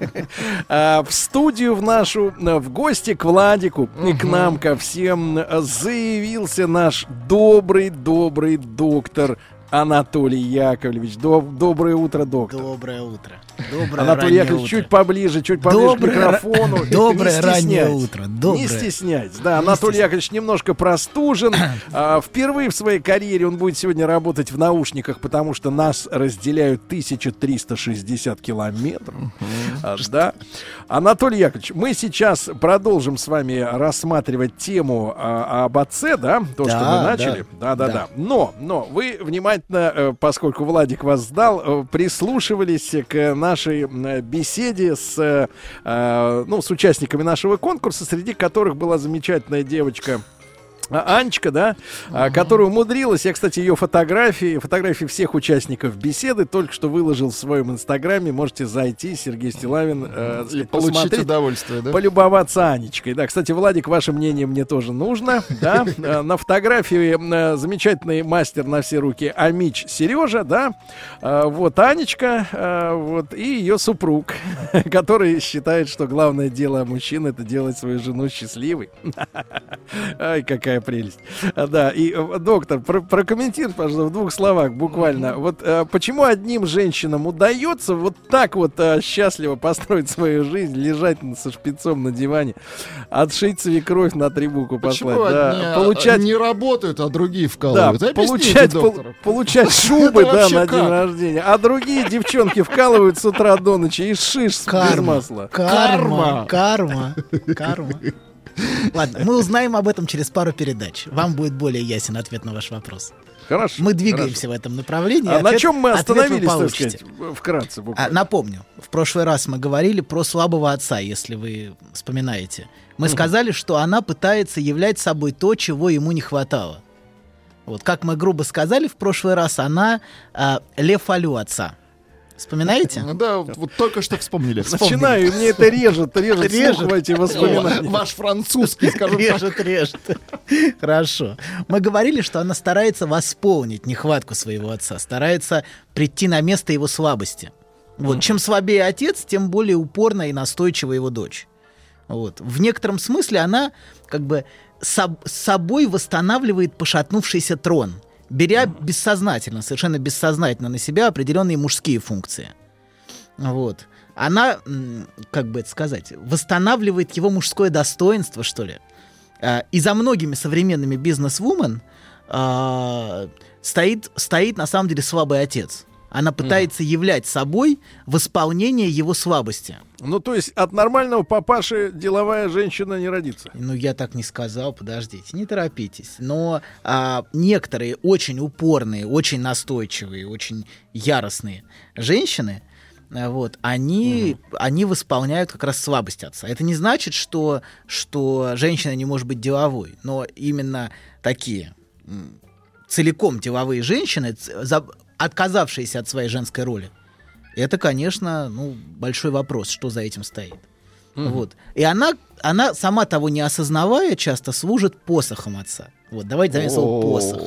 а в студию в нашу, в гости к Владику и к нам, ко всем, заявился наш добрый-добрый доктор Анатолий Яковлевич. Доб- доброе утро, доктор. Доброе утро. Доброе Анатолий Яковлевич, утро. чуть поближе, чуть поближе Доброе к микрофону. доброе Не раннее утро, доброе. Не стесняйтесь. Да, Анатолий Яковлевич немножко простужен. А, Впервые в своей карьере он будет сегодня работать в наушниках, потому что нас разделяют 1360 километров. А, Да. Анатолий Яковлевич, мы сейчас продолжим с вами рассматривать тему а, об отце, да? То, что Да, мы начали. да, Да, да, да. Но, но вы внимательно э, поскольку Владик вас сдал, э, прислушивались к нашей беседе с, э, э, ну, с участниками нашего конкурса, среди которых была замечательная девочка Анечка, да, а, которая умудрилась, я, кстати, ее фотографии, фотографии всех участников беседы только что выложил в своем инстаграме, можете зайти, Сергей Стилавин, э, сказать, получить удовольствие, да? полюбоваться Анечкой. Да, кстати, Владик, ваше мнение мне тоже нужно, да, Э, на фотографии э, замечательный мастер на все руки Амич Сережа, да, Э, вот Анечка, вот, и ее супруг, который считает, что главное дело мужчины это делать свою жену счастливой. Ай, какая прелесть. А, Да, и, э, доктор, про- прокомментируйте, пожалуйста, в двух словах буквально. Вот э, почему одним женщинам удается вот так вот э, счастливо построить свою жизнь, лежать со шпицом на диване, отшить свекровь на три буквы послать, Почему да, одни, а, получать... не работают, а другие Да, вкалывают? Объясните, получать, пол- получать шубы, да, на день рождения. А другие девчонки вкалывают с утра до ночи и шиш без масла. Карма. Карма. Карма. Ладно, мы узнаем об этом через пару передач. Вам будет более ясен ответ на ваш вопрос. Хорошо. Мы двигаемся в этом направлении. А на Ответ- чем мы вы остановились, получите. сказать, вкратце А, напомню, в прошлый раз мы говорили про слабого отца, если вы вспоминаете. Мы Мгм. сказали, что она пытается являть собой то, чего ему не хватало. Вот, как мы грубо сказали в прошлый раз, она а, лев отца. Вспоминаете? Ну Да, вот только что вспомнили. Начинаю, и мне это режет, режет, Режет. эти воспоминания. Ваш французский, скажем так. Режет, режет. Хорошо. Мы говорили, что она старается восполнить нехватку своего отца, старается прийти на место его слабости. Вот. Чем слабее отец, тем более упорно и настойчива его дочь. Вот. В некотором смысле она как бы соб- собой восстанавливает пошатнувшийся трон, беря бессознательно, совершенно бессознательно на себя определенные мужские функции. Вот. Она, как бы это сказать, восстанавливает его мужское достоинство, что ли. А, И за многими современными бизнес-вумен а, стоит, стоит на самом деле слабый отец. Она пытается являть собой восполнение его слабости. Ну, то есть от нормального папаши деловая женщина не родится. Ну, я так не сказал, подождите, не торопитесь. Но а, некоторые очень упорные, очень настойчивые, очень яростные женщины, а, вот, они, они восполняют как раз слабость отца. Это не значит, что, что женщина не может быть деловой, но именно такие целиком деловые женщины, отказавшиеся от своей женской роли, это, конечно, ну, большой вопрос, что за этим стоит. Мгм. Вот. И она, она, сама того не осознавая, часто служит посохом отца. Вот, давайте заменим слово посох.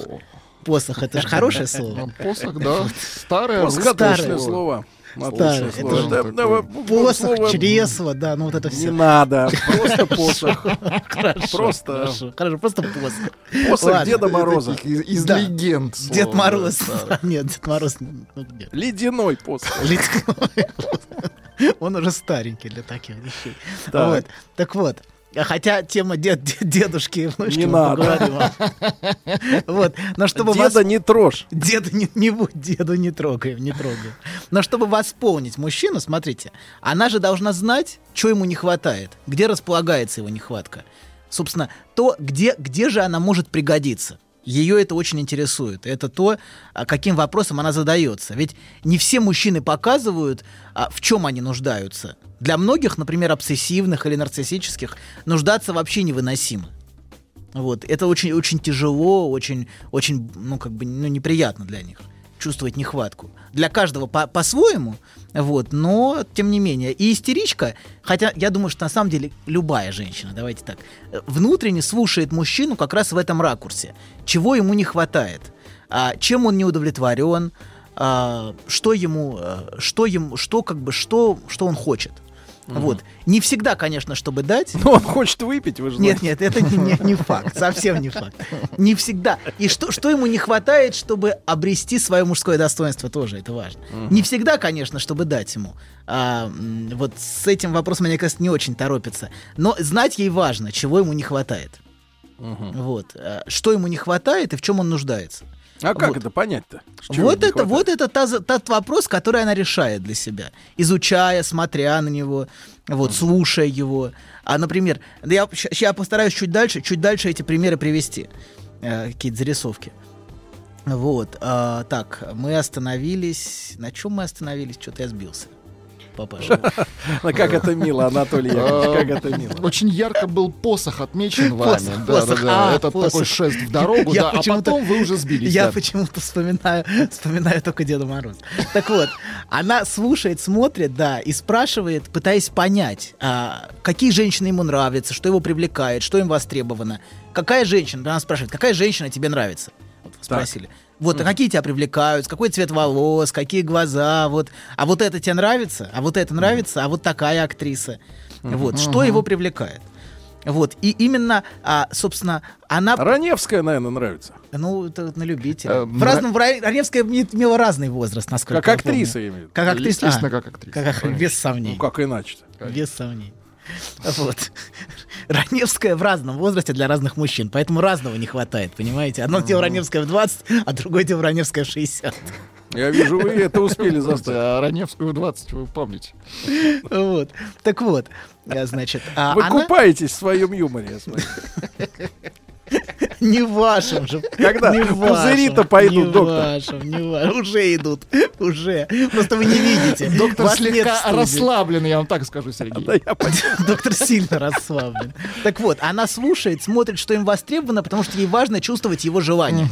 Посох это же хорошее слово. Посох, да. Старое Посох русское слово. Старое. Это слово. же Да, да, Посох, слово чресло, да, ну вот это все. Не надо, просто посох. Хорошо, Просто хорошо, хорошо, просто посох. Посох Ладно. Деда Мороза. Из, из Да. легенд. Дед слово, Мороз. да. Нет, Дед Мороз. ну, где? Ледяной посох. Он уже старенький для таких вещей. Так. Вот. Так вот. Хотя тема дед, дед- дедушки и внучки Не надо. Вот. Но чтобы Деда вас- не трожь. Деда не, не будь, деду не трогаем, не трогаем. Но чтобы восполнить мужчину, смотрите, она же должна знать, что ему не хватает, где располагается его нехватка. Собственно, то, где, где же она может пригодиться. Ее это очень интересует. Это то, а, каким вопросом она задается. Ведь не все мужчины показывают, а, в чем они нуждаются. Для многих, например, обсессивных или нарциссических, нуждаться вообще невыносимо. Вот. Это очень, очень тяжело, очень, очень, ну, как бы, ну, неприятно для них чувствовать нехватку. Для каждого по- по-своему, вот, но тем не менее. И истеричка, хотя я думаю, что на самом деле любая женщина, давайте так, внутренне слушает мужчину как раз в этом ракурсе. Чего ему не хватает, а, чем он не удовлетворен, а, что ему, э, что ему, что как бы, что, что он хочет. Мгм. Вот. Не всегда, конечно, чтобы дать. Ну, он хочет выпить, вы же Нет, знаете. нет, это не, не- не факт, совсем не факт. Не всегда. И что, что ему не хватает, чтобы обрести свое мужское достоинство, тоже это важно. Мгм. Не всегда, конечно, чтобы дать ему. А, вот с этим вопросом, мне кажется, не очень торопится. Но знать ей важно, чего ему не хватает. Вот. А, Что ему не хватает и в чем он нуждается. А как Вот. это понять-то? Вот это, хватает? вот это та тот вопрос, который она решает для себя, изучая, смотря на него, вот, слушая его. А, например, я, я постараюсь чуть дальше, чуть дальше эти примеры привести, э, какие-то зарисовки. Вот, а, так, мы остановились. На чем мы остановились? Что-то я сбился. Папаша. Ну, как это мило, Анатолий Яковлевич, как это мило. Очень ярко был посох отмечен вами. Да, да, да. Это посох. такой шест в дорогу, да, а потом вы уже сбились. Я почему-то вспоминаю, вспоминаю только Деда Мороза. Так вот, она слушает, смотрит, да, и спрашивает, пытаясь понять, а, какие женщины ему нравятся, что его привлекает, что им востребовано. Какая женщина, она спрашивает, какая женщина тебе нравится? Вот спросили. Вот, а какие тебя привлекают, какой цвет волос, какие глаза, вот. А вот это тебе нравится, а вот это нравится, а вот такая актриса. Мгм. Вот, что Мгм. его привлекает. Вот, и именно, а, собственно, она... Раневская, наверное, нравится. Ну, это на любителя. Э, в разном, Ра- Раневская име- имела разный возраст, насколько Как актриса, я имею в виду. Как актриса. Естественно, а, как актриса, как- без сомнений. Ну, как иначе-то? Без сомнений. Вот. Раневская в разном возрасте для разных мужчин, поэтому разного не хватает, понимаете? Одно тело Раневская в 20, а другое тело Раневская в 60. Я вижу, вы это успели заставить. А Раневскую 20, вы помните. Вот. Так вот, э, значит... а Вы она- купаетесь в своем юморе, я смотрю. Не в вашем же. Когда Не в пузыри-то пойдут, не доктор? вашем, не в вашем. Уже идут. Уже. Просто вы не видите. Доктор Вас слегка расслаблен, я вам так скажу, Сергей. Доктор сильно расслаблен. Так вот, она слушает, смотрит, что им востребовано, потому что ей важно чувствовать его желание.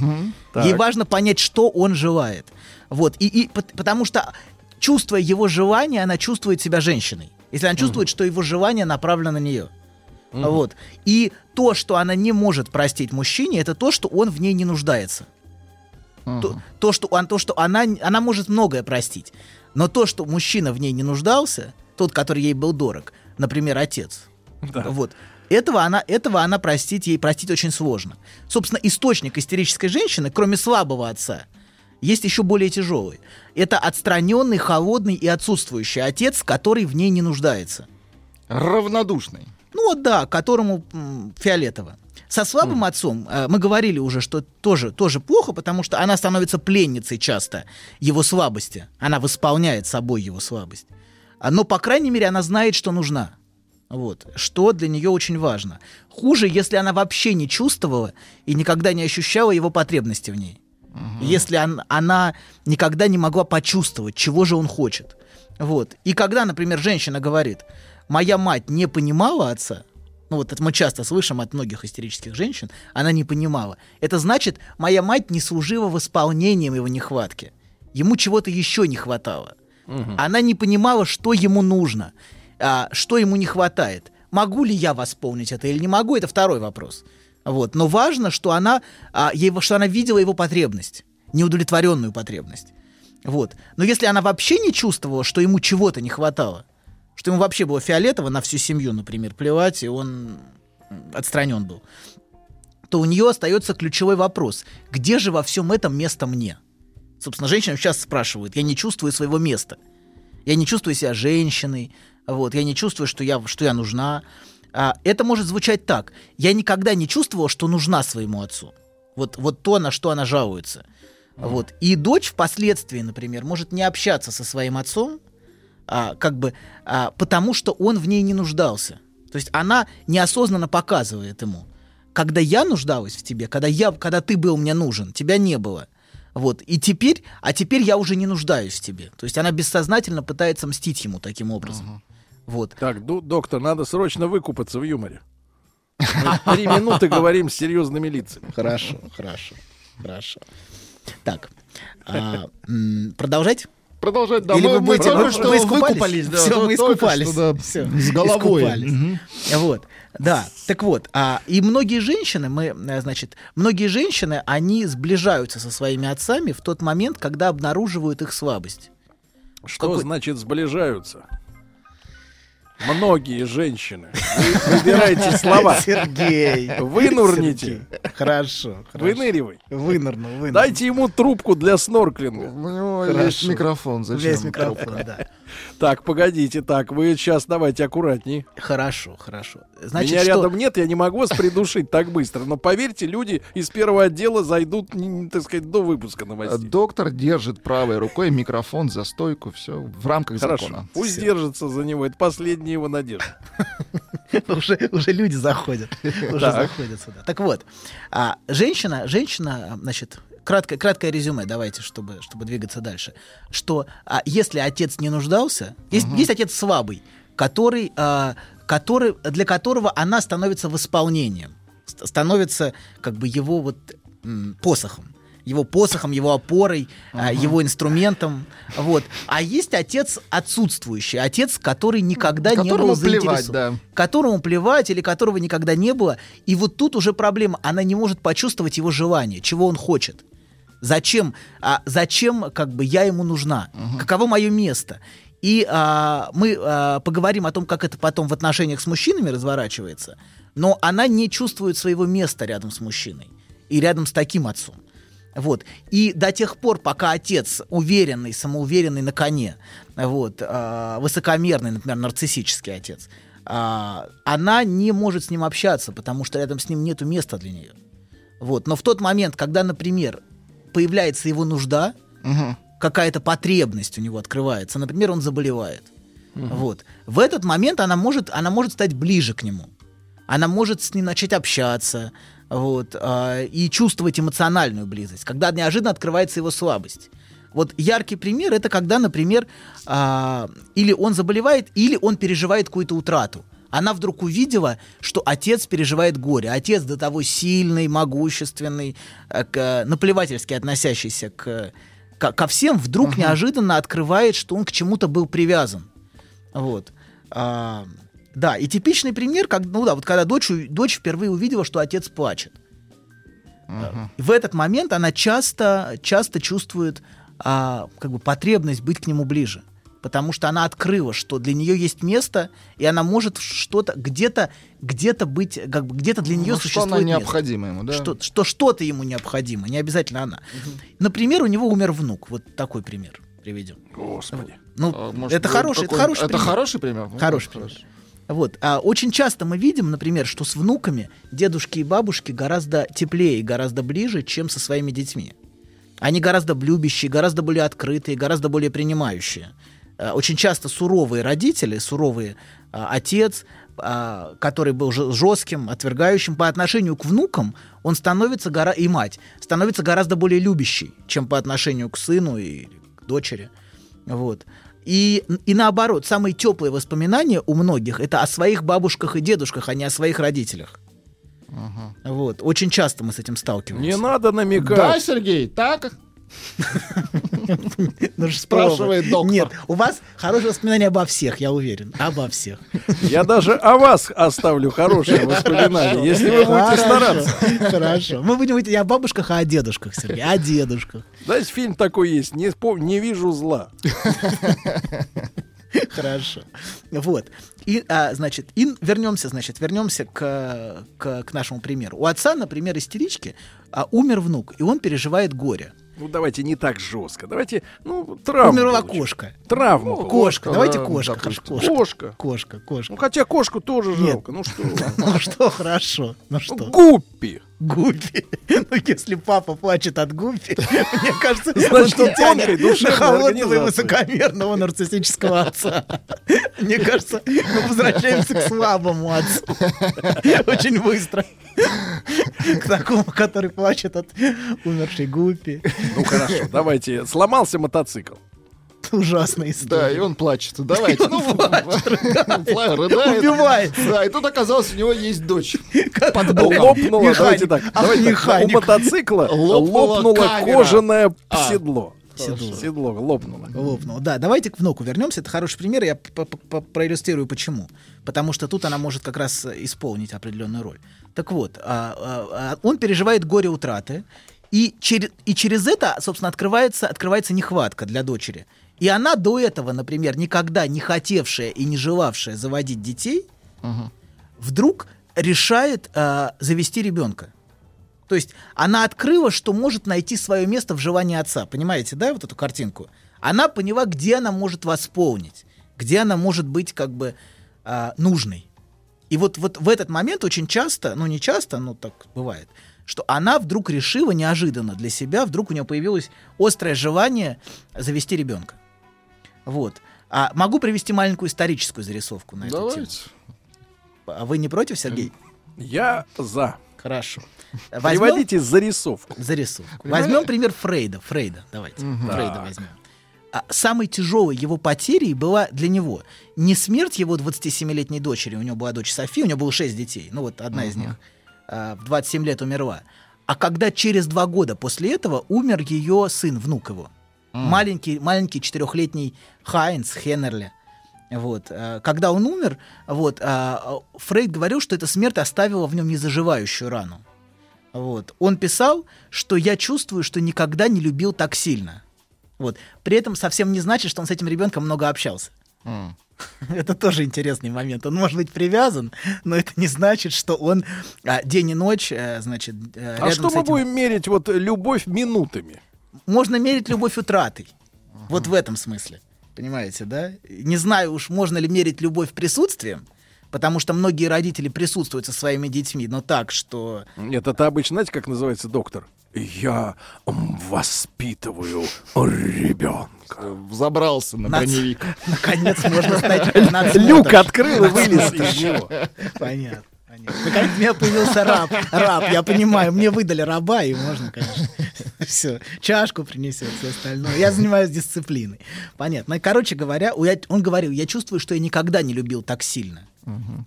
Ей важно понять, что он желает. Вот. И, и пот- потому что, чувствуя его желание, она чувствует себя женщиной. Если она чувствует, что его желание направлено на нее. Вот. И то, что она не может простить мужчине, это то, что он в ней не нуждается. То, то, что, он, то, что она, она может многое простить. Но то, что мужчина в ней не нуждался, тот, который ей был дорог, например, отец, вот, этого она, этого она простить, ей простить очень сложно. Собственно, источник истерической женщины, кроме слабого отца, есть еще более тяжелый. Это отстраненный, холодный и отсутствующий отец, который в ней не нуждается. Равнодушный. Ну вот да, которому фиолетово. Со слабым отцом э, мы говорили уже, что тоже, тоже плохо, потому что она становится пленницей часто его слабости. Она восполняет собой его слабость. А, Но, по крайней мере, она знает, что нужна. Вот. Что для нее очень важно. Хуже, если она вообще не чувствовала и никогда не ощущала его потребности в ней. Если он- она никогда не могла почувствовать, чего же он хочет. Вот. И когда, например, женщина говорит, моя мать не понимала отца, ну вот это мы часто слышим от многих истерических женщин, она не понимала. Это значит, моя мать не служила восполнением его нехватки. Ему чего-то еще не хватало. Она не понимала, что ему нужно, а, что ему не хватает. Могу ли я восполнить это или не могу, это второй вопрос. Вот. Но важно, что она, а, ей, что она видела его потребность, неудовлетворенную потребность. Вот. Но если она вообще не чувствовала, что ему чего-то не хватало, что ему вообще было фиолетово на всю семью, например, плевать, и он отстранен был, то у нее остается ключевой вопрос. Где же во всем этом место мне? Собственно, женщина сейчас спрашивает, я не чувствую своего места. Я не чувствую себя женщиной, вот, я не чувствую, что я, что я нужна. А, это может звучать так. Я никогда не чувствовала, что нужна своему отцу. Вот, вот то, на что она жалуется. Вот. И дочь впоследствии, например, может не общаться со своим отцом, а, как бы, а, потому что он в ней не нуждался. То есть она неосознанно показывает ему, когда я нуждалась в тебе, когда, я, когда ты был мне нужен, тебя не было. Вот. И теперь, а теперь я уже не нуждаюсь в тебе. То есть она бессознательно пытается мстить ему таким образом. Вот. Так, ду- доктор, надо срочно выкупаться в юморе. Мы три минуты говорим с серьезными лицами. Хорошо, хорошо, хорошо. Так, а, продолжать? Продолжать, да. Или мы, вы мы только что искупались? выкупались. Да, то- мы искупались. что, да, Всё, с головой. искупались. Мгм. Вот, да. Так вот, а, и многие женщины, мы, э, значит, многие женщины, они сближаются со своими отцами в тот момент, когда обнаруживают их слабость. Что Какой- значит сближаются? Многие женщины. Вы выбирайте слова. Сергей. Вынурните. Сергей. Хорошо, хорошо. Выныривай. Вынырнул, вынырнул. Дайте ему трубку для снорклинга. У него Хорошо. есть микрофон. Зачем? Есть микрофон, да. Так, погодите, так, вы сейчас давайте аккуратней. Хорошо, хорошо. Значит, Меня что- рядом нет, я не могу вас придушить так быстро. Но поверьте, люди из первого отдела зайдут, так сказать, до выпуска новостей. Доктор держит правой рукой микрофон за стойку, все в рамках Хорошо. закона. Пусть Всё. держится за него. Это последняя его надежда. уже, уже люди заходят. Уже заходят сюда. Так вот, а, женщина, женщина, значит, краткое, краткое резюме, давайте, чтобы, чтобы двигаться дальше. Что а, если отец не нуждался, есть, есть отец слабый, который, а, который, для которого она становится восполнением, ст- становится как бы его вот м, посохом. Его посохом, его опорой, а, его инструментом. Вот. А есть отец отсутствующий, отец, который никогда не Которому был плевать, да. Которому плевать или которого никогда не было. И вот тут уже проблема. Она не может почувствовать его желание, чего он хочет. Зачем, а, зачем как бы я ему нужна? Каково мое место? И а, мы а, поговорим о том, как это потом в отношениях с мужчинами разворачивается. Но она не чувствует своего места рядом с мужчиной и рядом с таким отцом. Вот. И до тех пор, пока отец уверенный, самоуверенный на коне, вот, а, высокомерный, например, нарциссический отец, а, она не может с ним общаться, потому что рядом с ним нету места для нее. Вот. Но в тот момент, когда, например, появляется его нужда, какая-то потребность у него открывается, например, он заболевает. Вот. В этот момент она может, она может стать ближе к нему. Она может с ним начать общаться вот, а, и чувствовать эмоциональную близость, когда неожиданно открывается его слабость. Вот яркий пример это когда, например, а, или он заболевает, или он переживает какую-то утрату. Она вдруг увидела, что отец переживает горе. Отец до того сильный, могущественный, э, к- наплевательски относящийся к, ко, ко всем, вдруг неожиданно открывает, что он к чему-то был привязан. Вот. А, да, и типичный пример, как, ну да, вот когда дочь, дочь впервые увидела, что отец плачет. В этот момент она часто, часто чувствует а, как бы потребность быть к нему ближе. Потому что она открыла, что для нее есть место, и она может что-то где-то где-то быть, как бы где-то для нее Ну, что существует она место. необходима ему, да? Что, что что-то ему необходимо, не обязательно она. Например, у него умер внук. Вот такой пример приведем. Господи. Ну, А, может, это хороший, это какой- хороший это пример. хороший пример? Ну, Хороший пример. Вот. А очень часто мы видим, например, что с внуками дедушки и бабушки гораздо теплее и гораздо ближе, чем со своими детьми. Они гораздо любящие, гораздо более открытые, гораздо более принимающие. А, Очень часто суровые родители, суровый а, отец, а, который был жестким, отвергающим по отношению к внукам, он становится гора и мать становится гораздо более любящей, чем по отношению к сыну и к дочери. Вот. И, и наоборот, самые теплые воспоминания у многих это о своих бабушках и дедушках, а не о своих родителях. Вот. Очень часто мы с этим сталкиваемся. Не надо намекать. Да, Сергей, так? Ну, Спрашивает доктор. Нет, у вас хорошие воспоминания обо всех, я уверен. Обо всех. Я даже о вас оставлю хорошие воспоминания, если вы будете стараться. Хорошо. Мы будем говорить не о бабушках, а о дедушках, Сергей. О дедушках. Знаете, фильм такой есть, не, не вижу зла. Хорошо. Вот. И, а, значит, и вернемся, значит, вернемся к, к, к нашему примеру. У отца, например, истерички, а, умер внук, и он переживает горе. Ну, давайте не так жестко. Давайте, ну, травму. Умерла получил. кошка. Травму. Ну, кошка. Давайте Да, кошка. допустим. хорошо, Кошка. Кошка, кошка. Ну, хотя кошку тоже Нет. жалко. Ну что? Ну что, хорошо. Ну что? Гуппи. Гуппи. Ну, если папа плачет от Гуппи, мне кажется, Значит, он тянет на холодного и высокомерного нарциссического отца. Мне кажется, мы возвращаемся к слабому отцу. Очень быстро. К такому, который плачет от умершей Гуппи. Ну, хорошо, давайте. Сломался мотоцикл. Ужасная Да, история. и он плачет. Давайте. Ну, рыдает. Убивается. Да, и тут оказалось, у него есть дочь. Под Ну, боком. Лопнуло, Механик. давайте так. У мотоцикла Лопнула лопнуло кожаное А. седло. Седло. Седло лопнуло. Лопнула. Да, давайте к внуку вернемся. Это хороший пример. Я проиллюстрирую почему. Потому что тут она может как раз исполнить определенную роль. Так вот, а, а, он переживает горе утраты, и, через, и через это, собственно, открывается, открывается нехватка для дочери. И она до этого, например, никогда не хотевшая и не желавшая заводить детей, вдруг решает а, завести ребенка. То есть она открыла, что может найти свое место в желании отца. Понимаете, да, вот эту картинку? Она поняла, где она может восполнить, где она может быть как бы а, нужной. И вот, вот в этот момент очень часто, ну не часто, но так бывает, что она вдруг решила неожиданно для себя, вдруг у нее появилось острое желание завести ребенка. Вот. А могу привести маленькую историческую зарисовку на эту тему. Давайте. А вы не против, Сергей? Я за. Хорошо. Приводите зарисовку. Зарисовку. Возьмем пример Фрейда. Фрейда, давайте. Мгм. Фрейда Так. возьмем. А самой тяжелой его потерей была для него не смерть его 27-летней дочери, у него была дочь София, у него было 6 детей, ну вот одна из Мгм. них а, в 27 лет умерла. А когда через два года после этого умер ее сын, внук его, маленький, маленький четырехлетний Хайнц Хеннерле. Вот. а, Когда он умер, вот, а, а, Фрейд говорил, что эта смерть оставила в нем незаживающую рану. Вот. Он писал, что я чувствую, что никогда не любил так сильно. Вот. При этом совсем не значит, что он с этим ребенком много общался. Это тоже интересный момент. Он может быть привязан, но это не значит, что он а, день и ночь, э, значит, э, А рядом что с мы этим- будем мерить вот любовь минутами? Можно мерить любовь утратой. Вот в этом смысле. Понимаете, да? Не знаю уж, можно ли мерить любовь присутствием, потому что многие родители присутствуют со своими детьми, но так, что... Нет, это обычно, знаете, как называется доктор? Я воспитываю ребенка. Взобрался на броневик. Наконец можно стать. Люк открыл и вылез из него. Понятно. Понятно. Наконец у меня появился раб. Раб, я понимаю, мне выдали раба, и можно, конечно, все, чашку принесет, все остальное. Я занимаюсь дисциплиной. Понятно. Короче говоря, он говорил, я чувствую, что я никогда не любил так сильно.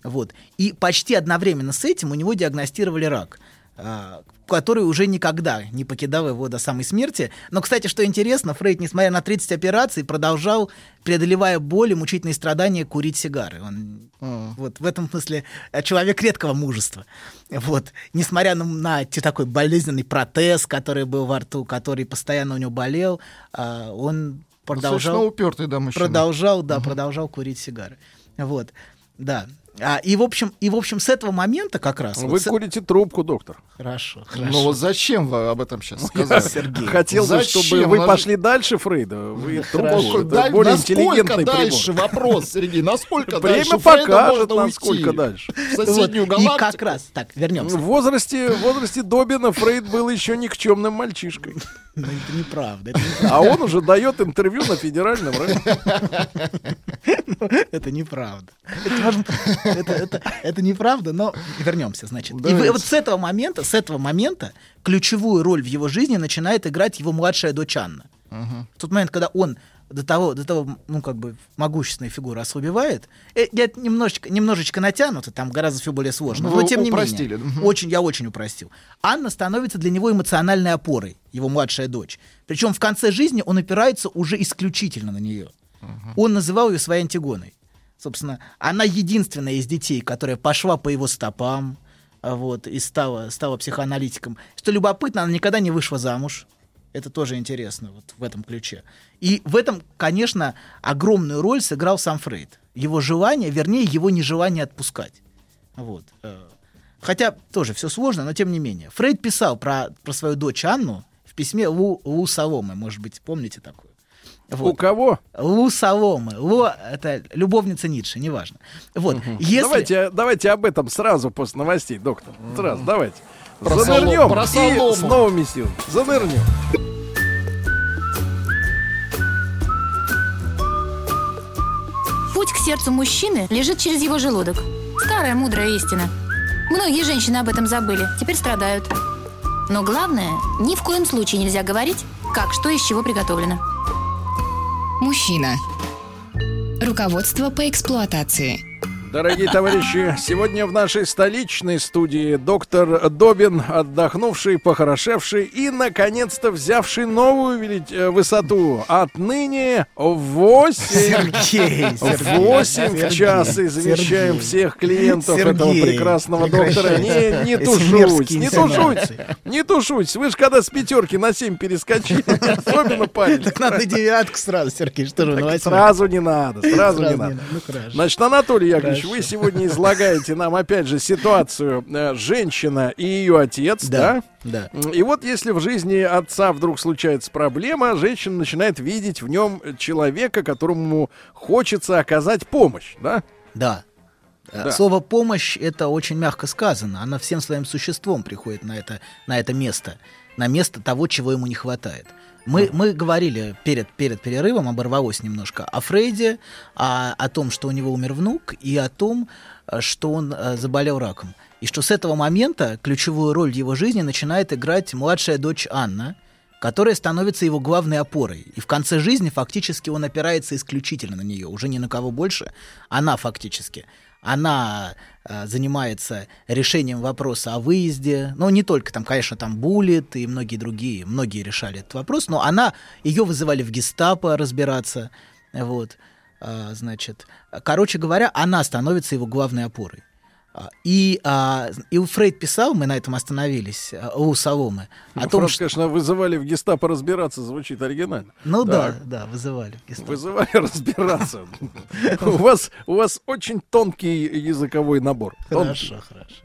Вот. И почти одновременно с этим у него диагностировали рак, а, который уже никогда не покидал его до самой смерти. Но, кстати, что интересно, Фрейд, несмотря на 30 операций, продолжал, преодолевая боль и мучительные страдания, курить сигары. Он вот в этом смысле э, человек редкого мужества. Вот. Несмотря на, на такой болезненный протез, который был во рту, который постоянно у него болел, а, он продолжал... Достаточно упертый, да, мужчина. Продолжал, да, продолжал курить сигары. Вот, да. А, и, в общем, и, в общем, с этого момента как раз... Вы вот с- курите трубку, доктор. Хорошо, Ну хорошо. вот зачем вы об этом сейчас Я сказали? хотел бы, чтобы вы пошли дальше Фрейда. Вы трубку, это Да- более насколько интеллигентный дальше прибор. вопрос, Сергей, насколько Время дальше Фрейда покажет, можно насколько уйти? дальше. В соседнюю Вот, галактику? И как раз, так, вернемся. В возрасте, в возрасте Добина Фрейд был еще никчемным мальчишкой. Ну, это неправда. это неправда. А он уже дает интервью на федеральном радио. Это неправда. Это, это- это- это неправда, но вернемся, значит. И Давайте. вы- вот с этого момента, с этого момента ключевую роль в его жизни начинает играть его младшая дочь Анна. В тот момент, когда он до того, до того, ну, как бы, могущественная фигура ослабевает, э, я немножечко, немножечко натянуто, там гораздо все более сложно, Ну, но тем не упростили. менее. Мгм. Очень, я очень упростил. Анна становится для него эмоциональной опорой, его младшая дочь. Причем в конце жизни он опирается уже исключительно на нее. Он называл ее своей антигоной. Собственно, она единственная из детей, которая пошла по его стопам, а, вот, и стала, стала психоаналитиком. Что любопытно, она никогда не вышла замуж. Это тоже интересно вот в этом ключе. И в этом, конечно, огромную роль сыграл сам Фрейд. Его желание, вернее, его нежелание отпускать. Вот. э. Хотя тоже все сложно, но тем не менее. Фрейд писал про, про свою дочь Анну в письме Лу, Лу Соломы, может быть, помните такую? У кого? Лу Соломы. Лу — это любовница Ницше, неважно. Вот. Если... Давайте, давайте об этом сразу после новостей, доктор. Сразу, давайте. Про Занырнем солому, про и с новыми силами. Занырнем. Путь к сердцу мужчины лежит через его желудок. Старая мудрая истина. Многие женщины об этом забыли, теперь страдают. Но главное, ни в коем случае нельзя говорить, как что из чего приготовлено. Мужчина. Руководство по эксплуатации. Дорогие товарищи, сегодня в нашей столичной студии доктор Добин, отдохнувший, похорошевший и, наконец-то, взявший новую э, высоту. Отныне 8, Сергей, Сергей, 8 в Сергей, час извещаем Сергей. всех клиентов Сергей, этого прекрасного доктора. Не, не тушуйтесь, не тушуйтесь, не тушуйтесь. Вы же когда с пятерки на 7 перескочили, особенно парень. Так надо девятку сразу, Сергей, что же? Сразу не надо, сразу не надо. Ну. Значит, Анатолий Яковлевич, Хорошо. вы сегодня излагаете нам, опять же, ситуацию э, женщина и ее отец, да? Да, да. И вот если в жизни отца вдруг случается проблема, женщина начинает видеть в нем человека, которому хочется оказать помощь, да? Да. Э, Да. Слово помощь это очень мягко сказано. Она всем своим существом приходит на это, на это место, на место того, чего ему не хватает. Мы, мы говорили перед, перед перерывом, оборвалось немножко, о Фрейде, о, о том, что у него умер внук, и о том, э, что он э, заболел раком. И что с этого момента ключевую роль в его жизни начинает играть младшая дочь Анна, которая становится его главной опорой. И в конце жизни фактически он опирается исключительно на нее, уже ни на кого больше. Она фактически. Она э, занимается решением вопроса о выезде. Ну, не только там, конечно, там Буллет и многие другие, многие решали этот вопрос, но она, ее вызывали в гестапо разбираться. Вот. А, значит, короче говоря, она становится его главной опорой. А, И, а, и Фрейд писал, мы на этом остановились, а, у Соломы, о Ну, том, фраз, что... конечно, вызывали в гестапо разбираться, звучит оригинально. Ну да, Так. да, вызывали. в гестапо. Вызывали разбираться. У вас, у вас очень тонкий языковой набор. Хорошо, хорошо.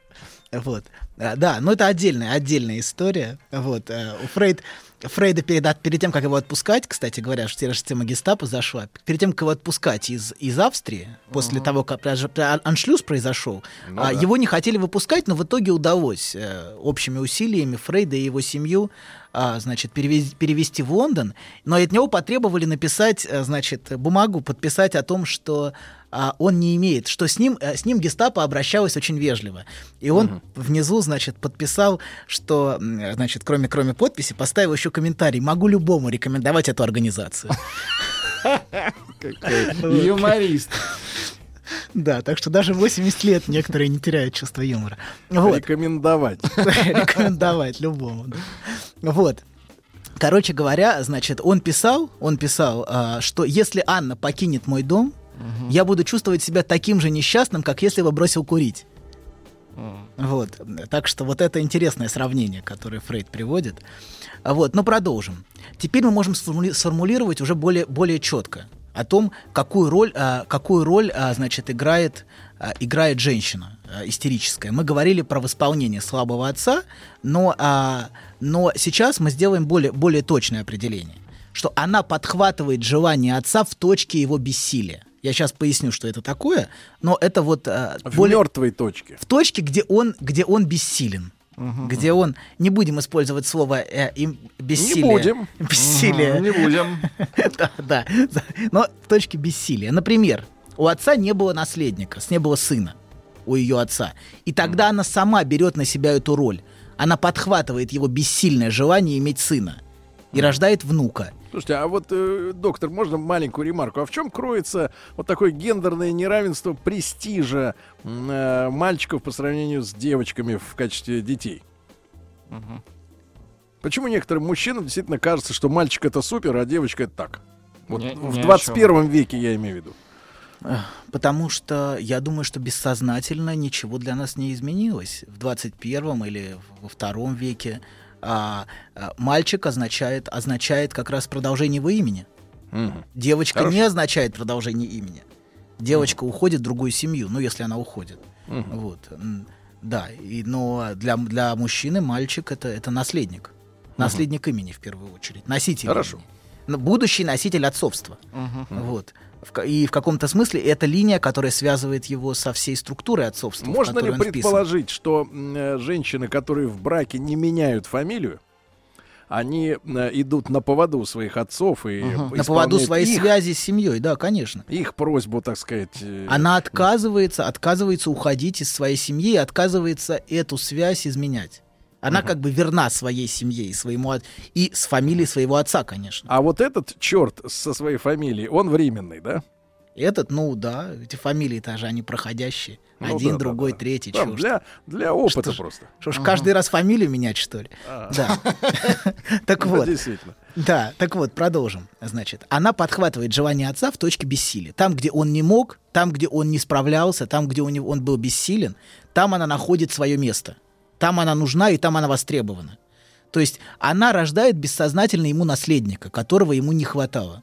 Вот. А, Да, но это отдельная, отдельная история. Вот. э, У Фрейд, Фрейда перед, перед тем, как его отпускать, кстати говоря, что теперь тема гестапо зашла, перед тем, как его отпускать из, из Австрии, после того, как даже аншлюз произошел, Ну а, да. его не хотели выпускать, но в итоге удалось э, общими усилиями Фрейда и его семью а, значит, перевез- перевести в Лондон, но от него потребовали написать, э, значит, бумагу, подписать о том, что а, он не имеет, что с ним, э, с ним гестапо обращалось очень вежливо. И он внизу, значит, подписал, что, значит, кроме, кроме подписи, поставил еще комментарий, могу любому рекомендовать эту организацию. Юморист. Да, так что даже в 80 лет некоторые не теряют чувство юмора. Вот. Рекомендовать. Рекомендовать любому. да. Вот. Короче говоря, значит, он писал, он писал, а, что если Анна покинет мой дом, я буду чувствовать себя таким же несчастным, как если бы бросил курить. Вот. Так что вот это интересное сравнение, которое Фрейд приводит. А Вот, но продолжим. Теперь мы можем сформули- сформулировать уже более, более четко о том, какую роль, а, какую роль значит, играет, играет женщина а, истерическая. Мы говорили про восполнение слабого отца, но, а, но сейчас мы сделаем более, более точное определение, что она подхватывает желание отца в точке его бессилия. Я сейчас поясню, что это такое, но это вот а, В более- мертвой точке. в точке, где он, где он бессилен. Где он, не будем использовать слово э, им, бессилие. будем. Бессилие. Мгм, не будем. да, да. Но в точке бессилия. Например, у отца не было наследника, с- не было сына у ее отца. И тогда она сама берет на себя эту роль. Она подхватывает его бессильное желание иметь сына и рождает внука. Слушайте, а вот, э, доктор, можно маленькую ремарку? А в чем кроется вот такое гендерное неравенство престижа э, мальчиков по сравнению с девочками в качестве детей? Почему некоторым мужчинам действительно кажется, что мальчик это супер, а девочка это так? Вот Не- в ни о 21 веке я имею в виду. Потому что я думаю, что бессознательно ничего для нас не изменилось. В 21 или во втором веке а, а, мальчик означает, означает как раз продолжение его имени. Мгм. Девочка Хорошо. не означает продолжение имени. Девочка уходит в другую семью, ну, если она уходит. Мгм. Вот. Да, и, но для, для мужчины мальчик это, это наследник. Наследник имени в первую очередь. Носитель Хорошо. имени. Будущий носитель отцовства. Мгм. Вот. И в каком-то смысле это линия, которая связывает его со всей структурой отцовства. Можно ли предположить, что э, женщины, которые в браке не меняют фамилию, они э, идут на поводу своих отцов и Мгм. На поводу своей их, связи с семьей, да, конечно. их просьбу, так сказать. э, Она отказывается, отказывается уходить из своей семьи отказывается эту связь изменять. Она как бы верна своей семье и своему от- и с фамилией своего отца, конечно. А вот этот черт со своей фамилией, он временный, да? Этот, ну да, эти фамилии-то же они проходящие. Ну Один, да, другой, да. третий. Там уж для, для опыта Что просто. Что ж, каждый раз фамилию менять, что ли? А. Да. Так вот. действительно. Да, так вот, продолжим. Значит, она подхватывает желание отца в точке бессилия. Там, где он не мог, там, где он не справлялся, там, где у него, он был бессилен, там она находит свое место. Там она нужна и там она востребована. То есть она рождает бессознательно ему наследника, которого ему не хватало.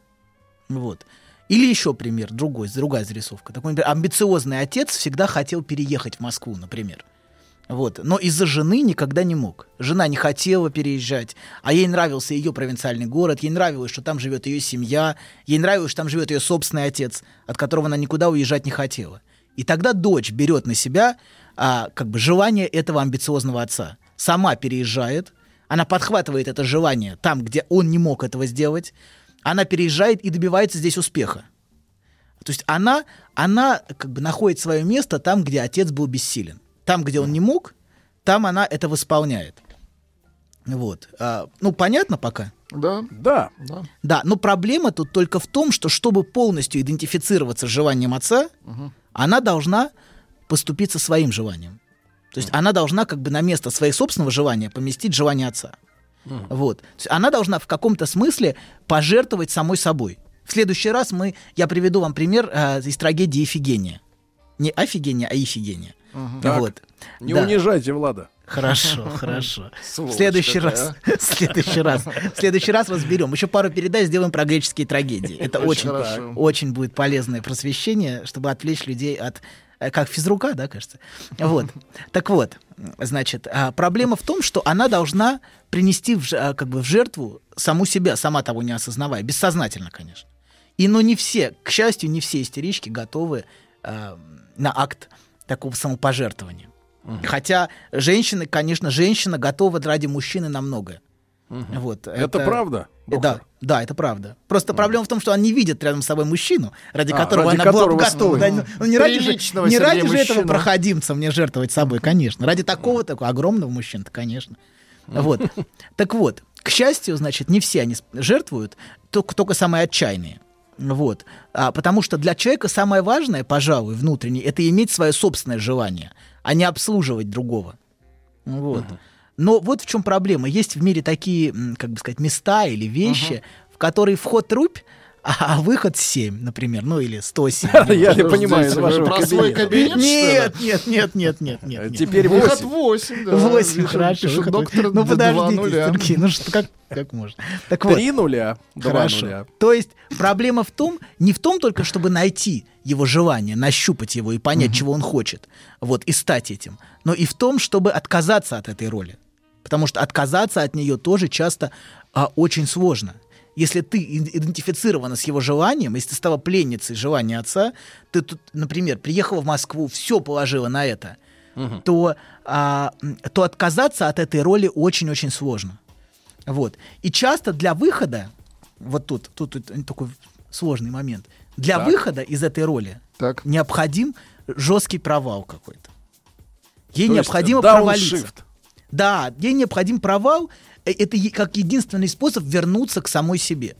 Вот. Или еще пример, другой, другая зарисовка. Такой, например, амбициозный отец всегда хотел переехать в Москву, например. Вот. Но из-за жены никогда не мог. Жена не хотела переезжать, а ей нравился ее провинциальный город, ей нравилось, что там живет ее семья, ей нравилось, что там живет ее собственный отец, от которого она никуда уезжать не хотела. И тогда дочь берет на себя а, как бы желание этого амбициозного отца. Сама переезжает, Она подхватывает это желание там, где он не мог этого сделать. Она переезжает и добивается здесь успеха. То есть она, она как бы находит свое место там, где отец был бессилен. Там, где он не мог, там она это восполняет. Вот. А, ну, понятно пока? Да. Да. Да. Да, но проблема тут только в том, что чтобы полностью идентифицироваться с желанием отца, Мгм. она должна поступиться своим желанием. То есть она должна как бы на место своего собственного желания поместить желание отца. Вот. То есть она должна в каком-то смысле пожертвовать самой собой. В следующий раз мы, я приведу вам пример э, из трагедии Ифигения. Не Офигения, а Ифигения. Так, Вот. Не Да. унижайте Влада. Хорошо, хорошо. В следующий раз, в следующий раз, в следующий раз разберем. Еще пару передач сделаем про греческие трагедии. Это Очень очень, будет полезное просвещение, чтобы отвлечь людей от э, как физрука, да, кажется. Вот. Так вот, значит, а, проблема в том, что она должна принести в, а, как бы в жертву саму себя, сама того не осознавая, бессознательно, конечно. И но не все, к счастью, не все истерички готовы а, на акт такого самопожертвования. Хотя женщины, конечно, женщина готова ради мужчины на многое. Вот, Это правда, Да, да, это правда. Просто проблема в том, что она не видит рядом с собой мужчину, ради А, которого ради она была бы которого готова. Да, ну, не ради, же, не ради же этого проходимца мне жертвовать собой, конечно. Ради такого такого огромного мужчины, конечно. Вот. Так вот, к счастью, значит, не все они жертвуют, только, только самые отчаянные. Вот. А, потому что для человека самое важное, пожалуй, внутреннее, это иметь свое собственное желание, а не обслуживать другого. Вот. Но вот в чем проблема. Есть в мире такие, как бы сказать, места или вещи, в которые вход рубь, а выход 7, например, ну или 107. Я не понимаю про свой кабинета. кабинет? Нет, нет, нет, нет, нет, нет. Теперь Выход 8. 8, да. 8, Пишет- хорошо. доктор ну подождите. Сергей, ну что, как, как можно? Так вот, Три нуля. Хорошо. нуля. То есть проблема в том, не в том только, чтобы найти его желание, нащупать его и понять, чего он хочет, вот, и стать этим, но и в том, чтобы отказаться от этой роли. Потому что отказаться от нее тоже часто а, очень сложно. Если ты ид- идентифицирована с его желанием, если ты стала пленницей желания отца, ты тут, например, приехала в Москву, все положила на это, то, а, то отказаться от этой роли очень-очень сложно. Вот. И часто для выхода, вот тут, тут, тут такой сложный момент, для Так. выхода из этой роли необходим жесткий провал какой-то. Ей То необходимо провалиться. Да, ей необходим провал. Э, Это как единственный способ вернуться к самой себе.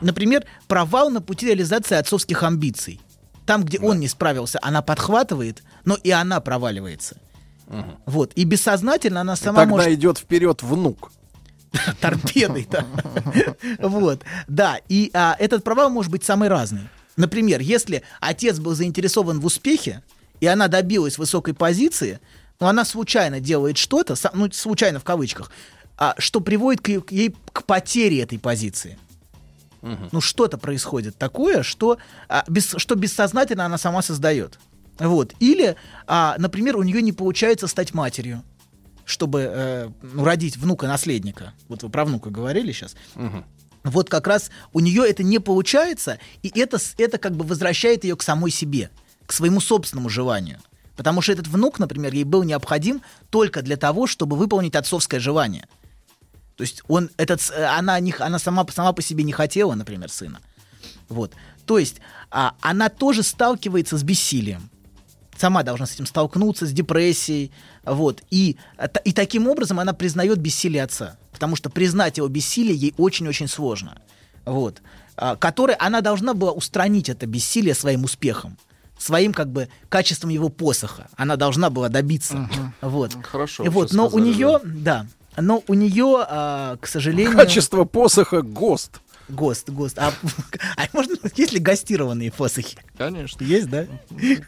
Например, провал на пути реализации отцовских амбиций. Там, где он не справился, она подхватывает, но и она проваливается. Вот. И бессознательно она сама Тогда может идет вперед внук. торпедой, да. Вот, да. И а, этот провал может быть самый разный. Например, если отец был заинтересован в успехе, и она добилась высокой позиции, но она случайно делает что-то, ну, случайно в кавычках, а, что приводит к, к ей к потере этой позиции. Ну, что-то происходит такое, что, а, бес- что бессознательно она сама создает. Вот. Или, а, например, у нее не получается стать матерью, чтобы э, ну, родить внука-наследника. Вот вы про внука говорили сейчас. Вот как раз у нее это не получается, и это, это как бы возвращает ее к самой себе, к своему собственному желанию. Потому что этот внук, например, ей был необходим только для того, чтобы выполнить отцовское желание. То есть он, этот, э, она, не, она сама, сама по себе не хотела, например, сына. Вот. То есть а, она тоже сталкивается с бессилием. Сама должна с этим столкнуться, с депрессией. Вот. И, и таким образом она признает бессилие отца. Потому что признать его бессилие ей очень-очень сложно. Вот. А, которое она должна была устранить это бессилие своим успехом. Своим как бы качеством его посоха. Она должна была добиться. Вот. Хорошо. И вот, но у сказали, нее, да, но у нее, а, к сожалению... Качество посоха ГОСТ. ГОСТ, ГОСТ. А, а можно, есть ли гостированные посохи? Конечно. Есть, да?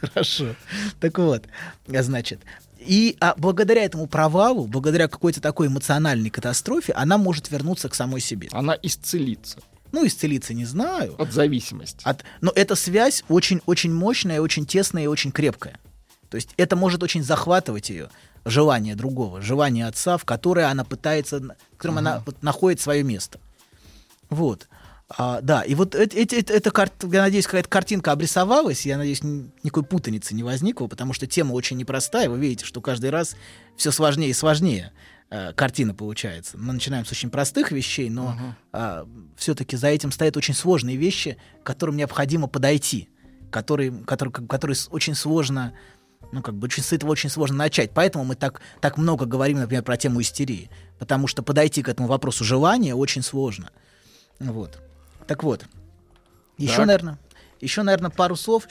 Хорошо. Так вот, а, значит, и а, благодаря этому провалу, благодаря какой-то такой эмоциональной катастрофе, она может вернуться к самой себе. Она исцелится. Ну, исцелиться не знаю. От зависимости. От, но эта связь очень-очень мощная, очень тесная и очень крепкая. То есть это может очень захватывать ее желание другого, желание отца, в которое она пытается, в котором она вот находит свое место. Вот. А, да, и вот эти, эти- эти- эта карт, я надеюсь, какая-то картинка обрисовалась, я надеюсь, никакой путаницы не возникло, потому что тема очень непростая, вы видите, что каждый раз все сложнее и сложнее. э, картина получается. Мы начинаем с очень простых вещей, но все-таки за этим стоят очень сложные вещи, к которым необходимо подойти, которые, которые, которые очень сложно, ну как бы с этого очень сложно начать. Поэтому мы так, так много говорим, например, про тему истерии, потому что подойти к этому вопросу желания очень сложно. Вот. Так вот. Еще, Так. наверное, еще, наверное, пару слов.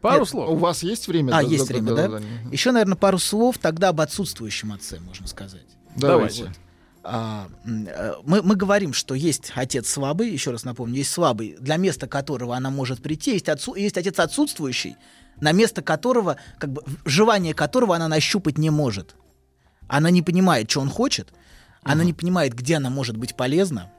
Пару Нет, слов. У вас есть время? А, Да, есть да, время, да, да? да. Еще, наверное, пару слов тогда об отсутствующем отце, можно сказать. Давайте. Вот. А, э, мы, мы говорим, что есть отец слабый, еще раз напомню, есть слабый, для места которого она может прийти, есть, отцу, есть отец отсутствующий, на место которого, как бы, желание которого она нащупать не может. Она не понимает, что он хочет, она не понимает, где она может быть полезна,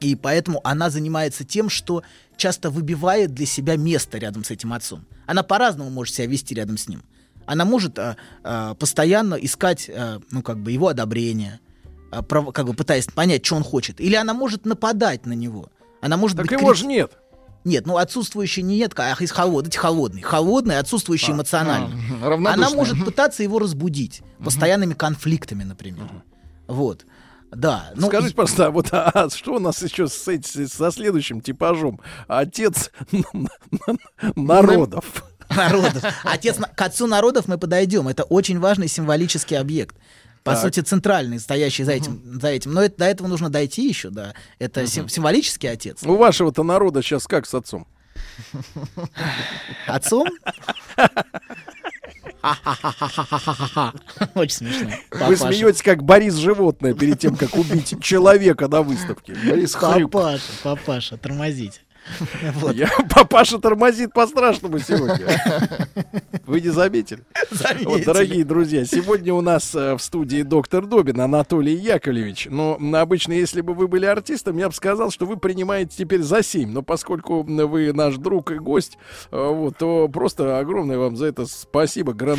и поэтому она занимается тем, что часто выбивает для себя место рядом с этим отцом. Она по-разному может себя вести рядом с ним. Она может а, а, постоянно искать, а, ну, как бы, его одобрение, а, пров- как бы пытаясь понять, что он хочет. Или она может нападать на него. Она может Так быть его крит- ж нет. Нет, ну отсутствующий нет, а из холод, эти холодный. Холодный, отсутствующий А, эмоциональный. а. Она может пытаться его разбудить постоянными конфликтами, например. Вот. Да. Ну, Скажите, пожалуйста, а вот а что у нас еще с, эти- со следующим типажом? Отец народов. народов. Отец к отцу народов мы подойдем. Это очень важный символический объект. По Так. сути, центральный, стоящий за этим. За этим. Но это- до этого нужно дойти еще, да. Это сим- символический отец. У вашего-то народа сейчас как с отцом? Отцом? Очень смешно. Вы смеетесь, как Борис животное перед тем, как убить человека на выставке. Борис. Папаша, папаша, тормозите. Вот. Я, папаша тормозит по-страшному сегодня. Вы не заметили? Заметили. Вот, дорогие друзья, сегодня у нас э, в студии доктор Добин Анатолий Яковлевич. Но обычно, если бы вы были артистом, я бы сказал, что вы принимаете теперь за 7. Но поскольку вы наш друг и гость, э, вот, то просто огромное вам за это спасибо. Гран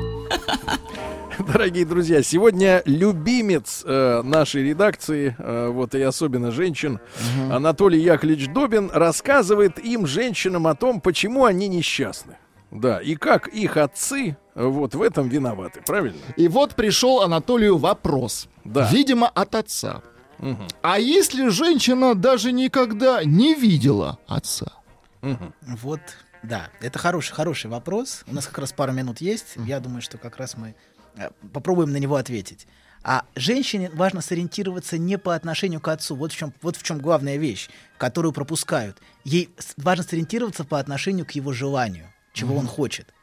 Дорогие друзья, сегодня любимец э, нашей редакции, э, вот и особенно женщин, Анатолий Яковлевич Добин рассказывает им, женщинам, о том, почему они несчастны. Да, и как их отцы э, вот в этом виноваты, правильно? И вот пришел Анатолию вопрос. Да. Видимо, от отца. А если женщина даже никогда не видела отца? Вот, да, это хороший, хороший вопрос. У нас как раз пару минут есть. Я думаю, что как раз мы э, попробуем на него ответить. А женщине важно сориентироваться не по отношению к отцу. Вот в чем, вот в чем главная вещь, которую пропускают. Ей важно сориентироваться по отношению к его желанию, чего он хочет.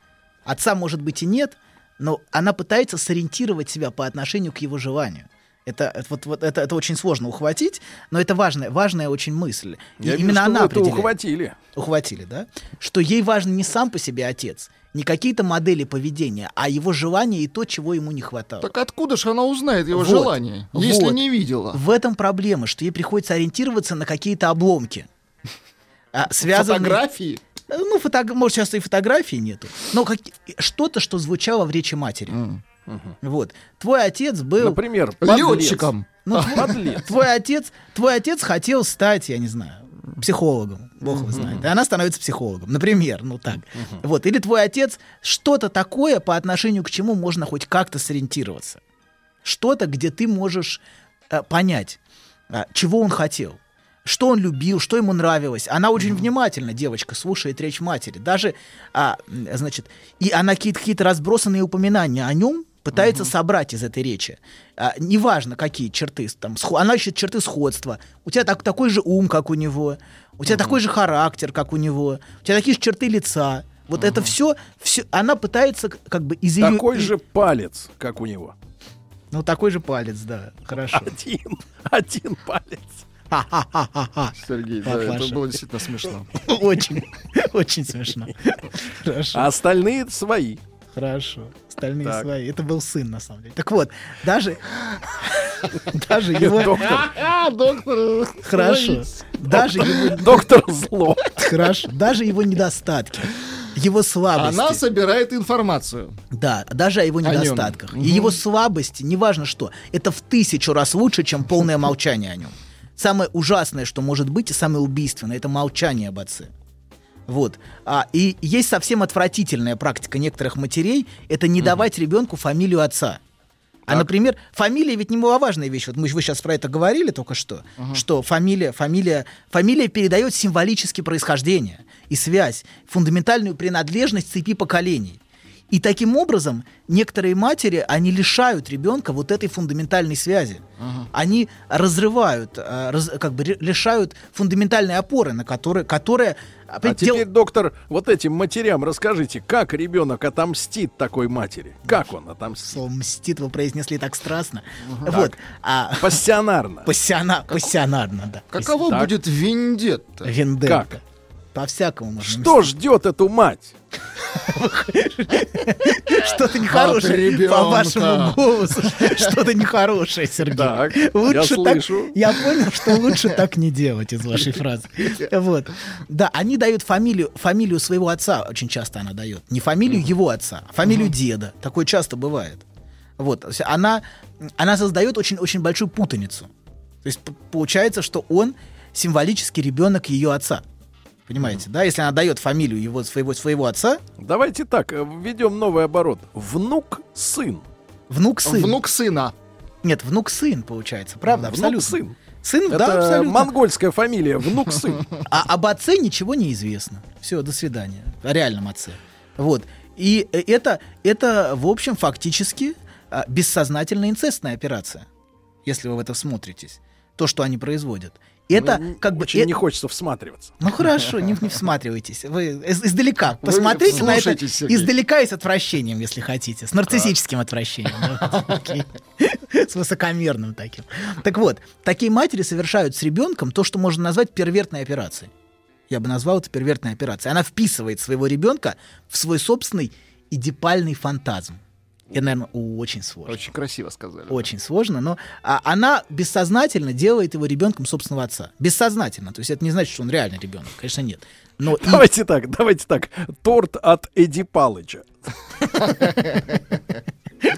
Отца, может быть, и нет, но она пытается сориентировать себя по отношению к его желанию. Это, это, вот, вот это, это очень сложно ухватить, но это важная, важная очень мысль. И Я вижу, именно что она это ухватили. Ухватили, да? Что ей важен не сам по себе отец, не какие-то модели поведения, а его желание и то, чего ему не хватало. Так откуда же она узнает его Вот, желание, если вот. не видела? В этом проблема, что ей приходится ориентироваться на какие-то обломки. А, связанные- Фотографии? Э, Ну, фото- может, сейчас и фотографий нету. Но как... что-то, что звучало в речи матери. Вот. Твой отец был... Например, Летчиком. Ну, твой, Подлец. твой отец, твой отец хотел стать, я не знаю, психологом. Бог его знает. И она становится психологом. Например, ну так. Вот. Или твой отец что-то такое, по отношению к чему можно хоть как-то сориентироваться. Что-то, где ты можешь э, понять, а, чего он хотел. Что он любил, что ему нравилось. Она очень внимательно, девочка, слушает речь матери. Даже, а, значит, и она какие-то, какие-то разбросанные упоминания о нем пытается собрать из этой речи. А, неважно, какие черты. Там, схо- она ищет черты сходства. У тебя так, такой же ум, как у него. У тебя такой же характер, как у него. У тебя такие же черты лица. Вот это все, все, она пытается как бы из ее... Такой же палец, как у него. Ну, такой же палец, да, хорошо. Один, один палец. Ха-ха-ха-ха-ха. Сергей, да, это было действительно смешно. Очень, очень смешно. Хорошо. А остальные свои. Хорошо. остальные Так. свои. Это был сын, на самом деле. Так вот, даже... Даже его... Доктор. Доктор. Хорошо. Даже его... Доктор зло. Хорошо. Даже его недостатки, его слабости. Она собирает информацию. Да, даже о его О нем. недостатках. И его слабости, неважно что, это в тысячу раз лучше, чем полное молчание о нем. Самое ужасное, что может быть, и самое убийственное, это молчание об отце. Вот. А, и есть совсем отвратительная практика некоторых матерей, это не давать ребенку фамилию отца. А, например, фамилия ведь немаловажная вещь. Вот мы, вы сейчас про это говорили только что, что фамилия, фамилия, фамилия передает символически происхождение и связь, фундаментальную принадлежность цепи поколений. И таким образом некоторые матери, они лишают ребенка вот этой фундаментальной связи. Они разрывают, э, раз- как бы лишают фундаментальной опоры, на которой, которая... А дел- теперь, доктор, вот этим матерям расскажите, как ребенок отомстит такой матери? Как он отомстит? Слово «мстит» вы произнесли так страстно. Так. Вот. А, Пассионарно. пассиона- пассионарно, да. Каково Так. будет вендетта? Вендетта. Как? По-всякому можно Что ждет эту мать? Что-то От нехорошее по вашему голосу. Что-то нехорошее, Сергей. Лучше я так. Я понял, что лучше так не делать из вашей фразы. Вот. Да, они дают фамилию, фамилию своего отца, очень часто она дает. Не фамилию его отца, а фамилию деда. Такое часто бывает. Вот. Она, она создает очень, очень большую путаницу. То есть получается, что он символически ребенок ее отца. Понимаете, да? Если она дает фамилию его, своего, своего отца, Давайте так, э, введем новый оборот. Внук-сын. внук-сын. Внук сына. Нет, внук-сын получается, правда, абсолютно. Внук-сын. Сын, Это да, абсолютно. монгольская фамилия, внук-сын. А об отце ничего не известно. Все, до свидания. О реальном отце. Вот. И э, это, это в общем, фактически а, бессознательная инцестная операция, если вы в это смотритесь. То, что они производят. Это Мне как бы... Очень э- не хочется всматриваться. Ну хорошо, не, не всматривайтесь. Вы из- издалека посмотрите на это Сергей. издалека и с отвращением, если хотите. С нарциссическим отвращением. Окей. С высокомерным таким. Так вот, такие матери совершают с ребенком то, что можно назвать первертной операцией. Я бы назвал это первертной операцией. Она вписывает своего ребенка в свой собственный идипальный фантазм. Это, наверное, очень сложно. Очень красиво сказали. Очень сложно, но а, она бессознательно делает его ребенком собственного отца. Бессознательно. То есть это не значит, что он реальный ребенок. Конечно, нет. Но и- Давайте так, давайте так. Торт от Эдди Палыча.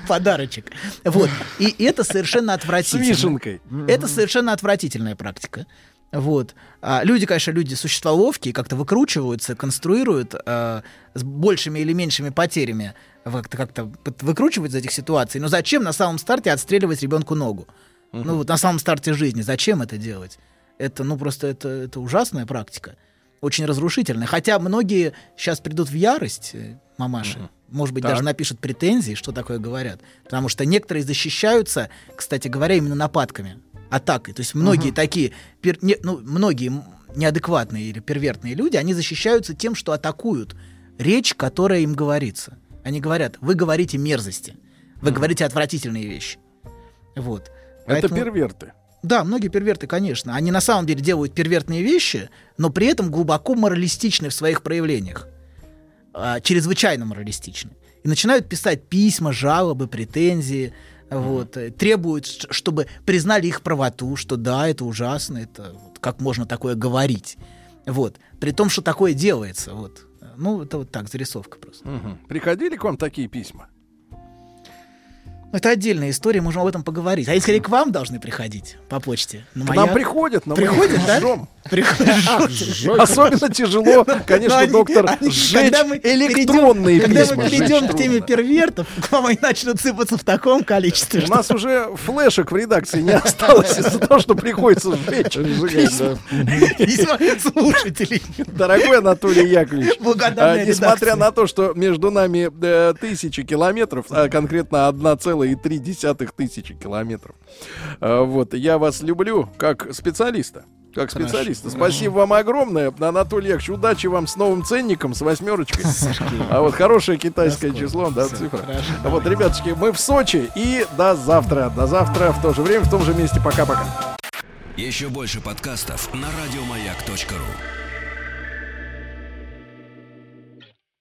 подарочек. Вот. И это совершенно С отвратительно. вишенкой. Это совершенно отвратительная практика. Вот. А люди, конечно, люди существа ловкие, как-то выкручиваются, конструируют а, с большими или меньшими потерями, как-то, выкручивают из этих ситуаций. Но зачем на самом старте отстреливать ребенку ногу? Ну вот на самом старте жизни. Зачем это делать? Это, ну просто это, это ужасная практика. Очень разрушительная. Хотя многие сейчас придут в ярость, э, мамаши. Может быть, Так. даже напишут претензии, что такое говорят. Потому что некоторые защищаются, кстати говоря, именно нападками, атакой. То есть многие такие, пер- не- ну, многие неадекватные или первертные люди, они защищаются тем, что атакуют речь, которая им говорится. Они говорят, вы говорите мерзости, вы говорите отвратительные вещи. Вот. Это Поэтому- перверты. да, многие перверты, конечно. Они на самом деле делают первертные вещи, но при этом глубоко моралистичны в своих проявлениях. А, чрезвычайно моралистичны. И начинают писать письма, жалобы, претензии. Вот, требуют, чтобы признали их правоту, что да, это ужасно, это вот, как можно такое говорить. Вот. При том, что такое делается. Вот. Ну, это вот так, зарисовка просто. Мгм. Приходили к вам такие письма? Ну, Это отдельная история, можем об этом поговорить. А они скорее к вам должны приходить по почте. На К маяк. нам приходят, но Приходят, мы да? Приходят. Особенно тяжело, конечно, доктор, сжечь когда мы электронные перейдем- Когда письма. мы перейдем к теме первертов, к вам они начнут сыпаться в таком количестве, У нас уже флешек в редакции не осталось из-за того, что приходится сжечь письма. Письма слушателей. Дорогой Анатолий Яковлевич, а, несмотря на то, что между нами э, тысячи километров, а конкретно 1,3 тысячи километров, а, вот, я вас люблю как специалиста. Как Хорошо. специалиста. Спасибо вам огромное. Анатолий Яковлевич, удачи вам с новым ценником, с восьмерочкой. А вот хорошее китайское число, да, цифра. А вот, ребяточки, мы в Сочи и до завтра. До завтра в то же время, в том же месте. Пока-пока. Еще больше подкастов на радиомаяк.ру.